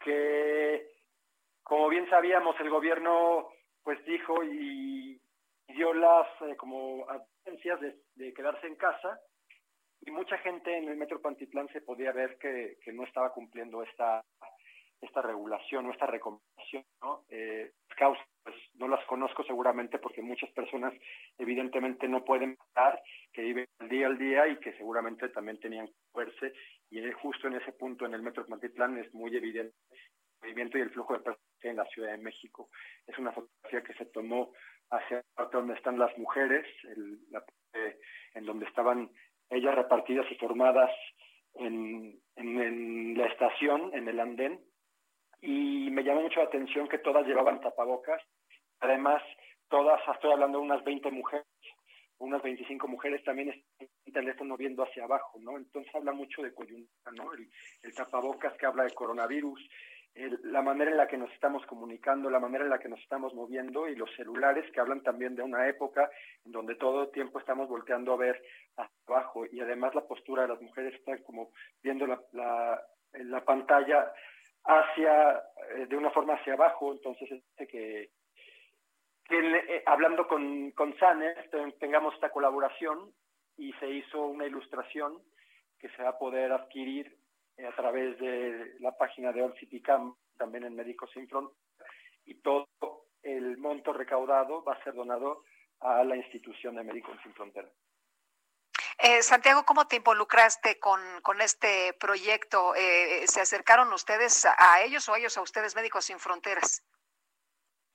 que como bien sabíamos, el gobierno pues dijo y, dio las eh, como advertencias de, quedarse en casa y mucha gente en el metro Pantitlán se podía ver que, no estaba cumpliendo esta esta regulación o esta recomendación, ¿no? Eh, causas, pues no las conozco seguramente porque muchas personas evidentemente no pueden parar, que viven el día al día y que seguramente también tenían que verse y justo en ese punto en el metro Pantitlán es muy evidente movimiento y el flujo de personas en la Ciudad de México. Es una fotografía que se tomó hacia la parte donde están las mujeres, el, la parte en donde estaban ellas repartidas y formadas en, en, en, la estación, en el andén, y me llamó mucho la atención que todas llevaban tapabocas. Además, todas, estoy hablando de unas 20 mujeres, unas 25 mujeres también están en teléfono viendo hacia abajo, ¿no? Entonces habla mucho de coyuntura, ¿no? El, el tapabocas que habla de coronavirus, el, la manera en la que nos estamos comunicando, la manera en la que nos estamos moviendo y los celulares que hablan también de una época en donde todo el tiempo estamos volteando a ver hacia abajo y además la postura de las mujeres está como viendo la, la, la pantalla hacia, eh, de una forma hacia abajo, entonces este que, eh, hablando con, con Saner tengamos esta colaboración y se hizo una ilustración que se va a poder adquirir a través de la página de Camp, también en Médicos Sin Fronteras, y todo el monto recaudado va a ser donado a la institución de Médicos Sin Fronteras. Eh, Santiago, ¿cómo te involucraste con, con este proyecto? Eh, ¿Se acercaron ustedes a, ellos o ellos a ustedes, Médicos Sin Fronteras?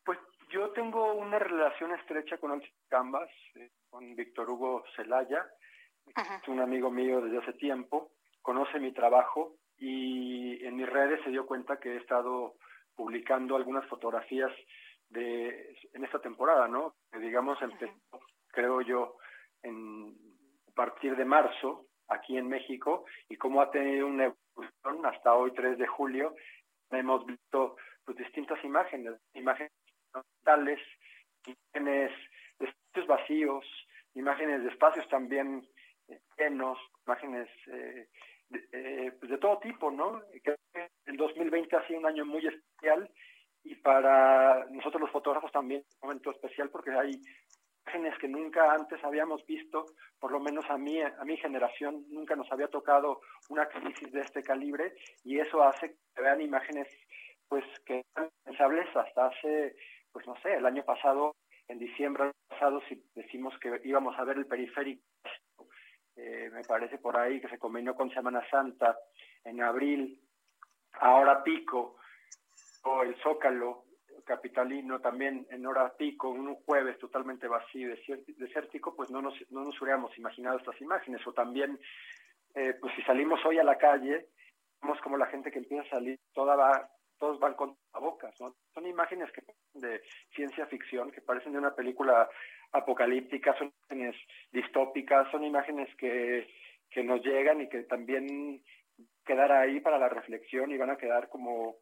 Pues yo tengo una relación estrecha con eh, con Víctor Hugo Celaya, uh -huh. es un amigo mío desde hace tiempo, conoce mi trabajo y en mis redes se dio cuenta que he estado publicando algunas fotografías de en esta temporada, ¿no? Que digamos empezó, uh -huh. creo yo, en a partir de marzo aquí en México y cómo ha tenido una evolución hasta hoy 3 de julio hemos visto pues distintas imágenes, imágenes totales, imágenes de espacios vacíos, imágenes de espacios también llenos, imágenes eh, eh, pues de todo tipo, ¿no? Que el 2020 ha sido un año muy especial y para nosotros los fotógrafos también un momento especial porque hay imágenes que nunca antes habíamos visto, por lo menos a mí, a mi generación, nunca nos había tocado una crisis de este calibre y eso hace que vean imágenes pues que eran pensables hasta hace, pues no sé, el año pasado, en diciembre pasado, si decimos que íbamos a ver el periférico, eh, me parece por ahí que se combinó con Semana Santa en abril, ahora pico, o el Zócalo capitalino también en hora pico, un jueves totalmente vacío, desérti- desértico, pues no nos, no nos hubiéramos imaginado estas imágenes. O también, eh, pues si salimos hoy a la calle, vemos como la gente que empieza a salir, toda va, todos van con bocas, ¿no? Son imágenes que de ciencia ficción, que parecen de una película apocalíptica, son imágenes distópicas, son imágenes que, que nos llegan y que también quedar ahí para la reflexión y van a quedar como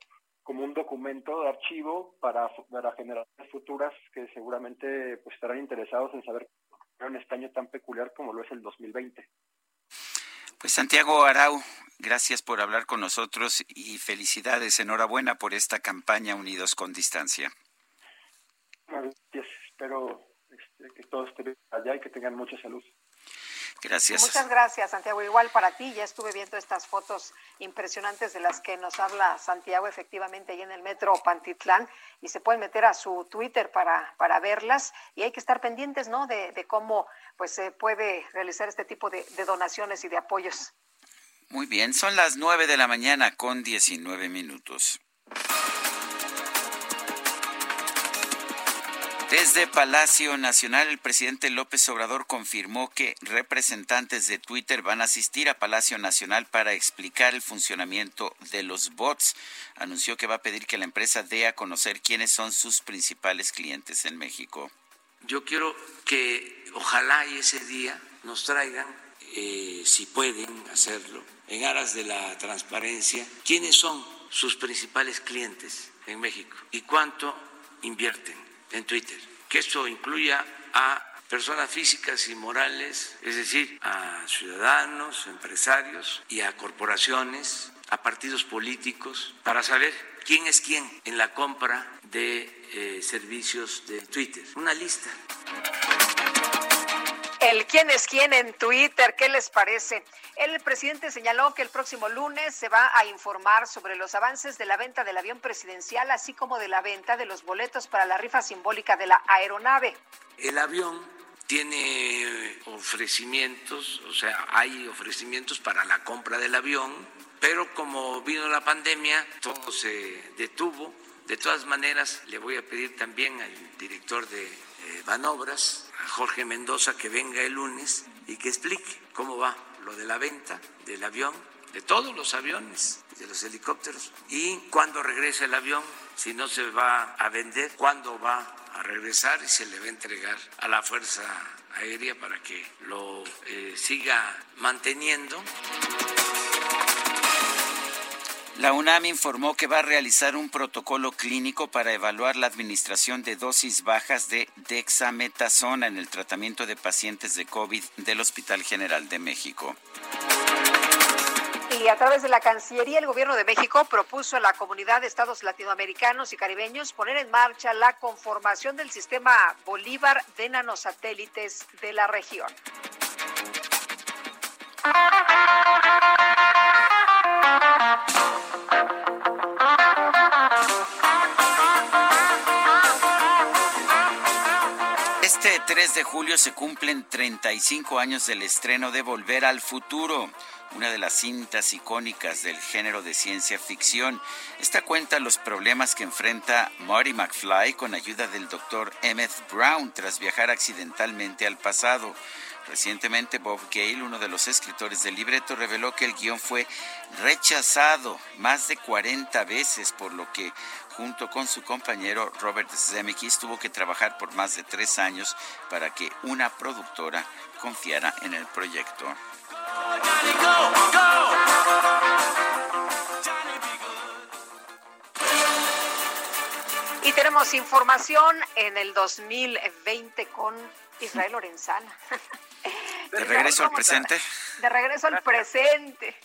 como un documento de archivo para, para generaciones futuras que seguramente pues estarán interesados en saber en este año tan peculiar como lo es el 2020. Pues Santiago Arau, gracias por hablar con nosotros y felicidades, enhorabuena por esta campaña Unidos con Distancia. Gracias, espero este, que todos estén allá y que tengan mucha salud. Gracias. Muchas gracias, Santiago. Igual para ti, ya estuve viendo estas fotos impresionantes de las que nos habla Santiago, efectivamente, ahí en el metro Pantitlán, y se pueden meter a su Twitter para, para verlas, y hay que estar pendientes, ¿no?, de, de cómo pues se puede realizar este tipo de, de donaciones y de apoyos. Muy bien, son las 9 de la mañana con 19 minutos. Desde Palacio Nacional, el presidente López Obrador confirmó que representantes de Twitter van a asistir a Palacio Nacional para explicar el funcionamiento de los bots. Anunció que va a pedir que la empresa dé a conocer quiénes son sus principales clientes en México. Yo quiero que ojalá y ese día nos traigan, eh, si pueden hacerlo, en aras de la transparencia, quiénes son sus principales clientes en México y cuánto invierten en Twitter. Que esto incluya a personas físicas y morales, es decir, a ciudadanos, empresarios y a corporaciones, a partidos políticos, para saber quién es quién en la compra de eh, servicios de Twitter. Una lista. El quién es quién en Twitter, ¿qué les parece? El presidente señaló que el próximo lunes se va a informar sobre los avances de la venta del avión presidencial, así como de la venta de los boletos para la rifa simbólica de la aeronave. El avión tiene ofrecimientos, o sea, hay ofrecimientos para la compra del avión, pero como vino la pandemia, todo se detuvo. De todas maneras, le voy a pedir también al director de eh, Banobras, a Jorge Mendoza, que venga el lunes y que explique cómo va lo de la venta del avión, de todos los aviones, de los helicópteros, y cuándo regresa el avión, si no se va a vender, cuándo va a regresar y se le va a entregar a la Fuerza Aérea para que lo eh, siga manteniendo. La UNAM informó que va a realizar un protocolo clínico para evaluar la administración de dosis bajas de dexametasona en el tratamiento de pacientes de COVID del Hospital General de México. Y a través de la Cancillería, el Gobierno de México propuso a la comunidad de estados latinoamericanos y caribeños poner en marcha la conformación del sistema Bolívar de nanosatélites de la región. 3 de julio se cumplen 35 años del estreno de Volver al Futuro, una de las cintas icónicas del género de ciencia ficción. Esta cuenta los problemas que enfrenta Marty McFly con ayuda del doctor Emmett Brown tras viajar accidentalmente al pasado. Recientemente Bob Gale, uno de los escritores del libreto, reveló que el guion fue rechazado más de 40 veces, por lo que junto con su compañero Robert Zemeckis tuvo que trabajar por más de tres años para que una productora confiara en el proyecto. Y tenemos información en el 2020 con Israel Lorenzana. De regreso al presente. De regreso al presente.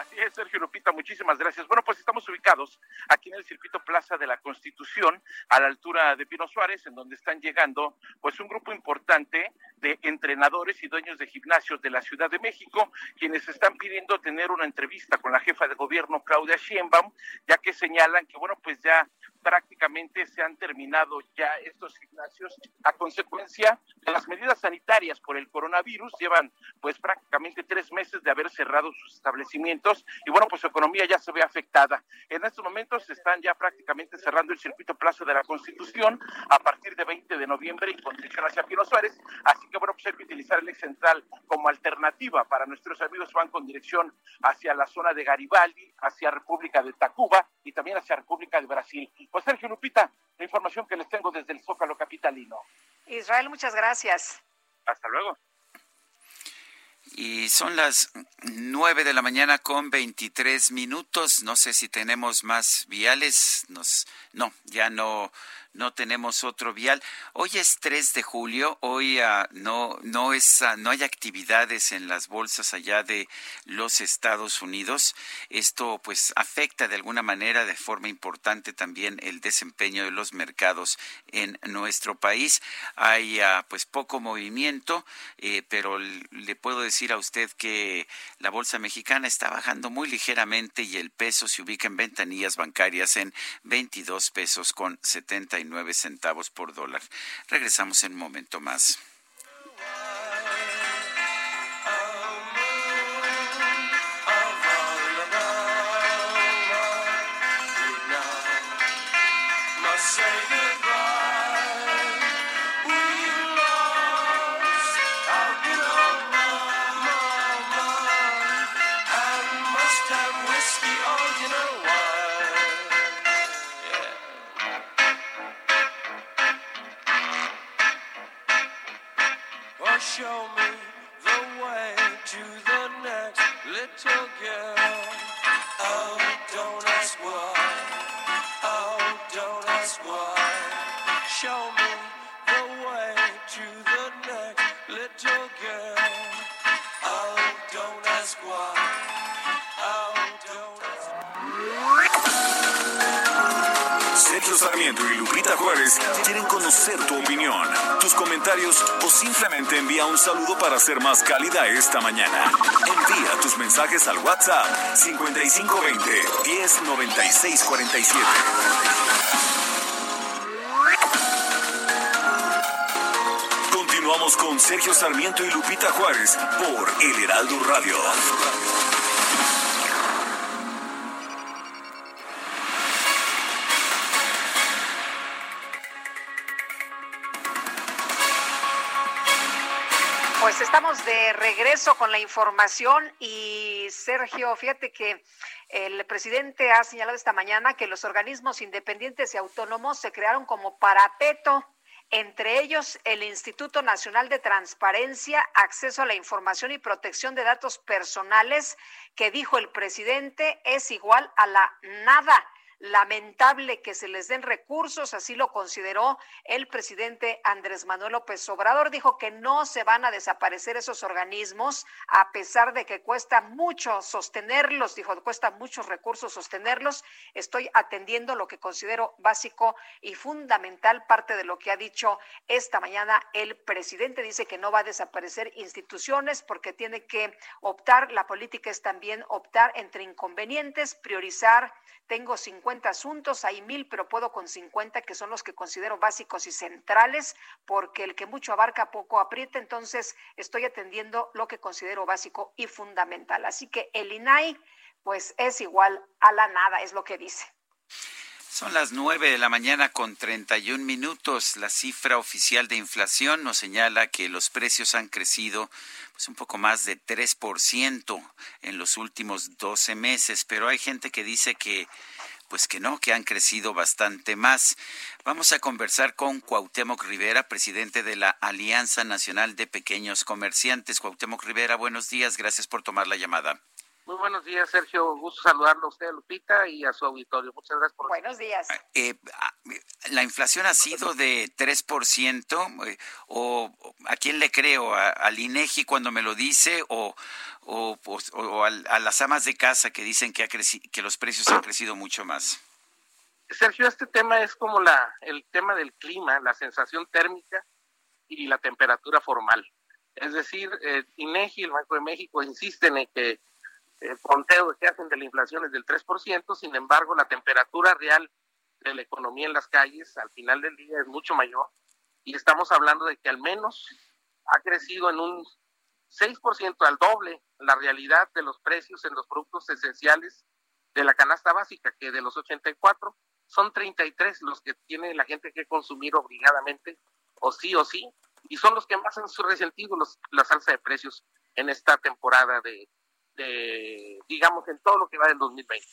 Así es, Sergio Lupita, muchísimas gracias. Bueno, pues estamos ubicados aquí en el circuito Plaza de la Constitución, a la altura de Pino Suárez, en donde están llegando pues un grupo importante de entrenadores y dueños de gimnasios de la Ciudad de México, quienes están pidiendo tener una entrevista con la jefa de gobierno, Claudia Sheinbaum, ya que señalan que, bueno, pues ya prácticamente se han terminado ya estos gimnasios a consecuencia de las medidas sanitarias por el coronavirus. Llevan pues prácticamente tres meses de haber cerrado sus establecimientos y bueno, pues su economía ya se ve afectada. En estos momentos están ya prácticamente cerrando el circuito Plaza de la Constitución a partir de 20 de noviembre y con dirección hacia Pino Suárez. Así que bueno, pues hay que utilizar el ex central como alternativa para nuestros amigos van con dirección hacia la zona de Garibaldi, hacia República de Tacuba y también hacia República de Brasil. Pues Sergio Lupita, la información que les tengo desde el Zócalo Capitalino. Israel, muchas gracias. Hasta luego. Y son las nueve de la mañana con 23 minutos. No sé si tenemos más viales. Nos, no, ya no, no tenemos otro vial. Hoy es 3 de julio, hoy uh, no, no, uh, no hay actividades en las bolsas allá de los Estados Unidos. Esto pues afecta de alguna manera, de forma importante también el desempeño de los mercados en nuestro país. Hay uh, pues poco movimiento, eh, pero le puedo decir a usted que la bolsa mexicana está bajando muy ligeramente y el peso se ubica en ventanillas bancarias en 22 pesos con 70 centavos por dólar. Regresamos en un momento más. O simplemente envía un saludo para ser más cálida esta mañana. Envía tus mensajes al WhatsApp 5520 109647. Continuamos con Sergio Sarmiento y Lupita Juárez por El Heraldo Radio. Regreso con la información y Sergio, fíjate que el presidente ha señalado esta mañana que los organismos independientes y autónomos se crearon como parapeto, entre ellos el Instituto Nacional de Transparencia, Acceso a la Información y Protección de Datos Personales, que dijo el presidente es igual a la nada lamentable que se les den recursos, así lo consideró el presidente Andrés Manuel López Obrador. Dijo que no se van a desaparecer esos organismos, a pesar de que cuesta mucho sostenerlos, dijo, cuesta muchos recursos sostenerlos. Estoy atendiendo lo que considero básico y fundamental, parte de lo que ha dicho esta mañana el presidente. Dice que no va a desaparecer instituciones porque tiene que optar, la política es también optar entre inconvenientes, priorizar. Tengo 50 asuntos, hay mil, pero puedo con 50 que son los que considero básicos y centrales, porque el que mucho abarca poco aprieta, entonces estoy atendiendo lo que considero básico y fundamental. Así que el INAI, pues es igual a la nada, es lo que dice. Son las nueve de la mañana con 31 minutos. La cifra oficial de inflación nos señala que los precios han crecido pues, un poco más de 3% en los últimos 12 meses, pero hay gente que dice que pues que no, que han crecido bastante más. Vamos a conversar con Cuauhtémoc Rivera, presidente de la Alianza Nacional de Pequeños Comerciantes. Cuauhtémoc Rivera, buenos días, gracias por tomar la llamada. Muy buenos días, Sergio. Gusto saludarlo a usted, Lupita, y a su auditorio. Muchas gracias por... Buenos días. Eh, ah, ¿La inflación ha sido de 3%? eh, ¿O a quién le creo? ¿A- ¿Al INEGI cuando me lo dice? ¿O, o, pues, o a las amas de casa que dicen que, ha creci- que los precios han crecido mucho más? Sergio, este tema es como la, el tema del clima, la sensación térmica y la temperatura formal. Es decir, eh, INEGI, el Banco de México, insisten en que el conteo que hacen de la inflación es del 3%, sin embargo, la temperatura real de la economía en las calles al final del día es mucho mayor y estamos hablando de que al menos ha crecido en un 6% al doble la realidad de los precios en los productos esenciales de la canasta básica, que de los 84 son 33 los que tiene la gente que consumir obligadamente, o sí o sí, y son los que más han resentido los, la salsa de precios en esta temporada de, de, digamos, en todo lo que va del 2020.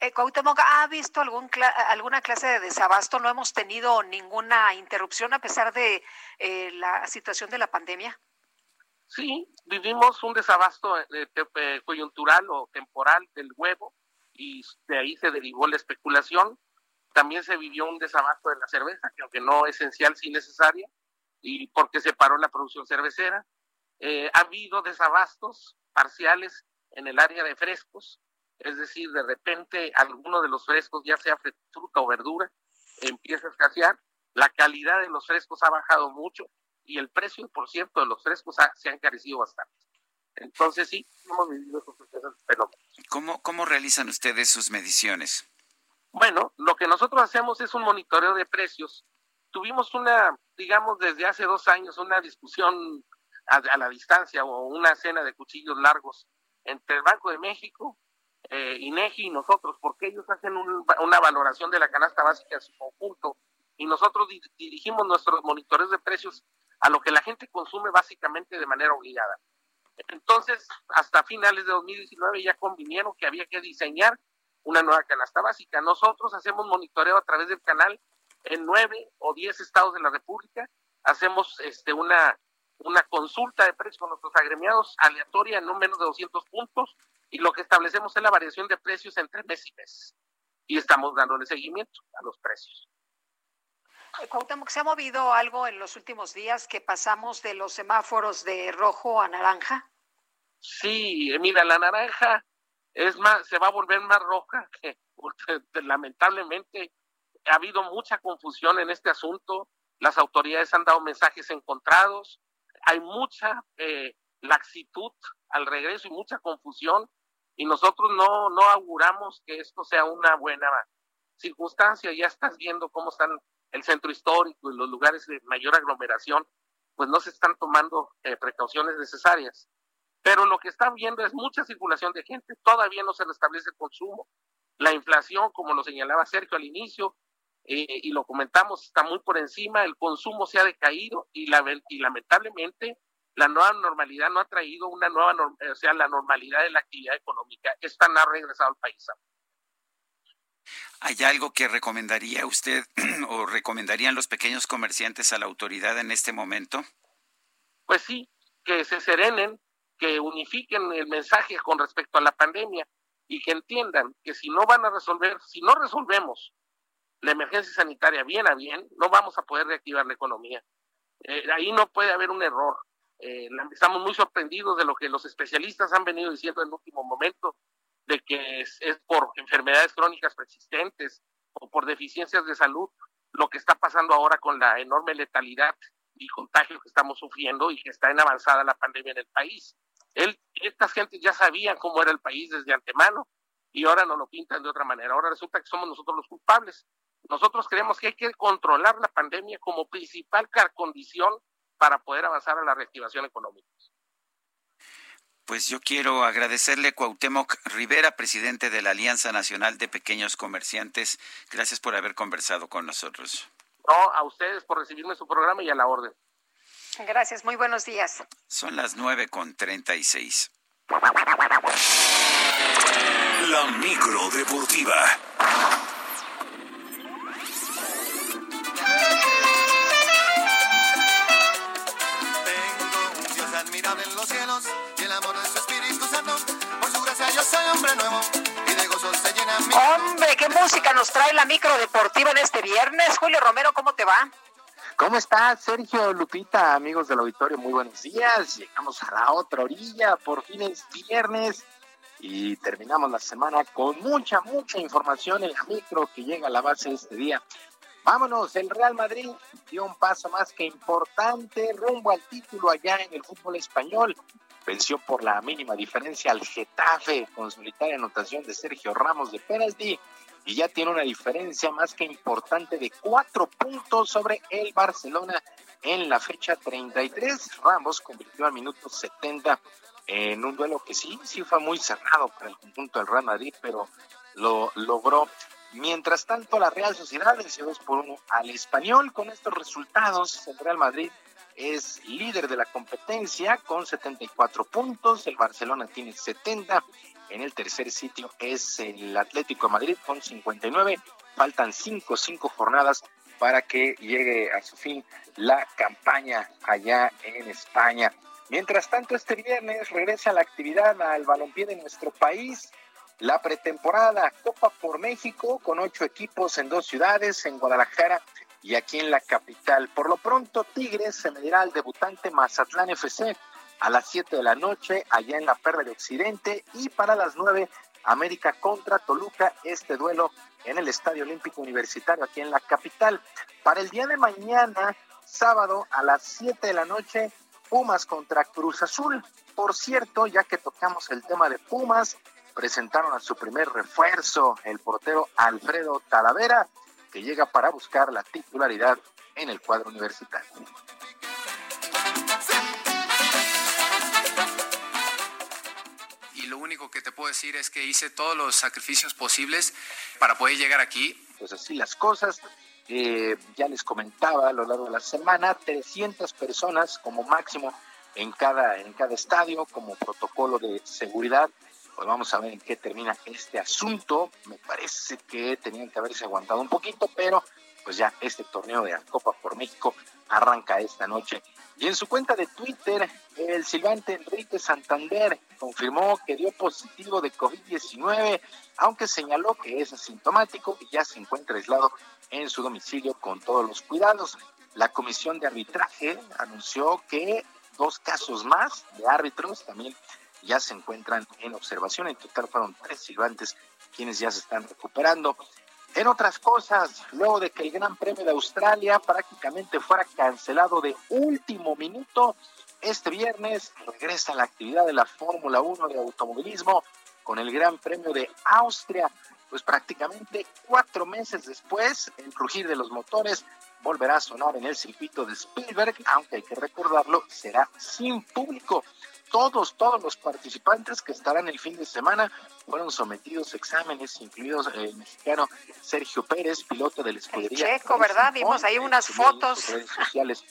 Eh, Cuauhtémoc, ¿ha visto algún cla- alguna clase de desabasto? No hemos tenido ninguna interrupción a pesar de eh, la situación de la pandemia. Sí, vivimos un desabasto eh, te- eh, coyuntural o temporal del huevo y de ahí se derivó la especulación. También se vivió un desabasto de la cerveza, que aunque no esencial, sí necesaria, y porque se paró la producción cervecera. Eh, ha habido desabastos parciales en el área de frescos, es decir, de repente alguno de los frescos, ya sea fruta o verdura, empieza a escasear. La calidad de los frescos ha bajado mucho y el precio, por cierto, de los frescos ha- se ha encarecido bastante. Entonces sí, hemos vivido esos, esos fenómenos. ¿Cómo, ¿Cómo realizan ustedes sus mediciones? Bueno, lo que nosotros hacemos es un monitoreo de precios. Tuvimos una, digamos, desde hace dos años, una discusión a, la distancia o una cena de cuchillos largos entre el Banco de México, eh, INEGI y nosotros, porque ellos hacen un- una valoración de la canasta básica en su conjunto y nosotros di- dirigimos nuestros monitores de precios a lo que la gente consume básicamente de manera obligada. Entonces, hasta finales de 2019 ya convinieron que había que diseñar una nueva canasta básica. Nosotros hacemos monitoreo a través del canal en nueve o diez estados de la República. Hacemos este una, una consulta de precios con nuestros agremiados aleatoria en no menos de 200 puntos y lo que establecemos es la variación de precios entre mes y mes. Y estamos dándole seguimiento a los precios. Cuauhtémoc, ¿se ha movido algo en los últimos días que pasamos de los semáforos de rojo a naranja? Sí, mira, la naranja es más, se va a volver más roja que lamentablemente ha habido mucha confusión en este asunto. Las autoridades han dado mensajes encontrados. Hay mucha eh, laxitud al regreso y mucha confusión. Y nosotros no, no auguramos que esto sea una buena circunstancia. Ya estás viendo cómo están el centro histórico y los lugares de mayor aglomeración, pues no se están tomando eh, precauciones necesarias pero lo que están viendo es mucha circulación de gente, todavía no se restablece el consumo, la inflación, como lo señalaba Sergio al inicio, eh, y lo comentamos, está muy por encima, el consumo se ha decaído y, la, y lamentablemente la nueva normalidad no ha traído una nueva, norm- o sea, la normalidad de la actividad económica, esta no ha regresado al país. ¿Hay algo que recomendaría usted o recomendarían los pequeños comerciantes a la autoridad en este momento? Pues sí, que se serenen, que unifiquen el mensaje con respecto a la pandemia y que entiendan que si no van a resolver, si no resolvemos la emergencia sanitaria bien a bien, no vamos a poder reactivar la economía. Eh, ahí no puede haber un error. Eh, estamos muy sorprendidos de lo que los especialistas han venido diciendo en el último momento, de que es, es por enfermedades crónicas persistentes o por deficiencias de salud, lo que está pasando ahora con la enorme letalidad y contagio que estamos sufriendo y que está en avanzada la pandemia en el país. Él, estas gentes ya sabían cómo era el país desde antemano y ahora nos lo pintan de otra manera. Ahora resulta que somos nosotros los culpables. Nosotros creemos que hay que controlar la pandemia como principal condición para poder avanzar a la reactivación económica. Pues yo quiero agradecerle a Cuauhtémoc Rivera, presidente de la Alianza Nacional de Pequeños Comerciantes. Gracias por haber conversado con nosotros. No, a ustedes por recibirme su programa y a la orden. Gracias, muy buenos días. Son las nueve con treinta y seis. La micro deportiva. Hombre, qué música nos trae la micro deportiva en este viernes. Julio Romero, ¿cómo te va? ¿Cómo estás, Sergio Lupita, amigos del auditorio? Muy buenos días. Llegamos a la otra orilla, por fin es viernes y terminamos la semana con mucha, mucha información en la micro que llega a la base este día. Vámonos, el Real Madrid dio un paso más que importante rumbo al título allá en el fútbol español. Venció por la mínima diferencia al Getafe con solitaria anotación de Sergio Ramos de penalti y ya tiene una diferencia más que importante de cuatro puntos sobre el Barcelona en la fecha 33. Ramos convirtió al minuto 70 en un duelo que sí, sí fue muy cerrado para el conjunto del Real Madrid, pero lo logró. Mientras tanto, la Real Sociedad venció 2 por 1 al Español. Con estos resultados, el Real Madrid es líder de la competencia con 74 puntos, el Barcelona tiene 70, en el tercer sitio es el Atlético de Madrid con 59, faltan 5, 5 jornadas para que llegue a su fin la campaña allá en España. Mientras tanto, este viernes regresa la actividad al balompié de nuestro país. La pretemporada Copa por México con ocho equipos en dos ciudades, en Guadalajara y aquí en la capital. Por lo pronto, Tigres se medirá al debutante Mazatlán FC a las 7 de la noche allá en la Perla de Occidente y para las 9 América contra Toluca, este duelo en el Estadio Olímpico Universitario aquí en la capital. Para el día de mañana, sábado a las 7 de la noche, Pumas contra Cruz Azul. Por cierto, ya que tocamos el tema de Pumas, presentaron a su primer refuerzo, el portero Alfredo Talavera, que llega para buscar la titularidad en el cuadro universitario. y lo único que te puedo decir es que hice todos los sacrificios posibles para poder llegar aquí. Pues así las cosas. Eh, ya les comentaba a lo largo de la semana, 300 personas como máximo en cada, en cada estadio como protocolo de seguridad. Pues vamos a ver en qué termina este asunto. Me parece que tenían que haberse aguantado un poquito, pero pues ya este torneo de la Copa por México arranca esta noche. Y en su cuenta de Twitter, el silbante Enrique Santander confirmó que dio positivo de COVID-19, aunque señaló que es asintomático y ya se encuentra aislado en su domicilio con todos los cuidados. La comisión de arbitraje anunció que dos casos más de árbitros también ya se encuentran en observación. En total fueron tres silbantes quienes ya se están recuperando. En otras cosas, luego de que el Gran Premio de Australia prácticamente fuera cancelado de último minuto, este viernes regresa la actividad de la Fórmula 1 de automovilismo con el Gran Premio de Austria. Pues prácticamente cuatro meses después, el rugir de los motores volverá a sonar en el circuito de Spielberg, aunque hay que recordarlo, será sin público todos, todos los participantes que estarán el fin de semana fueron sometidos a exámenes, incluidos el mexicano Sergio Pérez, piloto de la escudería. Checo, ¿verdad? Vimos ahí unas fotos. redes sociales.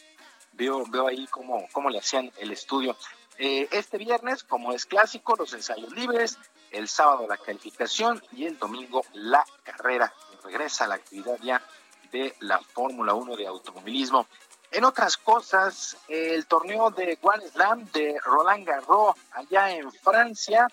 Veo, veo ahí cómo, cómo le hacían el estudio. Eh, este viernes, como es clásico, los ensayos libres, el sábado la calificación y el domingo la carrera. Regresa la actividad ya de la Fórmula 1 de automovilismo. En otras cosas, el torneo de Grand Slam de Roland Garros allá en Francia,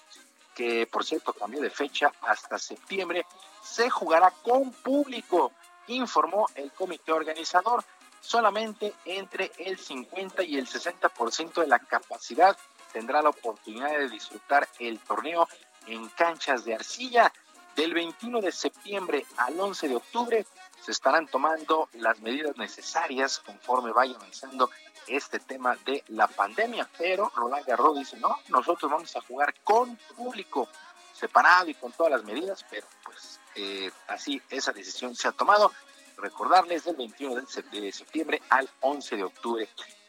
que por cierto cambió de fecha hasta septiembre, se jugará con público, informó el comité organizador. Solamente entre el 50 y el 60% de la capacidad tendrá la oportunidad de disfrutar el torneo en canchas de arcilla. Del 21 de septiembre al 11 de octubre se estarán tomando las medidas necesarias conforme vaya avanzando este tema de la pandemia. Pero Roland Garros dice, no, nosotros vamos a jugar con público separado y con todas las medidas, pero pues eh, así esa decisión se ha tomado. Recordarles del 21 de septiembre al 11 de octubre.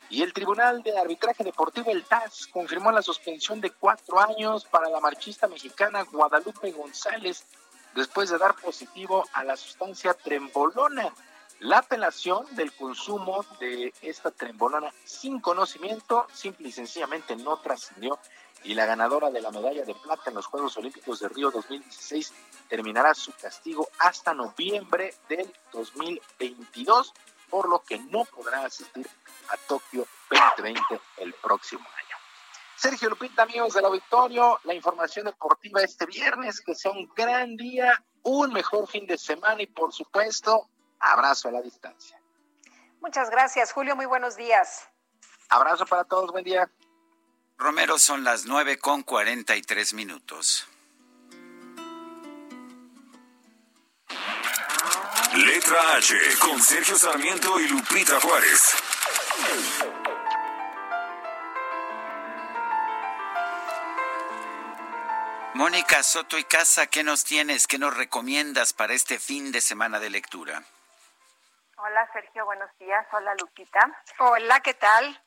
Y el Tribunal de Arbitraje Deportivo, el TAS, confirmó la suspensión de cuatro años para la marchista mexicana Guadalupe González después de dar positivo a la sustancia trembolona. La apelación del consumo de esta trembolona sin conocimiento simple y sencillamente no trascendió y la ganadora de la medalla de plata en los Juegos Olímpicos de Río 2016 terminará su castigo hasta noviembre del 2022, por lo que no podrá asistir a Tokio 2020 el próximo año. Sergio Lupita, amigos del auditorio, la información deportiva este viernes, que sea un gran día un mejor fin de semana y por supuesto, abrazo a la distancia. Muchas gracias, Julio. Muy buenos días. Abrazo para todos, buen día. Romero son las nueve con cuarenta y tres minutos. Letra H con Sergio Sarmiento y Lupita Juárez. Mónica Soto y Casa, ¿qué nos tienes? ¿Qué nos recomiendas para este fin de semana de lectura? Hola Sergio, buenos días. Hola Lupita. Hola, ¿qué tal?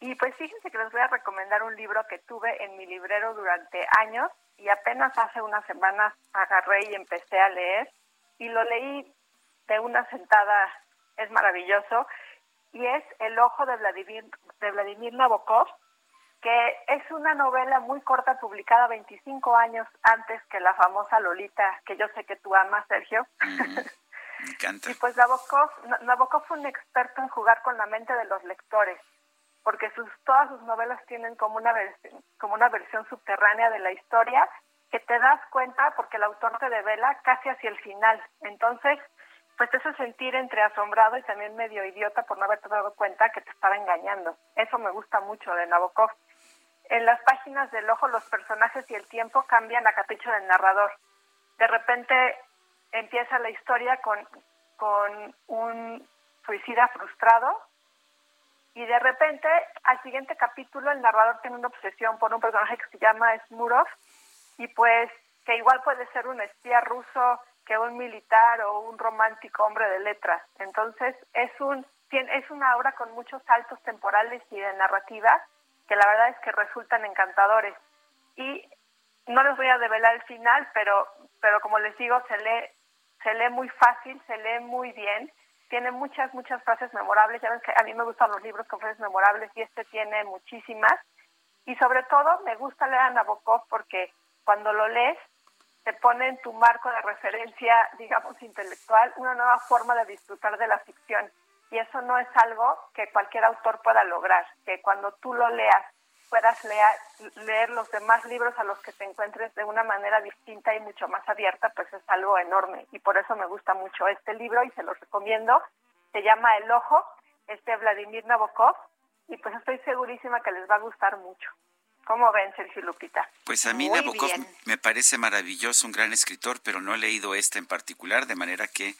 Y pues fíjense que les voy a recomendar un libro que tuve en mi librero durante años y apenas hace unas semanas agarré y empecé a leer y lo leí de una sentada, es maravilloso, y es El ojo de Vladimir, de Vladimir Nabokov, que es una novela muy corta publicada 25 años antes que la famosa Lolita, que yo sé que tú amas, Sergio. Me encanta. Y pues Nabokov, Nabokov fue un experto en jugar con la mente de los lectores, porque sus, todas sus novelas tienen como una, versión, como una versión subterránea de la historia que te das cuenta porque el autor te devela casi hacia el final. Entonces, pues te hace sentir entre asombrado y también medio idiota por no haberte dado cuenta que te estaba engañando. Eso me gusta mucho de Nabokov. En las páginas del ojo los personajes y el tiempo cambian a capricho del narrador. De repente empieza la historia con, con un suicida frustrado y de repente al siguiente capítulo el narrador tiene una obsesión por un personaje que se llama Smurov y pues que igual puede ser un espía ruso que un militar o un romántico hombre de letras. Entonces es un es una obra con muchos saltos temporales y de narrativa que la verdad es que resultan encantadores. Y no les voy a develar el final, pero pero como les digo, se lee se lee muy fácil, se lee muy bien, tiene muchas muchas frases memorables, ya ven que a mí me gustan los libros con frases memorables y este tiene muchísimas. Y sobre todo me gusta leer a Nabokov porque cuando lo lees te pone en tu marco de referencia, digamos, intelectual, una nueva forma de disfrutar de la ficción. Y eso no es algo que cualquier autor pueda lograr, que cuando tú lo leas puedas leer, leer los demás libros a los que te encuentres de una manera distinta y mucho más abierta, pues es algo enorme. Y por eso me gusta mucho este libro y se los recomiendo. Se llama El Ojo, es de Vladimir Nabokov, y pues estoy segurísima que les va a gustar mucho. ¿Cómo ven, Sergio Lupita? Pues a mí Muy Nabokov bien. me parece maravilloso, un gran escritor, pero no he leído este en particular, de manera que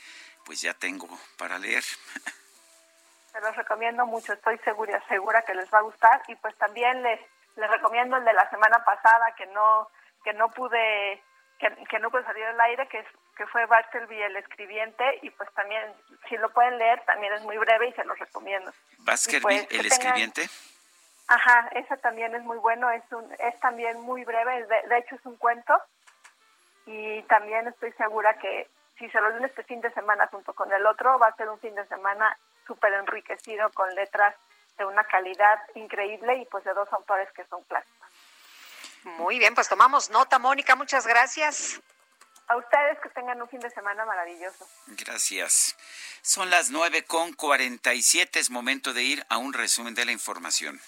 pues ya tengo para leer. Se los recomiendo mucho, estoy segura, segura que les va a gustar y pues también les, les recomiendo el de la semana pasada que no que no pude que, que no pude salir al aire que es que fue Bartleby el escribiente y pues también si lo pueden leer también es muy breve y se los recomiendo. Baskerville, pues, el tengan- escribiente. Ajá, ese también es muy bueno, es un es también muy breve, es de, de hecho es un cuento y también estoy segura que si se lo leen este fin de semana junto con el otro va a ser un fin de semana súper enriquecido con letras de una calidad increíble y pues de dos autores que son clásicos. Muy bien, pues tomamos nota, Mónica, muchas gracias. A ustedes que tengan un fin de semana maravilloso. Gracias. Son las nueve con cuarenta y siete. Es momento de ir a un resumen de la información.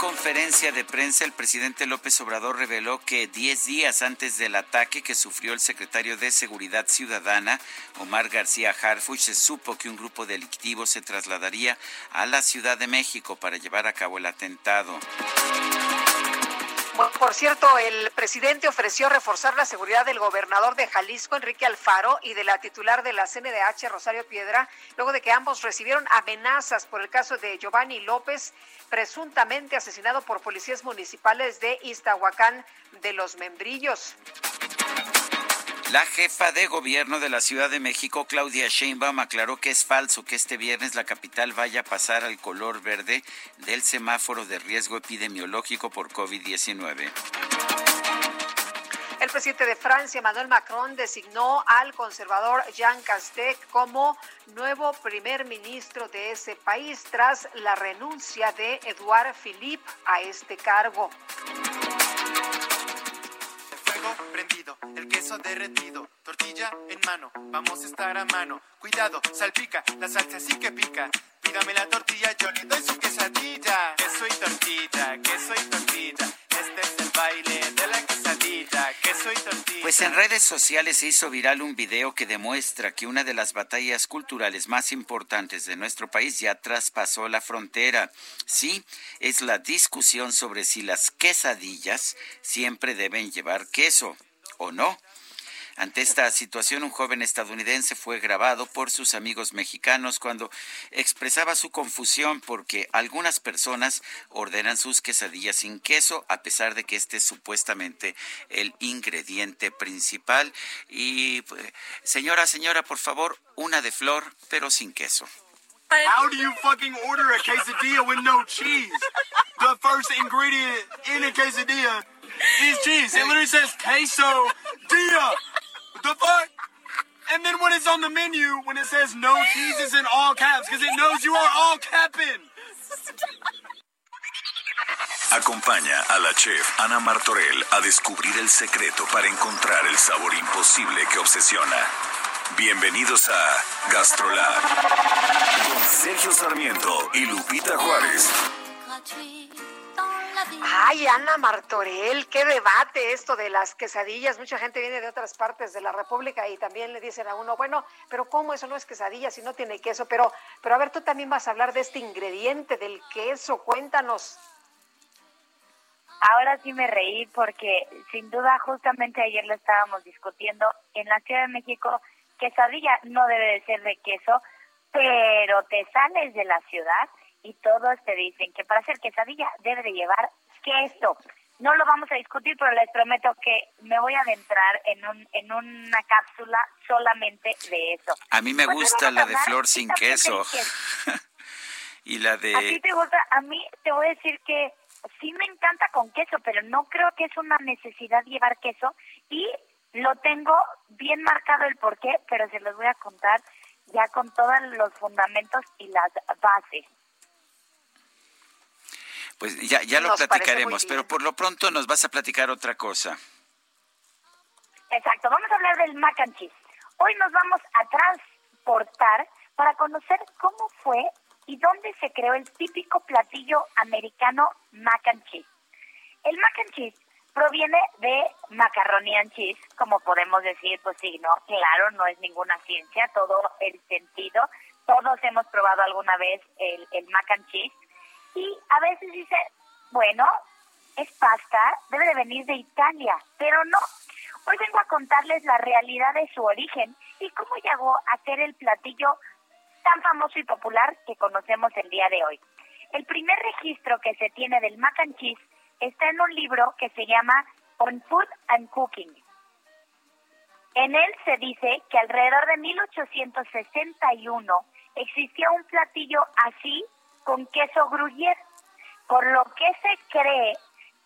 Conferencia de prensa, el presidente López Obrador reveló que 10 días antes del ataque que sufrió el secretario de Seguridad Ciudadana, Omar García Harfuch, se supo que un grupo delictivo se trasladaría a la Ciudad de México para llevar a cabo el atentado. Por cierto, el presidente ofreció reforzar la seguridad del gobernador de Jalisco, Enrique Alfaro, y de la titular de la CNDH, Rosario Piedra, luego de que ambos recibieron amenazas por el caso de Giovanni López, presuntamente asesinado por policías municipales de Iztahuacán de los Membrillos. La jefa de gobierno de la Ciudad de México, Claudia Sheinbaum, aclaró que es falso que este viernes la capital vaya a pasar al color verde del semáforo de riesgo epidemiológico por COVID-19. El presidente de Francia, Emmanuel Macron, designó al conservador Jean Castex como nuevo primer ministro de ese país tras la renuncia de Edouard Philippe a este cargo. Queso derretido, tortilla en mano, vamos a estar a mano. Cuidado, salpica, la salsa sí que pica. y dame la tortilla, yo le doy su quesadilla. Queso y tortilla, queso y tortilla. Este es el baile de la quesadilla, queso y tortilla. Pues en redes sociales se hizo viral un video que demuestra que una de las batallas culturales más importantes de nuestro país ya traspasó la frontera. Sí, es la discusión sobre si las quesadillas siempre deben llevar queso o no. Ante esta situación, un joven estadounidense fue grabado por sus amigos mexicanos cuando expresaba su confusión porque algunas personas ordenan sus quesadillas sin queso, a pesar de que este es supuestamente el ingrediente principal. Y pues, señora, señora, por favor, una de flor, pero sin queso. How do you fucking order a quesadilla with no cheese? The first ingredient in a quesadilla is cheese. It says queso-dia. The fuck? And then when it's on the menu, when it says no cheese, it's in all caps because it knows you are all capping. Acompaña a la chef Ana Martorell a descubrir el secreto para encontrar el sabor imposible que obsesiona. Bienvenidos a Gastrolab con Sergio Sarmiento y Lupita Juárez. Ay, Ana Martorell, qué debate esto de las quesadillas. Mucha gente viene de otras partes de la República y también le dicen a uno, bueno, pero ¿cómo eso no es quesadilla si no tiene queso? Pero, pero a ver, tú también vas a hablar de este ingrediente del queso. Cuéntanos. Ahora sí me reí porque sin duda justamente ayer lo estábamos discutiendo en la Ciudad de México, quesadilla no debe de ser de queso, pero te sales de la ciudad y todos te dicen que para hacer quesadilla debe de llevar queso. No lo vamos a discutir, pero les prometo que me voy a adentrar en un en una cápsula solamente de eso. A mí me Pues gusta la de flor sin queso. y la ¿A ti de... te gusta? A mí te voy a decir que sí me encanta con queso, pero no creo que es una necesidad llevar queso y lo tengo bien marcado el por qué, pero se los voy a contar ya con todos los fundamentos y las bases. Pues ya, ya lo platicaremos, pero por lo pronto nos vas a platicar otra cosa. Exacto, vamos a hablar del mac and cheese. Hoy nos vamos a transportar para conocer cómo fue y dónde se creó el típico platillo americano mac and cheese. El mac and cheese proviene de macaroni and cheese, como podemos decir, pues sí, no, claro, no es ninguna ciencia, todo el sentido. Todos hemos probado alguna vez el, el mac and cheese y a veces dice, bueno, es pasta, debe de venir de Italia, pero no. Hoy vengo a contarles la realidad de su origen y cómo llegó a ser el platillo tan famoso y popular que conocemos el día de hoy. El primer registro que se tiene del mac and cheese está en un libro que se llama On Food and Cooking. En él se dice que alrededor de 1861 existía un platillo así con queso gruyere, por lo que se cree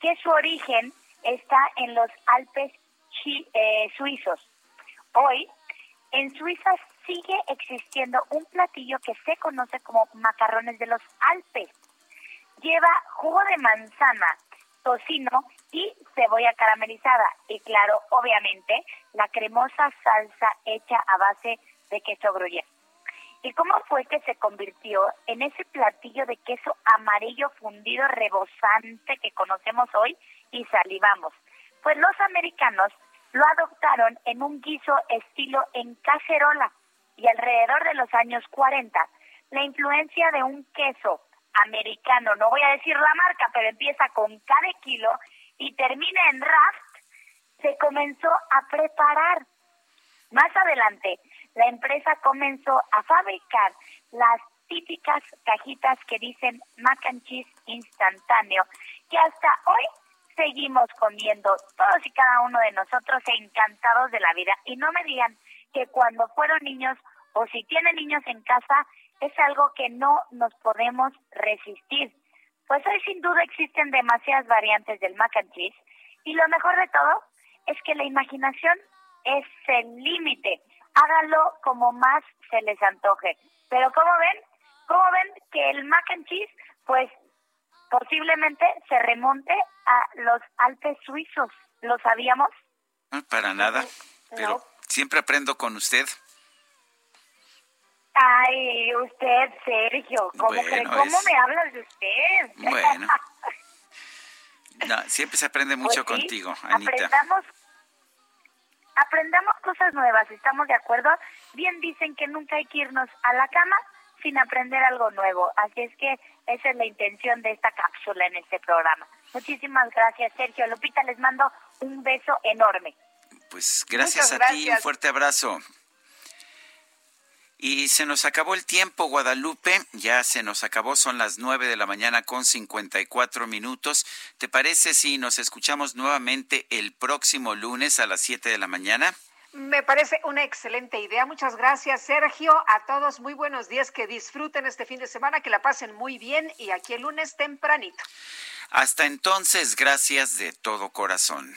que su origen está en los Alpes chi- eh, suizos. Hoy, en Suiza sigue existiendo un platillo que se conoce como macarrones de los Alpes. Lleva jugo de manzana, tocino y cebolla caramelizada. Y claro, obviamente, la cremosa salsa hecha a base de queso gruyere. ¿Y cómo fue que se convirtió en ese platillo de queso amarillo fundido rebosante que conocemos hoy y salivamos? Pues los americanos lo adoptaron en un guiso estilo en cacerola y alrededor de los años 40 la influencia de un queso americano, no voy a decir la marca, pero empieza con K de kilo y termina en Raft, se comenzó a preparar. Más adelante, la empresa comenzó a fabricar las típicas cajitas que dicen mac and cheese instantáneo, que hasta hoy seguimos comiendo todos y cada uno de nosotros encantados de la vida. Y no me digan que cuando fueron niños o si tienen niños en casa es algo que no nos podemos resistir. Pues hoy sin duda existen demasiadas variantes del mac and cheese y lo mejor de todo es que la imaginación es el límite. Háganlo como más se les antoje. Pero como ven, como ven que el mac and cheese, pues posiblemente se remonte a los Alpes suizos. ¿Lo sabíamos? No, para nada, pero siempre aprendo con usted. Ay, Ay, usted, Sergio, ¿cómo, Bueno, cree- ¿cómo es- me hablas de usted? Bueno. No, siempre se aprende mucho Pues sí, contigo, Anita. Aprendamos, aprendamos cosas nuevas, ¿estamos de acuerdo? Bien dicen que nunca hay que irnos a la cama sin aprender algo nuevo, así es que esa es la intención de esta cápsula en este programa. Muchísimas gracias, Sergio. Lupita, les mando un beso enorme. Pues gracias Muchas a ti, un fuerte abrazo. Y se nos acabó el tiempo, Guadalupe. Ya se nos acabó, son las 9 de la mañana con 54 minutos. ¿Te parece si nos escuchamos nuevamente el próximo lunes a las 7 de la mañana? Me parece una excelente idea. Muchas gracias, Sergio. A todos, muy buenos días. Que disfruten este fin de semana, que la pasen muy bien y aquí el lunes tempranito. Hasta entonces, gracias de todo corazón.